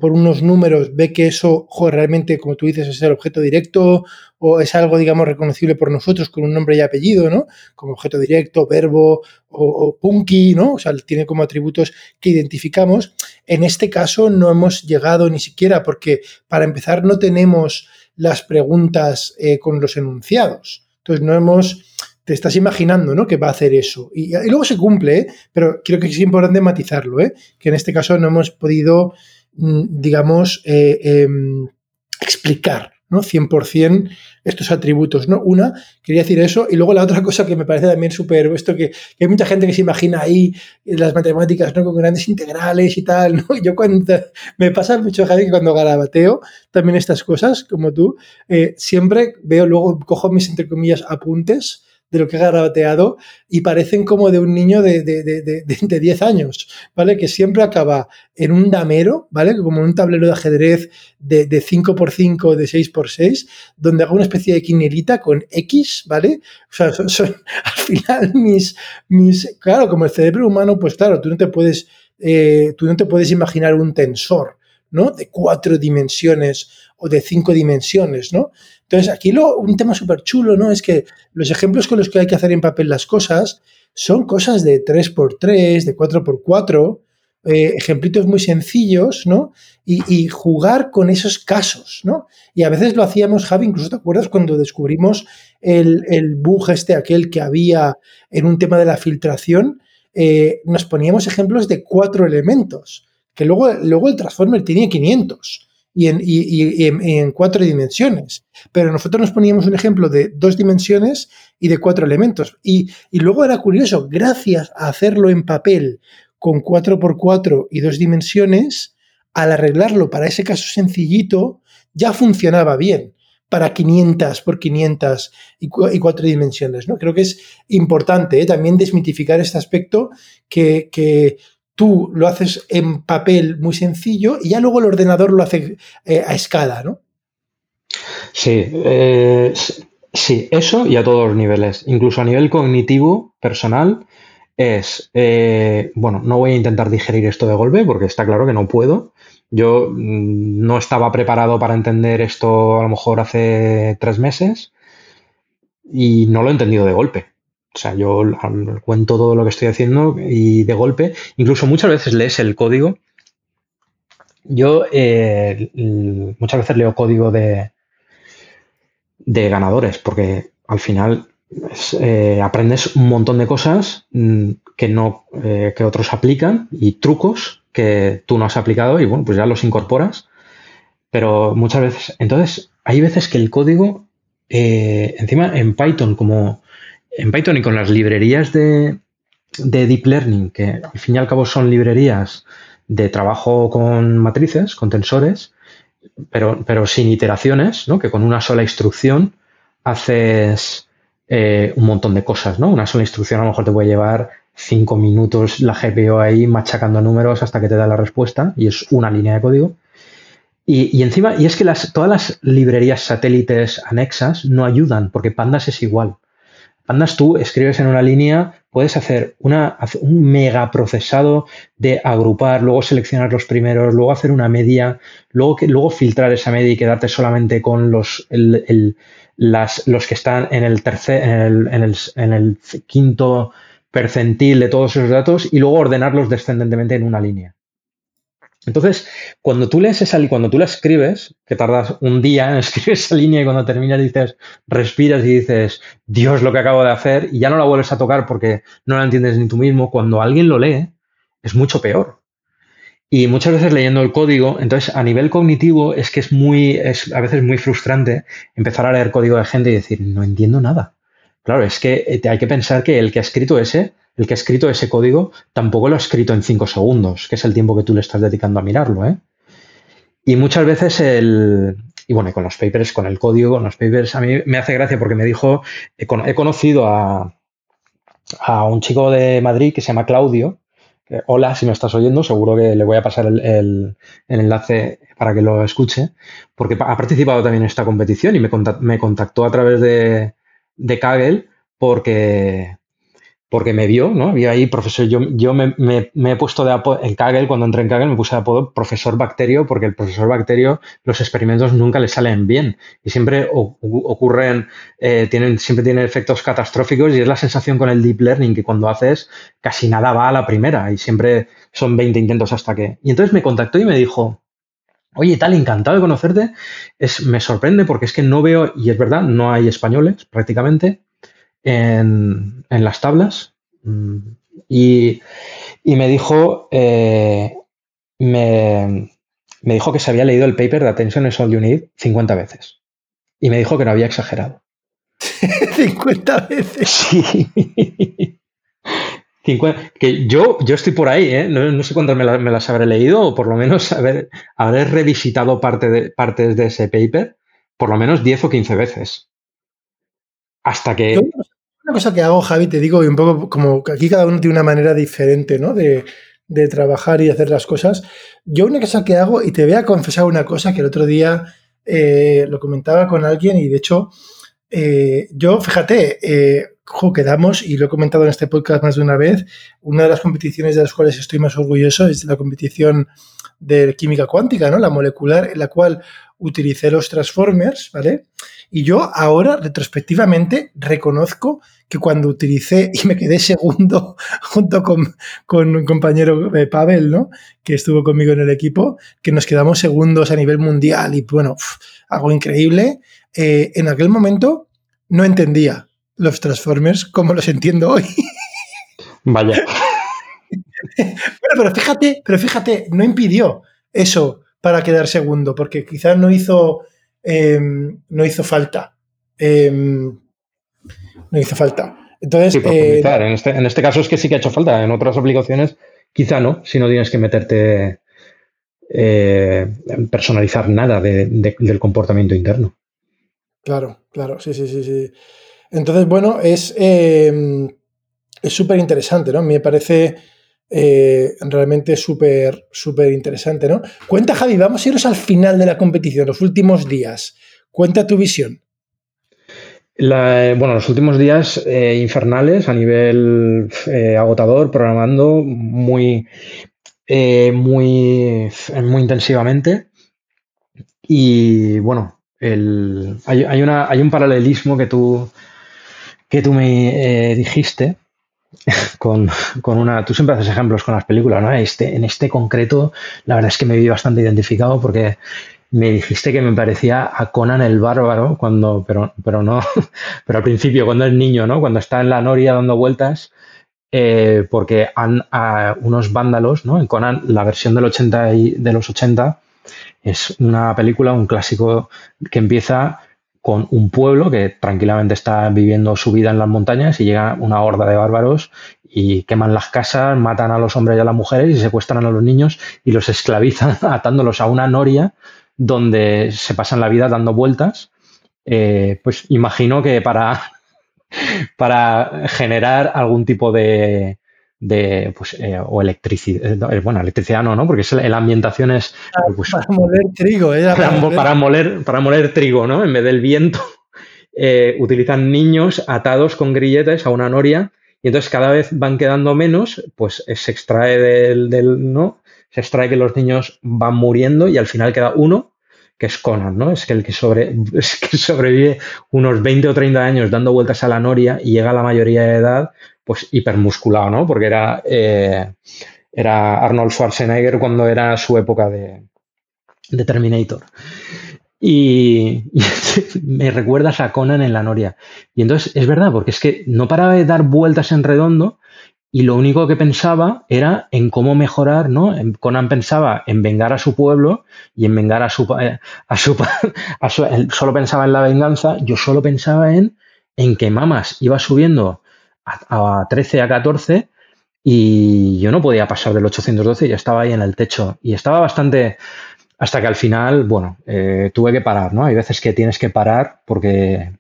Speaker 1: por unos números ve que eso realmente, como tú dices, es el objeto directo o es algo, digamos, reconocible por nosotros con un nombre y apellido, ¿no? Como objeto directo, verbo o, punky, ¿no? O sea, tiene como atributos que identificamos. En este caso no hemos llegado ni siquiera porque, para empezar, no tenemos las preguntas eh, con los enunciados. Entonces, no hemos te estás imaginando ¿no? que va a hacer eso. Y, luego se cumple, ¿eh? pero creo que es importante matizarlo, ¿eh? que en este caso no hemos podido Mm, digamos, eh, em, explicar, ¿no? 100% estos atributos, ¿no? Una, quería decir eso, y luego la otra cosa que me parece también súper, esto que, hay mucha gente que se imagina ahí las matemáticas, ¿no? Con grandes integrales y tal, ¿no? Yo cuando, me pasa mucho, Javi, que cuando garabateo también estas cosas, como tú, eh, siempre veo, luego cojo mis, entre comillas, apuntes, de lo que he garabateado y parecen como de un niño de, de, 10 años, ¿vale? Que siempre acaba en un damero, ¿vale? Como un tablero de ajedrez de, 5x5, de 6x6, donde hago una especie de quinelita con X, ¿vale? O sea, son, al final mis, mis, claro, como el cerebro humano, pues claro, tú no te puedes, eh, tú no te puedes imaginar un tensor, ¿no? De cuatro dimensiones o de cinco dimensiones, ¿no? Entonces, aquí un tema súper chulo, ¿no? Es que los ejemplos con los que hay que hacer en papel las cosas son cosas de 3x3, de 4x4, eh, ejemplitos muy sencillos, ¿no? Y, jugar con esos casos, ¿no? Y a veces lo hacíamos, Javi, incluso te acuerdas cuando descubrimos el, el bug este, aquel que había en un tema de la filtración, eh, nos poníamos ejemplos de cuatro elementos, que luego, luego el Transformer tenía 500 y en, cuatro dimensiones. Pero nosotros nos poníamos un ejemplo de dos dimensiones y de cuatro elementos. Y, luego era curioso, gracias a hacerlo en papel con 4 por 4 y dos dimensiones, al arreglarlo para ese caso sencillito, ya funcionaba bien para 500 por 500 y, cuatro dimensiones. ¿no? Creo que es importante ¿eh? también desmitificar este aspecto que, que, tú lo haces en papel muy sencillo y ya luego el ordenador lo hace eh, a escala, ¿no?
Speaker 2: Sí, eh, sí, eso y a todos los niveles. Incluso a nivel cognitivo, personal, es, eh, bueno, no voy a intentar digerir esto de golpe porque está claro que no puedo. Yo mm, no estaba preparado para entender esto a lo mejor hace tres meses y no lo he entendido de golpe. O sea, yo cuento todo lo que estoy haciendo y de golpe, incluso muchas veces lees el código. Yo eh, muchas veces leo código de, de ganadores, porque al final eh, aprendes un montón de cosas mm, que no eh, que otros aplican y trucos que tú no has aplicado y bueno, pues ya los incorporas. Pero muchas veces, entonces, hay veces que el código, encima en Python, como en Python y con las librerías de, Deep Learning, que al fin y al cabo son librerías de trabajo con matrices, con tensores, pero, sin iteraciones, ¿no? que con una sola instrucción haces eh, un montón de cosas. ¿no? Una sola instrucción a lo mejor te puede llevar cinco minutos la GPO ahí machacando números hasta que te da la respuesta y es una línea de código. Y, encima, y es que todas las librerías satélites anexas no ayudan porque Pandas es igual. Andas tú, escribes en una línea, puedes hacer una, un mega procesado de agrupar, luego seleccionar los primeros, luego hacer una media, luego, filtrar esa media y quedarte solamente con los, las, los que están en el, tercer, en el, en el quinto percentil de todos esos datos y luego ordenarlos descendentemente en una línea. Entonces, cuando tú lees esa cuando tú la escribes, que tardas un día en escribir esa línea y cuando terminas dices, respiras y dices, Dios, lo que acabo de hacer, y ya no la vuelves a tocar porque no la entiendes ni tú mismo, cuando alguien lo lee, es mucho peor. Y muchas veces leyendo el código, entonces a nivel cognitivo es que es muy, es a veces muy frustrante empezar a leer código de gente y decir, no entiendo nada. Claro, es que eh, hay que pensar que el que ha escrito ese el que ha escrito ese código, tampoco lo ha escrito en cinco segundos, que es el tiempo que tú le estás dedicando a mirarlo. ¿eh? Y muchas veces el... Y bueno, con los papers, con el código, con los papers, a mí me hace gracia porque me dijo, he, conocido a, a un chico de Madrid que se llama Claudio, hola, si me estás oyendo, seguro que le voy a pasar el, enlace para que lo escuche, porque ha participado también en esta competición y me, contactó, a través de, de Kaggle porque, porque me vio, ¿no? Vi ahí, profesor, yo, yo me, he puesto de apodo, en Kaggle, cuando entré en Kaggle, me puse de apodo profesor bacterio, porque el profesor bacterio, los experimentos nunca le salen bien y siempre ocurren, eh, tienen, siempre tienen efectos catastróficos y es la sensación con el deep learning que cuando haces casi nada va a la primera y siempre son 20 intentos hasta que. Y entonces me contactó y me dijo, Oye, tal, encantado de conocerte. Es, me sorprende porque es que no veo, y es verdad, no hay españoles prácticamente en, las tablas mm, y, me dijo, eh, me, dijo que se había leído el paper de Attention is All You Need 50 veces. Y me dijo que no había exagerado.
Speaker 1: 50 veces.
Speaker 2: Sí. que yo, yo estoy por ahí, ¿eh? no, sé cuántas me, las habré leído, o por lo menos haber, habré revisitado parte de, partes de ese paper, por lo menos 10 o 15 veces. Hasta que.
Speaker 1: Cosa que hago, Javi, te digo, y un poco como aquí cada uno tiene una manera diferente, ¿no? De, trabajar y hacer las cosas. Yo una cosa que hago, y te voy a confesar una cosa que el otro día eh, lo comentaba con alguien, y de hecho, eh, yo, fíjate, eh, quedamos, y lo he comentado en este podcast más de una vez, una de las competiciones de las cuales estoy más orgulloso es la competición de química cuántica, ¿no? La molecular, en la cual utilicé los transformers, ¿vale? Y yo ahora, retrospectivamente, reconozco que cuando utilicé y me quedé segundo junto con, con un compañero eh, Pavel, ¿no? Que estuvo conmigo en el equipo, que nos quedamos segundos a nivel mundial y bueno, algo increíble. Eh, en aquel momento no entendía los Transformers como los entiendo hoy.
Speaker 2: Vaya.
Speaker 1: bueno, pero fíjate, pero fíjate, no impidió eso para quedar segundo, porque quizás no hizo Em, no hizo falta. Em, no hizo falta. Entonces,
Speaker 2: eh, en, este, en, este, caso es que sí que ha hecho falta. En otras aplicaciones, quizá no, si no tienes que meterte eh, personalizar nada del comportamiento interno.
Speaker 1: Claro, claro, sí, sí, sí, sí. Entonces, bueno, es em, es súper interesante, ¿no? Me parece eh, realmente súper, súper interesante, ¿no? Cuenta, Javi, vamos a irnos al final de la competición, los últimos días. Cuenta tu visión.
Speaker 2: bueno, los últimos días eh, infernales a nivel eh, agotador, programando muy, muy, muy intensivamente. Y bueno, hay, una, hay un paralelismo que tú, que tú me dijiste con, una. Tú siempre haces ejemplos con las películas, ¿no? Este, en este concreto, la verdad es que me vi bastante identificado porque me dijiste que me parecía a Conan el bárbaro, cuando, pero, pero no, pero al principio, cuando es niño, ¿no? Cuando está en la noria dando vueltas, eh, porque han a unos vándalos, ¿no? En Conan, la versión del 80 y de los 80 es una película, un clásico que empieza con un pueblo que tranquilamente está viviendo su vida en las montañas y llega una horda de bárbaros y queman las casas, matan a los hombres y a las mujeres y secuestran a los niños y los esclavizan atándolos a una noria donde se pasan la vida dando vueltas. Eh, pues imagino que para, para generar algún tipo de, de pues, eh, o electricidad, eh, bueno, electricidad no, ¿no? Porque es, la ambientación es...
Speaker 1: Pues, para moler trigo, ¿eh?
Speaker 2: Para, moler, para moler trigo, ¿no? En vez del viento, utilizan niños atados con grilletes a una noria y entonces cada vez van quedando menos, pues se extrae del, del, ¿no? Se extrae que los niños van muriendo y al final queda uno que es Conan, ¿no? Es que el que, sobre, es que sobrevive unos 20 o 30 años dando vueltas a la noria y llega a la mayoría de edad pues hipermusculado, ¿no? Porque era, eh, era Arnold Schwarzenegger cuando era su época de, Terminator. Y, me recuerdas a Conan en la Noria. Y entonces es verdad, porque es que no paraba de dar vueltas en redondo y lo único que pensaba era en cómo mejorar, ¿no? Conan pensaba en vengar a su pueblo y en vengar a su... Eh, a su solo pensaba en la venganza, yo solo pensaba en, en que Mamas iba subiendo a, 13, a 14 y yo no podía pasar del 812, ya estaba ahí en el techo y estaba bastante, hasta que al final, bueno, eh, tuve que parar, ¿no? Hay veces que tienes que parar porque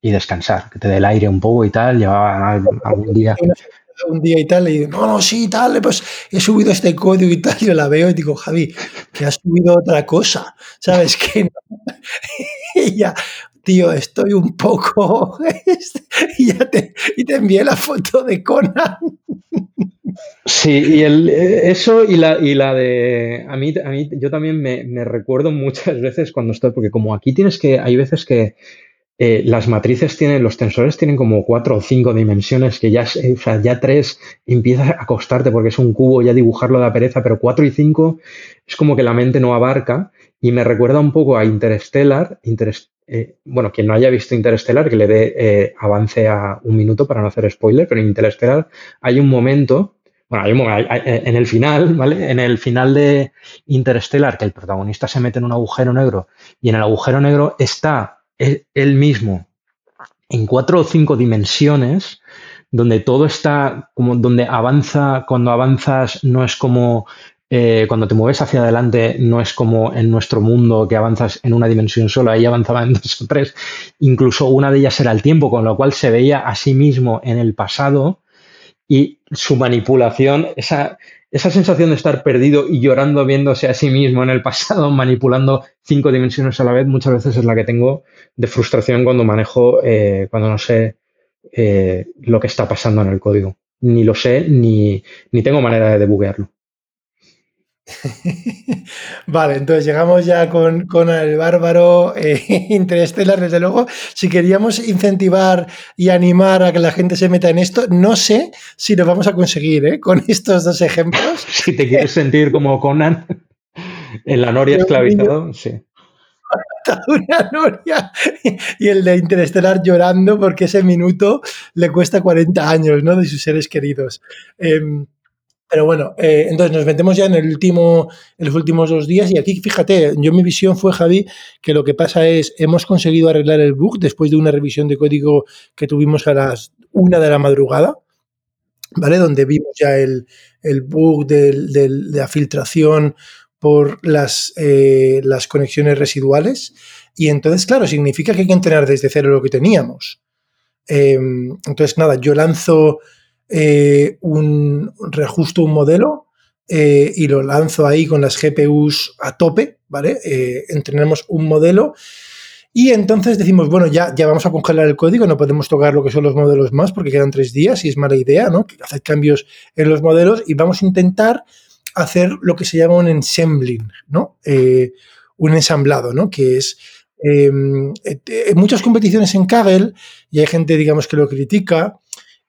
Speaker 2: y descansar, que te dé el aire un poco y tal, llevaba algún día
Speaker 1: un día y tal, y digo, no, no, sí, tal, pues he subido este código y tal, yo la veo y digo, Javi, que has subido otra cosa, ¿sabes? Que y ya, tío, estoy un poco, y, ya te, y envié la foto de Conan.
Speaker 2: Sí, y el, eso y la, y la de, a mí, a mí yo también me, me recuerdo muchas veces cuando estoy, porque como aquí tienes que, hay veces que eh, las matrices tienen, los tensores tienen como cuatro o cinco dimensiones que ya, o sea, ya tres empieza a costarte porque es un cubo, ya dibujarlo da pereza, pero cuatro y cinco es como que la mente no abarca y me recuerda un poco a Interstellar, eh, bueno, quien no haya visto Interstellar, que le dé eh, avance a un minuto para no hacer spoiler, pero en Interstellar hay un momento, bueno, hay un momento, en el final, ¿vale? En el final de Interstellar, que el protagonista se mete en un agujero negro y en el agujero negro está él mismo en cuatro o cinco dimensiones, donde todo está como donde avanza, cuando avanzas no es como eh, cuando te mueves hacia adelante, no es como en nuestro mundo que avanzas en una dimensión sola, ahí avanzaba en dos o tres, incluso una de ellas era el tiempo, con lo cual se veía a sí mismo en el pasado y su manipulación, esa, esa sensación de estar perdido y llorando viéndose a sí mismo en el pasado, manipulando cinco dimensiones a la vez, muchas veces es la que tengo de frustración cuando manejo, eh, cuando no sé eh, lo que está pasando en el código. Ni lo sé, ni, ni tengo manera de debuguearlo.
Speaker 1: vale, entonces llegamos ya con, el bárbaro eh, Interstellar, desde luego. Si queríamos incentivar y animar a que la gente se meta en esto, no sé si lo vamos a conseguir ¿eh? con estos dos ejemplos.
Speaker 2: si te quieres sentir como Conan en la Noria esclavizado, sí.
Speaker 1: Una noria y el de Interestelar llorando porque ese minuto le cuesta 40 años ¿no? de sus seres queridos. Em, pero bueno, eh, entonces nos metemos ya en el último, en los últimos dos días y aquí, fíjate, yo mi visión fue, Javi, que lo que pasa es, hemos conseguido arreglar el bug después de una revisión de código que tuvimos a las una de la madrugada, ¿vale? Donde vimos ya el, bug de la filtración por las, eh, las conexiones residuales. Y entonces, claro, significa que hay que entrenar desde cero lo que teníamos. Em, entonces, nada, yo lanzo eh, un, reajusto un modelo eh, y lo lanzo ahí con las GPUs a tope, ¿vale? Eh, entrenamos un modelo y entonces decimos, bueno, ya, ya vamos a congelar el código, no podemos tocar lo que son los modelos más porque quedan tres días y es mala idea, ¿no? Hacer cambios en los modelos y vamos a intentar hacer lo que se llama un ensambling, ¿no? un ensamblado, ¿no? Que es em, en muchas competiciones en Kaggle, y hay gente, digamos, que lo critica,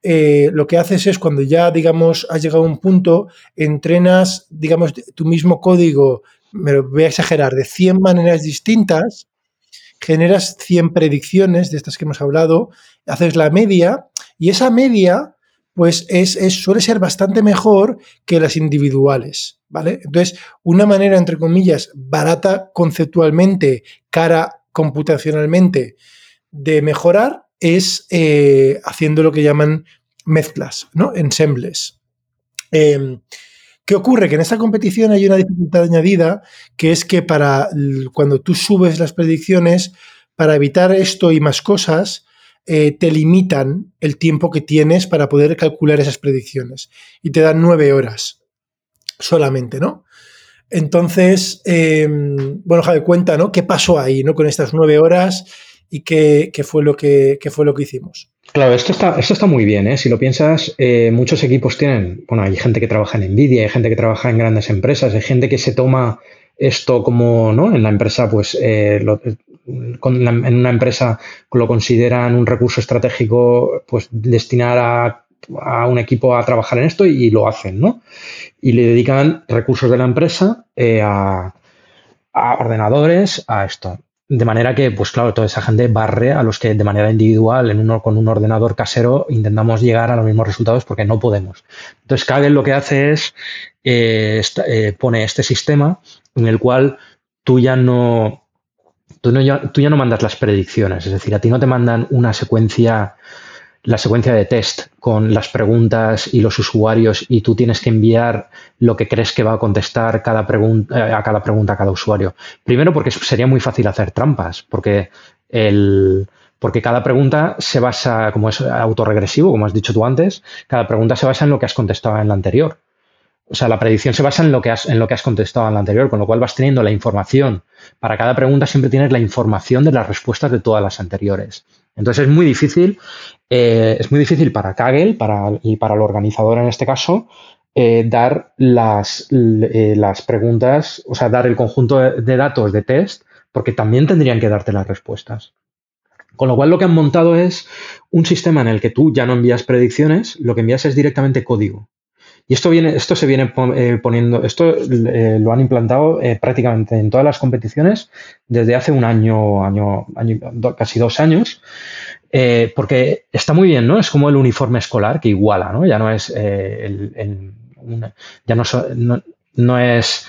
Speaker 1: eh, lo que haces es cuando ya, digamos, has llegado a un punto, entrenas, digamos, tu mismo código, me lo voy a exagerar, de 100 maneras distintas, generas 100 predicciones de estas que hemos hablado, haces la media y esa media, pues es, suele ser bastante mejor que las individuales, ¿vale? Entonces, una manera, entre comillas, barata conceptualmente, cara computacionalmente, de mejorar es eh, haciendo lo que llaman mezclas, ¿no? Ensembles. Em, ¿Qué ocurre? Que en esta competición hay una dificultad añadida, que es que para cuando tú subes las predicciones, para evitar esto y más cosas, eh, te limitan el tiempo que tienes para poder calcular esas predicciones. Y te dan nueve horas solamente, ¿no? Entonces, em, bueno, Javi, cuenta, ¿no? ¿Qué pasó ahí, ¿no? Con estas nueve horas y qué, fue, lo que, fue lo que hicimos.
Speaker 2: Claro, esto está, esto está muy bien, ¿eh? Si lo piensas, eh, muchos equipos tienen, bueno, hay gente que trabaja en Nvidia, hay gente que trabaja en grandes empresas, hay gente que se toma esto como, ¿no? En la empresa, pues, eh, en una empresa lo consideran un recurso estratégico, pues, destinar a, un equipo a trabajar en esto y, lo hacen, ¿no? Y le dedican recursos de la empresa a, a ordenadores, a esto. De manera que, pues claro, toda esa gente barre a los que de manera individual, en uno, con un ordenador casero, intentamos llegar a los mismos resultados porque no podemos. Entonces, Kaggle lo que hace es, eh, eh, pone este sistema en el cual tú ya no tú, no ya, tú ya no mandas las predicciones, es decir, a ti no te mandan una secuencia la secuencia de test con las preguntas y los usuarios y tú tienes que enviar lo que crees que va a contestar cada pregunta, eh, a cada pregunta a cada usuario. Primero porque sería muy fácil hacer trampas, porque el, porque cada pregunta se basa, como es autorregresivo, como has dicho tú antes, cada pregunta se basa en lo que has contestado en la anterior. O sea, la predicción se basa en lo que en lo que has contestado en la anterior, con lo cual vas teniendo la información. Para cada pregunta siempre tienes la información de las respuestas de todas las anteriores. Entonces es muy difícil, eh, es muy difícil para Kaggle para, y para el organizador en este caso, eh, dar las, eh, las, preguntas, o sea, dar el conjunto de datos de test, porque también tendrían que darte las respuestas. Con lo cual lo que han montado es un sistema en el que tú ya no envías predicciones, lo que envías es directamente código. Y esto, viene, esto se viene eh, poniendo, esto eh, lo han implantado eh, prácticamente en todas las competiciones desde hace un año, año, casi dos años, porque está muy bien, ¿no? Es como el uniforme escolar que iguala, ¿no? Ya no es el, ya no, no es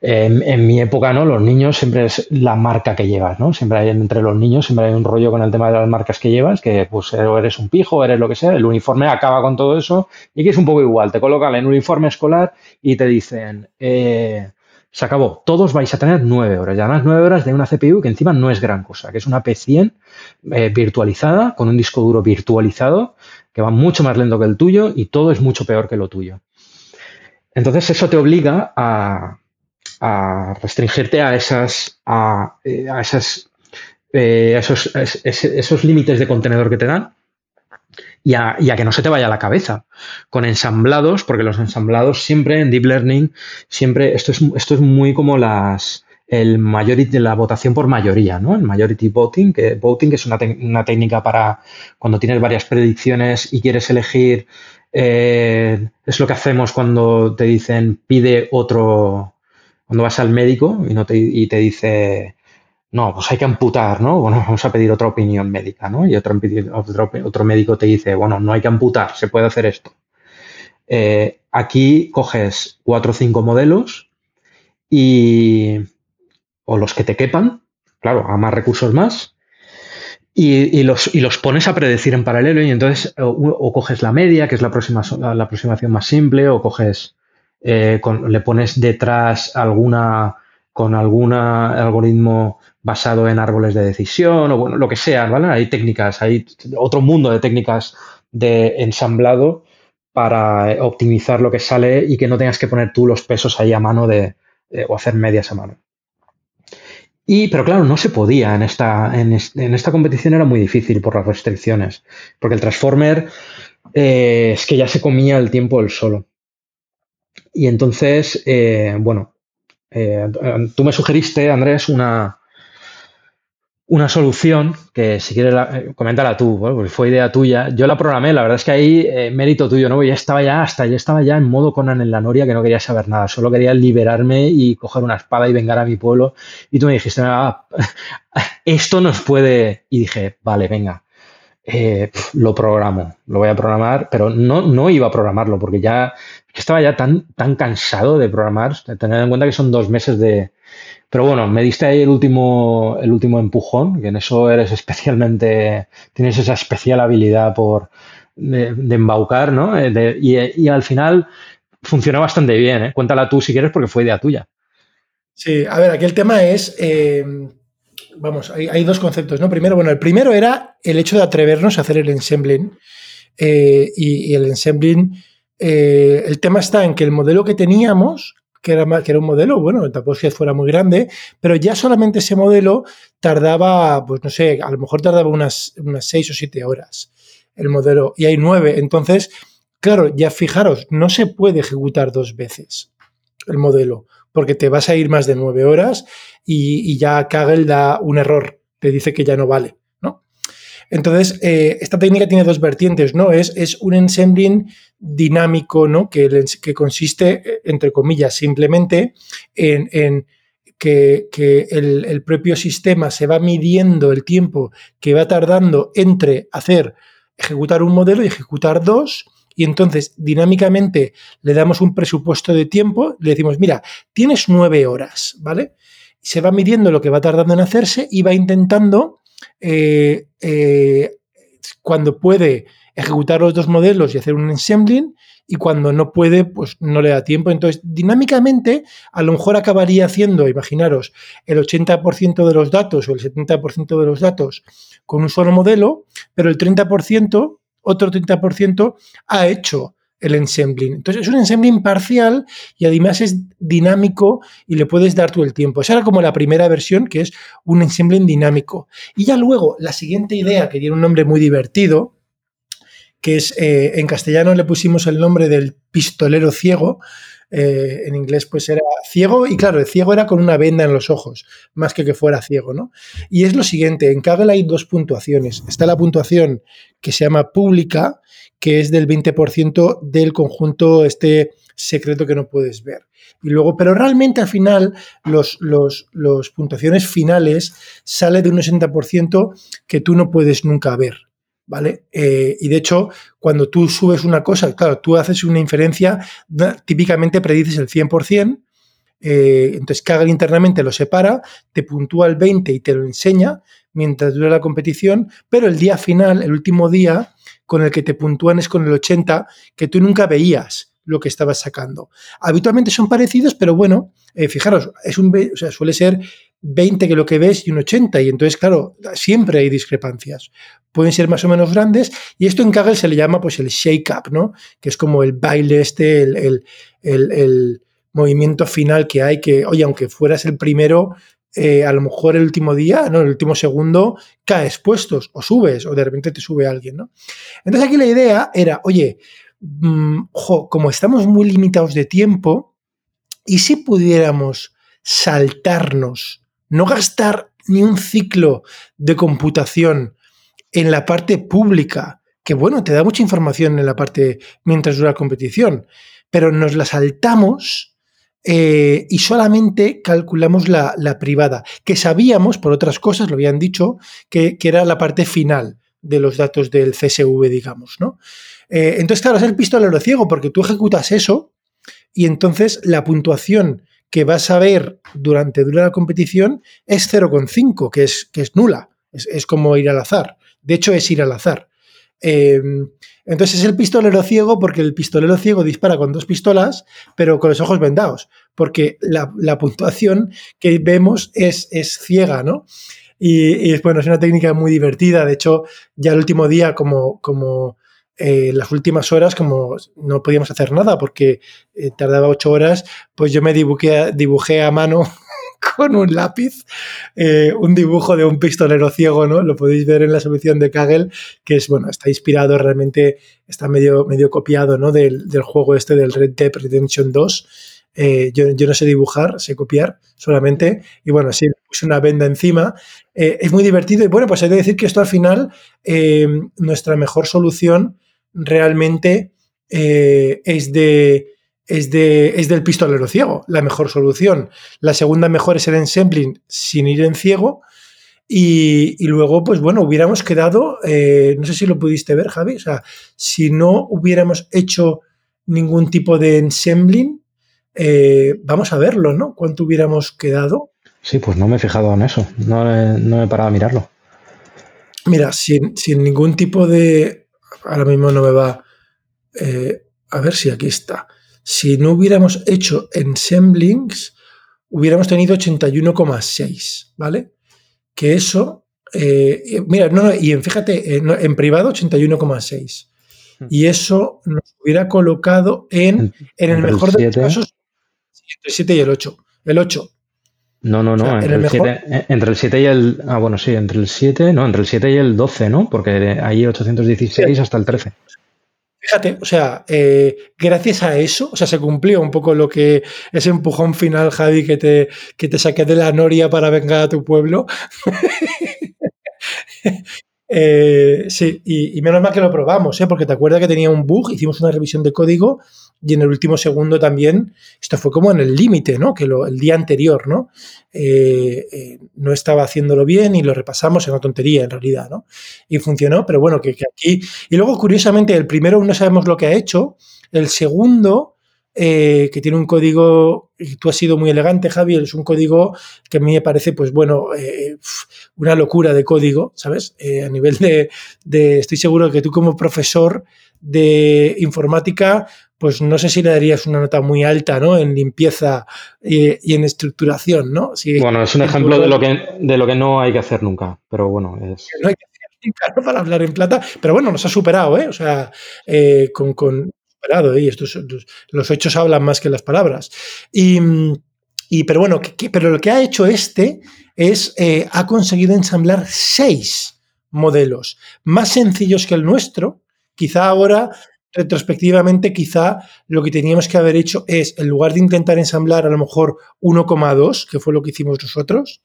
Speaker 2: en, mi época, ¿no? Los niños siempre es la marca que llevas, ¿no? Siempre hay entre los niños, siempre hay un rollo con el tema de las marcas que llevas, que pues eres un pijo, eres lo que sea, el uniforme acaba con todo eso y que es un poco igual, te colocan en un uniforme escolar y te dicen, eh, se acabó, todos vais a tener nueve horas, ya más nueve horas de una CPU que encima no es gran cosa, que es una P100 eh, virtualizada, con un disco duro virtualizado, que va mucho más lento que el tuyo y todo es mucho peor que lo tuyo. Entonces eso te obliga a, a restringirte a esas, a, eh, esas, eh, esos, esos límites de contenedor que te dan y a, que no se te vaya la cabeza. Con ensamblados, porque los ensamblados siempre en Deep Learning, siempre, esto es, esto es muy como las el majority, la votación por mayoría, ¿no? El majority voting, que voting es una, una técnica para cuando tienes varias predicciones y quieres elegir, eh, es lo que hacemos cuando te dicen pide otro, cuando vas al médico y, no te, y te dice, no, pues hay que amputar, ¿no? Bueno, vamos a pedir otra opinión médica, ¿no? Y otro, otro, otro médico te dice, bueno, no hay que amputar, se puede hacer esto. Eh, aquí coges cuatro o cinco modelos y, o los que te quepan, claro, a más recursos más, y, los, y, los, pones a predecir en paralelo y entonces o, coges la media, que es la, próxima, la aproximación más simple, o coges eh, le pones detrás alguna con algún algoritmo basado en árboles de decisión o bueno, lo que sea, ¿vale? Hay técnicas, hay otro mundo de técnicas de ensamblado para optimizar lo que sale y que no tengas que poner tú los pesos ahí a mano de, o hacer medias a mano. Y, pero claro, no se podía en esta, competición era muy difícil por las restricciones, porque el Transformer eh, es que ya se comía el tiempo él solo. Y entonces, eh, bueno, eh, tú me sugeriste, Andrés, una, una solución que si quieres eh, coméntala tú, porque fue idea tuya. Yo la programé, la verdad es que ahí mérito tuyo, ¿no? Ya estaba ya hasta, ya estaba ya en modo Conan en la Noria que no quería saber nada, solo quería liberarme y coger una espada y vengar a mi pueblo. Y tú me dijiste, esto nos puede. Y dije, vale, venga. lo programo, lo voy a programar, pero no, no iba a programarlo porque ya estaba ya tan, tan cansado de programar, tener en cuenta que son dos meses de... Pero bueno, me diste ahí el último, el último empujón, que en eso eres especialmente, tienes esa especial habilidad por de, embaucar, ¿no? Eh, y, al final funcionó bastante bien, ¿eh? Cuéntala tú si quieres porque fue idea tuya.
Speaker 1: Sí, a ver, aquí el tema es, eh, vamos, hay, dos conceptos, ¿no? Primero, bueno, el primero era el hecho de atrevernos a hacer el ensambling y, y, el ensambling eh, el tema está en que el modelo que teníamos, que era, que era un modelo, bueno, tampoco es que fuera muy grande, pero ya solamente ese modelo tardaba, pues no sé, a lo mejor tardaba unas, unas seis o siete horas el modelo, y hay nueve. Entonces, claro, ya fijaros, no se puede ejecutar dos veces el modelo, porque te vas a ir más de nueve horas y, ya Kaggle da un error, te dice que ya no vale. Entonces, eh, esta técnica tiene dos vertientes, ¿no? Es, es un ensambling dinámico, ¿no? Que, que, consiste, eh, entre comillas, simplemente en, que, el, propio sistema se va midiendo el tiempo que va tardando entre hacer, ejecutar un modelo y ejecutar dos, y entonces dinámicamente le damos un presupuesto de tiempo, le decimos, mira, tienes nueve horas, ¿vale? Se va midiendo lo que va tardando en hacerse y va intentando eh, eh, cuando puede ejecutar los dos modelos y hacer un ensembling y cuando no puede, pues no le da tiempo. Entonces, dinámicamente, a lo mejor acabaría haciendo, imaginaros, el 80% de los datos o el 70% de los datos con un solo modelo, pero el 30%, otro 30%, ha hecho el ensembling. Entonces es un ensembling parcial y además es dinámico y le puedes dar tú el tiempo. Esa era como la primera versión, que es un ensembling dinámico. Y ya luego, la siguiente idea, que tiene un nombre muy divertido, que es, eh, en castellano le pusimos el nombre del pistolero ciego, eh, en inglés pues era ciego y claro, el ciego era con una venda en los ojos, más que que fuera ciego, ¿no? Y es lo siguiente, en Kaggle hay dos puntuaciones. Está la puntuación que se llama pública, que es del 20% del conjunto este secreto que no puedes ver. Y luego, pero realmente al final los, los, los puntuaciones finales sale de un 60% que tú no puedes nunca ver. ¿Vale? Eh, y de hecho, cuando tú subes una cosa, claro, tú haces una inferencia, típicamente predices el 100%, eh, entonces Kaggle internamente lo separa, te puntúa el 20 y te lo enseña mientras dura la competición, pero el día final, el último día, con el que te puntúan es con el 80, que tú nunca veías lo que estabas sacando. Habitualmente son parecidos, pero bueno, eh, fijaros, es un, o sea, suele ser 20 que lo que ves y un 80. Y entonces, claro, siempre hay discrepancias. Pueden ser más o menos grandes. Y esto en Kaggle se le llama pues el shake-up, ¿no? Que es como el baile este, el, el, movimiento final que hay, que, oye, aunque fueras el primero, eh, a lo mejor el último día, ¿no? El último segundo, caes puestos o subes o de repente te sube alguien, ¿no? Entonces aquí la idea era, oye, mm, como estamos muy limitados de tiempo, ¿y si pudiéramos saltarnos no gastar ni un ciclo de computación en la parte pública, que bueno, te da mucha información en la parte mientras dura la competición, pero nos la saltamos eh, y solamente calculamos la, privada, que sabíamos, por otras cosas, lo habían dicho, que, era la parte final de los datos del CSV, digamos, ¿no? Eh, entonces, claro, es el pistolero ciego, porque tú ejecutas eso y entonces la puntuación que vas a ver durante dura la competición es 0,5, que es, que es nula. Es, como ir al azar. De hecho, es ir al azar. Em, entonces es el pistolero ciego porque el pistolero ciego dispara con dos pistolas, pero con los ojos vendados, porque la, puntuación que vemos es, es ciega, ¿no? Y, y, bueno, es una técnica muy divertida. De hecho, ya el último día, como, como eh, las últimas horas, como no podíamos hacer nada porque eh, tardaba ocho horas, pues yo me dibujé, dibujé a mano con un lápiz eh, un dibujo de un pistolero ciego, ¿no? Lo podéis ver en la solución de Kaggle, que es, bueno, está inspirado realmente, está medio, medio copiado, ¿no? Del, del juego este del Red Dead Redemption 2. yo, yo, no sé dibujar, sé copiar solamente. Y bueno, sí, puse una venda encima. es muy divertido. Y bueno, pues hay que decir que esto al final, nuestra mejor solución realmente eh, es, de, es, de, es del pistolero ciego, la mejor solución. La segunda mejor es el ensembling sin ir en ciego. Y, luego, pues bueno, hubiéramos quedado, eh, no sé si lo pudiste ver, Javi, o sea, si no hubiéramos hecho ningún tipo de ensembling, eh, vamos a verlo, ¿no? ¿Cuánto hubiéramos quedado?
Speaker 2: Sí, pues no me he fijado en eso, no, no me he parado a mirarlo.
Speaker 1: Mira, sin, sin ningún tipo de ahora mismo no me va. Eh, a ver si aquí está. Si no hubiéramos hecho ensemblings, hubiéramos tenido 81,6, ¿vale? Que eso, eh, mira, no, y en, fíjate, en, privado 81,6. Hmm. Y eso nos hubiera colocado en, en el mejor de los casos, entre el 7 y el 8. El 8.
Speaker 2: No, no, no. entre, el 7, eh, entre, el 7, y el. Ah, bueno, sí, entre el 7, no, entre el 7 y el 12, ¿no? Porque hay 816 hasta el 13.
Speaker 1: Fíjate, o sea, eh, gracias a eso, o sea, se cumplió un poco lo que ese empujón final, Javi, que te, que te saqué de la noria para vengar a tu pueblo. Eh, sí, y, menos mal que lo probamos, ¿eh? porque te acuerdas que tenía un bug, hicimos una revisión de código y en el último segundo también, esto fue como en el límite, ¿no? Que el día anterior, ¿no? Eh, eh, no estaba haciéndolo bien y lo repasamos en una tontería en realidad, ¿no? Y funcionó, pero bueno, que, aquí... Y luego, curiosamente, el primero no sabemos lo que ha hecho, el segundo eh, que tiene un código, y tú has sido muy elegante, Javi, es un código que a mí me parece, pues bueno, una locura de código, ¿sabes? A nivel de, de, estoy seguro que tú como profesor de informática, pues no sé si le darías una nota muy alta, ¿no? En limpieza y, en estructuración, ¿no?
Speaker 2: bueno, es un ejemplo de lo, que, de lo que no hay que hacer nunca, pero bueno, es...
Speaker 1: No hay que hacer nunca, Para hablar en plata, pero bueno, nos ha superado, ¿eh? O sea, eh, con, con superado, ¿eh? Y estos, los hechos hablan más que las palabras. Y, y pero bueno, pero lo que ha hecho este es, eh, ha conseguido ensamblar seis modelos más sencillos que el nuestro, Quizá ahora, retrospectivamente, quizá lo que teníamos que haber hecho es, en lugar de intentar ensamblar a lo mejor 1,2, que fue lo que hicimos nosotros,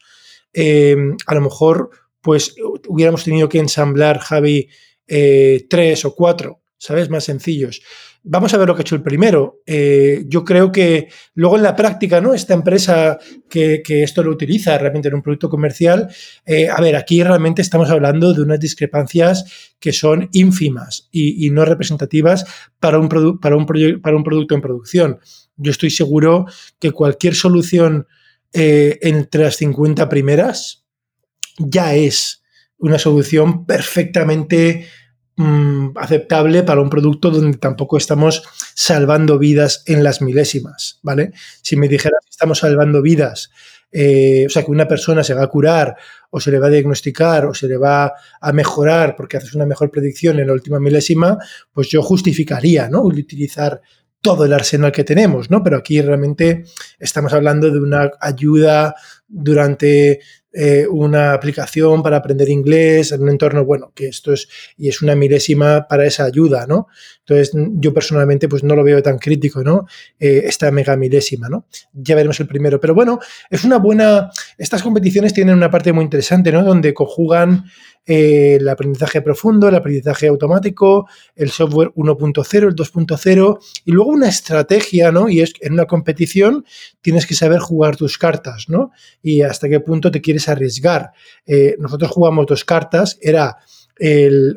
Speaker 1: eh, a lo mejor pues hubiéramos tenido que ensamblar, Javi, eh, 3 o 4, ¿sabes? Más sencillos. Vamos a ver lo que ha hecho el primero. Eh, yo creo que luego en la práctica, ¿no? Esta empresa que, esto lo utiliza realmente en un producto comercial, eh, a ver, aquí realmente estamos hablando de unas discrepancias que son ínfimas y, no representativas para un, para, un para un producto en producción. Yo estoy seguro que cualquier solución eh, entre las 50 primeras ya es una solución perfectamente Mm, aceptable para un producto donde tampoco estamos salvando vidas en las milésimas, ¿vale? Si me dijeras que estamos salvando vidas, eh, o sea, que una persona se va a curar o se le va a diagnosticar o se le va a mejorar porque haces una mejor predicción en la última milésima, pues yo justificaría, ¿no? Utilizar todo el arsenal que tenemos, ¿no? Pero aquí realmente estamos hablando de una ayuda durante eh, una aplicación para aprender inglés en un entorno, bueno, que esto es, y es una milésima para esa ayuda, ¿no? Entonces, yo personalmente, pues no lo veo tan crítico, ¿no? Eh, esta mega milésima, ¿no? Ya veremos el primero. Pero bueno, es una buena, estas competiciones tienen una parte muy interesante, ¿no? Donde conjugan eh, el aprendizaje profundo, el aprendizaje automático, el software 1.0, el 2.0 y luego una estrategia, ¿no? Y es en una competición tienes que saber jugar tus cartas, ¿no? Y hasta qué punto te quieres arriesgar. Eh, nosotros jugamos dos cartas, era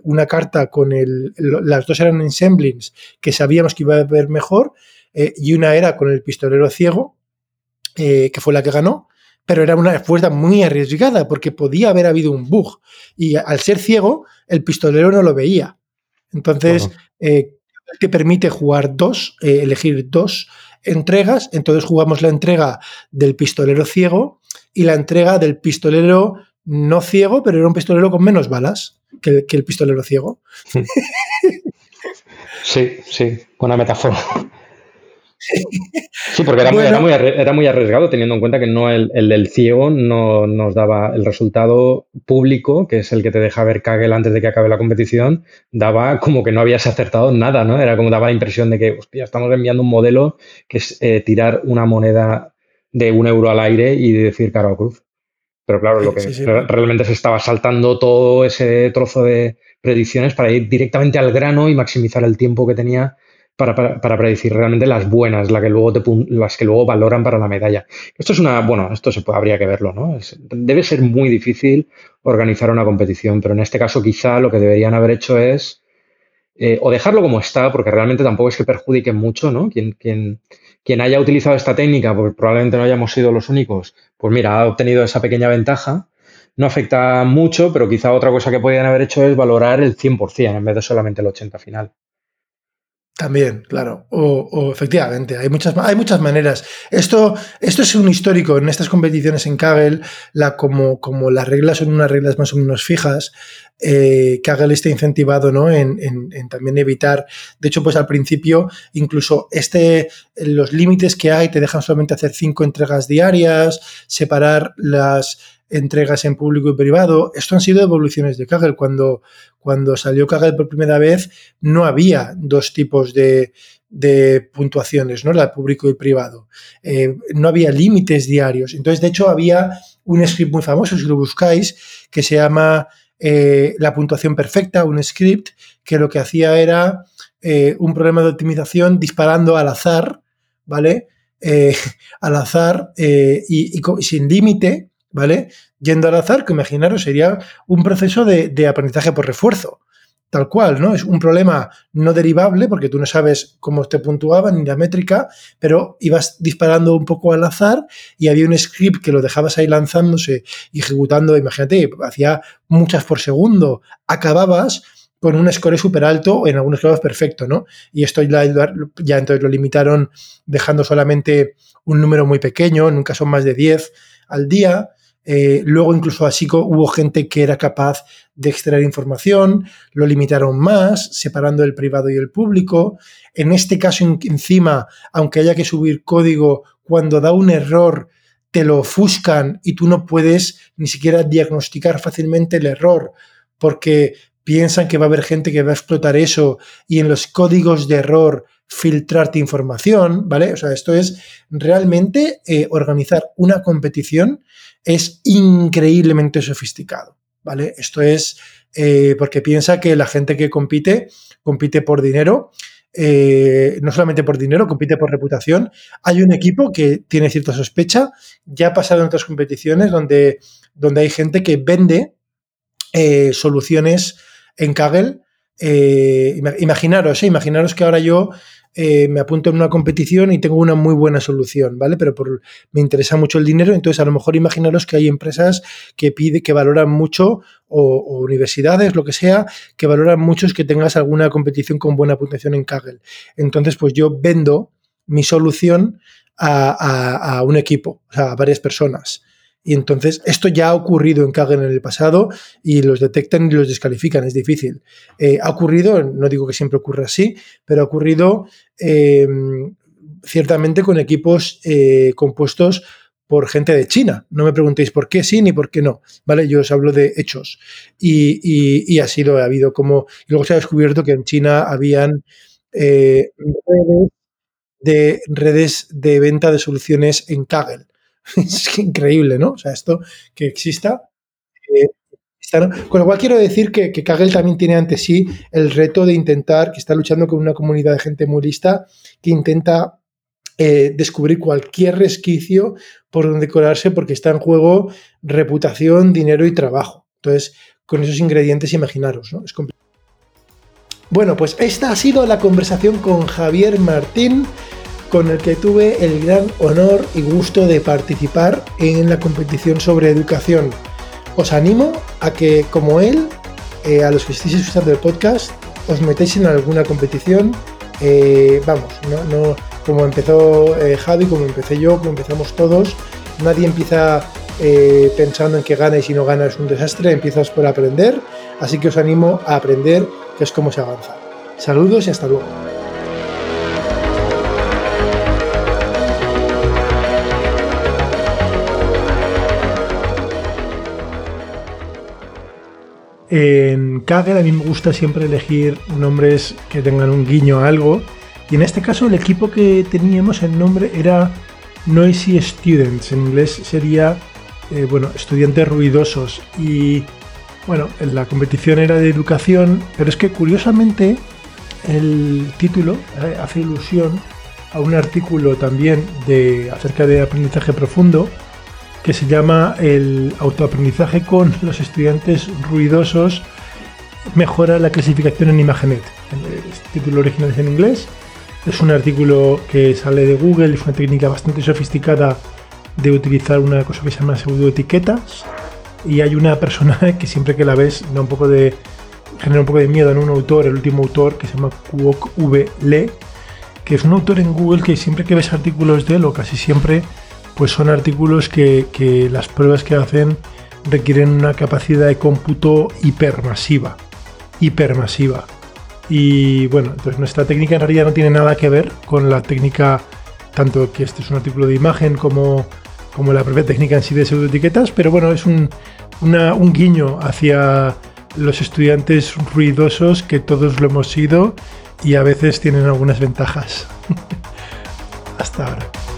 Speaker 1: una carta con el, las dos eran ensemblings que sabíamos que iba a ver mejor eh, y una era con el pistolero ciego, que fue la que ganó, pero era una fuerza muy arriesgada porque podía haber habido un bug y al ser ciego el pistolero no lo veía. Entonces, eh, te permite jugar dos, eh, elegir dos entregas, entonces jugamos la entrega del pistolero ciego y la entrega del pistolero no ciego, pero era un pistolero con menos balas que el, pistolero ciego.
Speaker 2: Sí, sí, buena metáfora. Sí, porque era, muy, arriesgado teniendo en cuenta que no el, del ciego no nos daba el resultado público, que es el que te deja ver Kagel antes de que acabe la competición, daba como que no habías acertado nada, ¿no? Era como daba la impresión de que, hostia, estamos enviando un modelo que es eh, tirar una moneda de un euro al aire y decir cara o cruz. Pero claro, lo que realmente se estaba saltando todo ese trozo de predicciones para ir directamente al grano y maximizar el tiempo que tenía para, para, predecir realmente las buenas, que luego las que luego valoran para la medalla. Esto es una, bueno, esto se puede, habría que verlo, ¿no? debe ser muy difícil organizar una competición, pero en este caso quizá lo que deberían haber hecho es eh, o dejarlo como está, porque realmente tampoco es que perjudique mucho, ¿no? Quien, quien, quien haya utilizado esta técnica, porque probablemente no hayamos sido los únicos, pues mira, ha obtenido esa pequeña ventaja. No afecta mucho, pero quizá otra cosa que podrían haber hecho es valorar el 100% en vez de solamente el 80% final.
Speaker 1: También, claro. O, efectivamente, hay muchas, hay muchas maneras. Esto, esto es un histórico en estas competiciones en Kaggle, la, como, como las reglas son unas reglas más o menos fijas, eh, Kaggle está incentivado ¿no? En, en, también evitar. De hecho, pues al principio, incluso este, los límites que hay te dejan solamente hacer cinco entregas diarias, separar las entregas en público y privado. Esto han sido evoluciones de Kaggle. Cuando, cuando salió Kaggle por primera vez, no había dos tipos de, puntuaciones, ¿no? La público y privado. Eh, no había límites diarios. Entonces, de hecho, había un script muy famoso, si lo buscáis, que se llama eh, La puntuación perfecta, un script que lo que hacía era eh, un problema de optimización disparando al azar, ¿vale? al azar y, sin límite ¿vale? Yendo al azar, que imaginaros sería un proceso de, aprendizaje por refuerzo. tal cual, ¿no? Es un problema no derivable porque tú no sabes cómo te puntuaban ni la métrica, pero ibas disparando un poco al azar y había un script que lo dejabas ahí lanzándose y ejecutando, imagínate, hacía muchas por segundo, acababas con un score súper alto, en algunos casos perfecto, ¿no? Y esto ya, ya entonces lo limitaron dejando solamente un número muy pequeño, en un caso más de 10 al día, eh, luego incluso así hubo gente que era capaz de extraer información, lo limitaron más, separando el privado y el público. En este caso, encima, aunque haya que subir código, cuando da un error, te lo ofuscan y tú no puedes ni siquiera diagnosticar fácilmente el error, porque piensan que va a haber gente que va a explotar eso y en los códigos de error filtrarte información, ¿vale? O sea, esto es realmente eh, organizar una competición es increíblemente sofisticado, ¿vale? Esto es eh, porque piensa que la gente que compite, compite por dinero, eh, no solamente por dinero, compite por reputación. Hay un equipo que tiene cierta sospecha, ya ha pasado en otras competiciones donde, donde hay gente que vende eh, soluciones en Kaggle. imaginaros, imaginaros que ahora yo eh, me apunto en una competición y tengo una muy buena solución, ¿vale? Pero por, me interesa mucho el dinero, entonces a lo mejor imaginaros que hay empresas que pide, que valoran mucho, o, universidades, lo que sea, que valoran mucho es que tengas alguna competición con buena puntuación en Kaggle. Entonces, pues yo vendo mi solución a, a un equipo, o sea, a varias personas. Y entonces esto ya ha ocurrido en Kaggle en el pasado y los detectan y los descalifican, es difícil. Eh, ha ocurrido, no digo que siempre ocurra así, pero ha ocurrido eh, ciertamente con equipos eh, compuestos por gente de China. No me preguntéis por qué sí ni por qué no, ¿vale? Yo os hablo de hechos. Y, y, lo ha habido como... Y luego se ha descubierto que en China habían redes, de, redes de venta de soluciones en Kaggle es increíble, ¿no? O sea, esto que exista. Eh, con lo cual quiero decir que, que, Kaggle también tiene ante sí el reto de intentar, que está luchando con una comunidad de gente muy lista, que intenta eh, descubrir cualquier resquicio por donde colarse porque está en juego reputación, dinero y trabajo. Entonces, con esos ingredientes, imaginaros, ¿no? Es bueno, pues esta ha sido la conversación con Javier Martín con el que tuve el gran honor y gusto de participar en la competición sobre educación. Os animo a que, como él, eh, a los que estéis escuchando el podcast, os metéis en alguna competición. Eh, vamos, no, como empezó eh, Javi, como empecé yo, como empezamos todos, nadie empieza pensando en que gana y no gana es un desastre, empiezas por aprender, así que os animo a aprender, que es como se avanza. Saludos y hasta luego. En Kaggle a mí me gusta siempre elegir nombres que tengan un guiño a algo. Y en este caso el equipo que teníamos, el nombre era Noisy Students. En inglés sería, eh, bueno, estudiantes ruidosos. Y bueno, la competición era de educación, pero es que curiosamente el título eh, hace ilusión a un artículo también de, acerca de aprendizaje profundo que se llama El autoaprendizaje con los estudiantes ruidosos mejora la clasificación en Imagenet. El título original es en inglés. Es un artículo que sale de Google, es una técnica bastante sofisticada de utilizar una cosa que se llama pseudoetiquetas. Y hay una persona que siempre que la ves da un poco de genera un poco de miedo en un autor, el último autor que se llama Kwok V. Le, que es un autor en Google que siempre que ves artículos de él o casi siempre pues son artículos que, las pruebas que hacen requieren una capacidad de cómputo hipermasiva. Hipermasiva. Y bueno, entonces nuestra técnica en realidad no tiene nada que ver con la técnica, tanto que este es un artículo de imagen como, como la propia técnica en sí de pseudoetiquetas, pero bueno, es un, un guiño hacia los estudiantes ruidosos que todos lo hemos sido y a veces tienen algunas ventajas. Hasta ahora.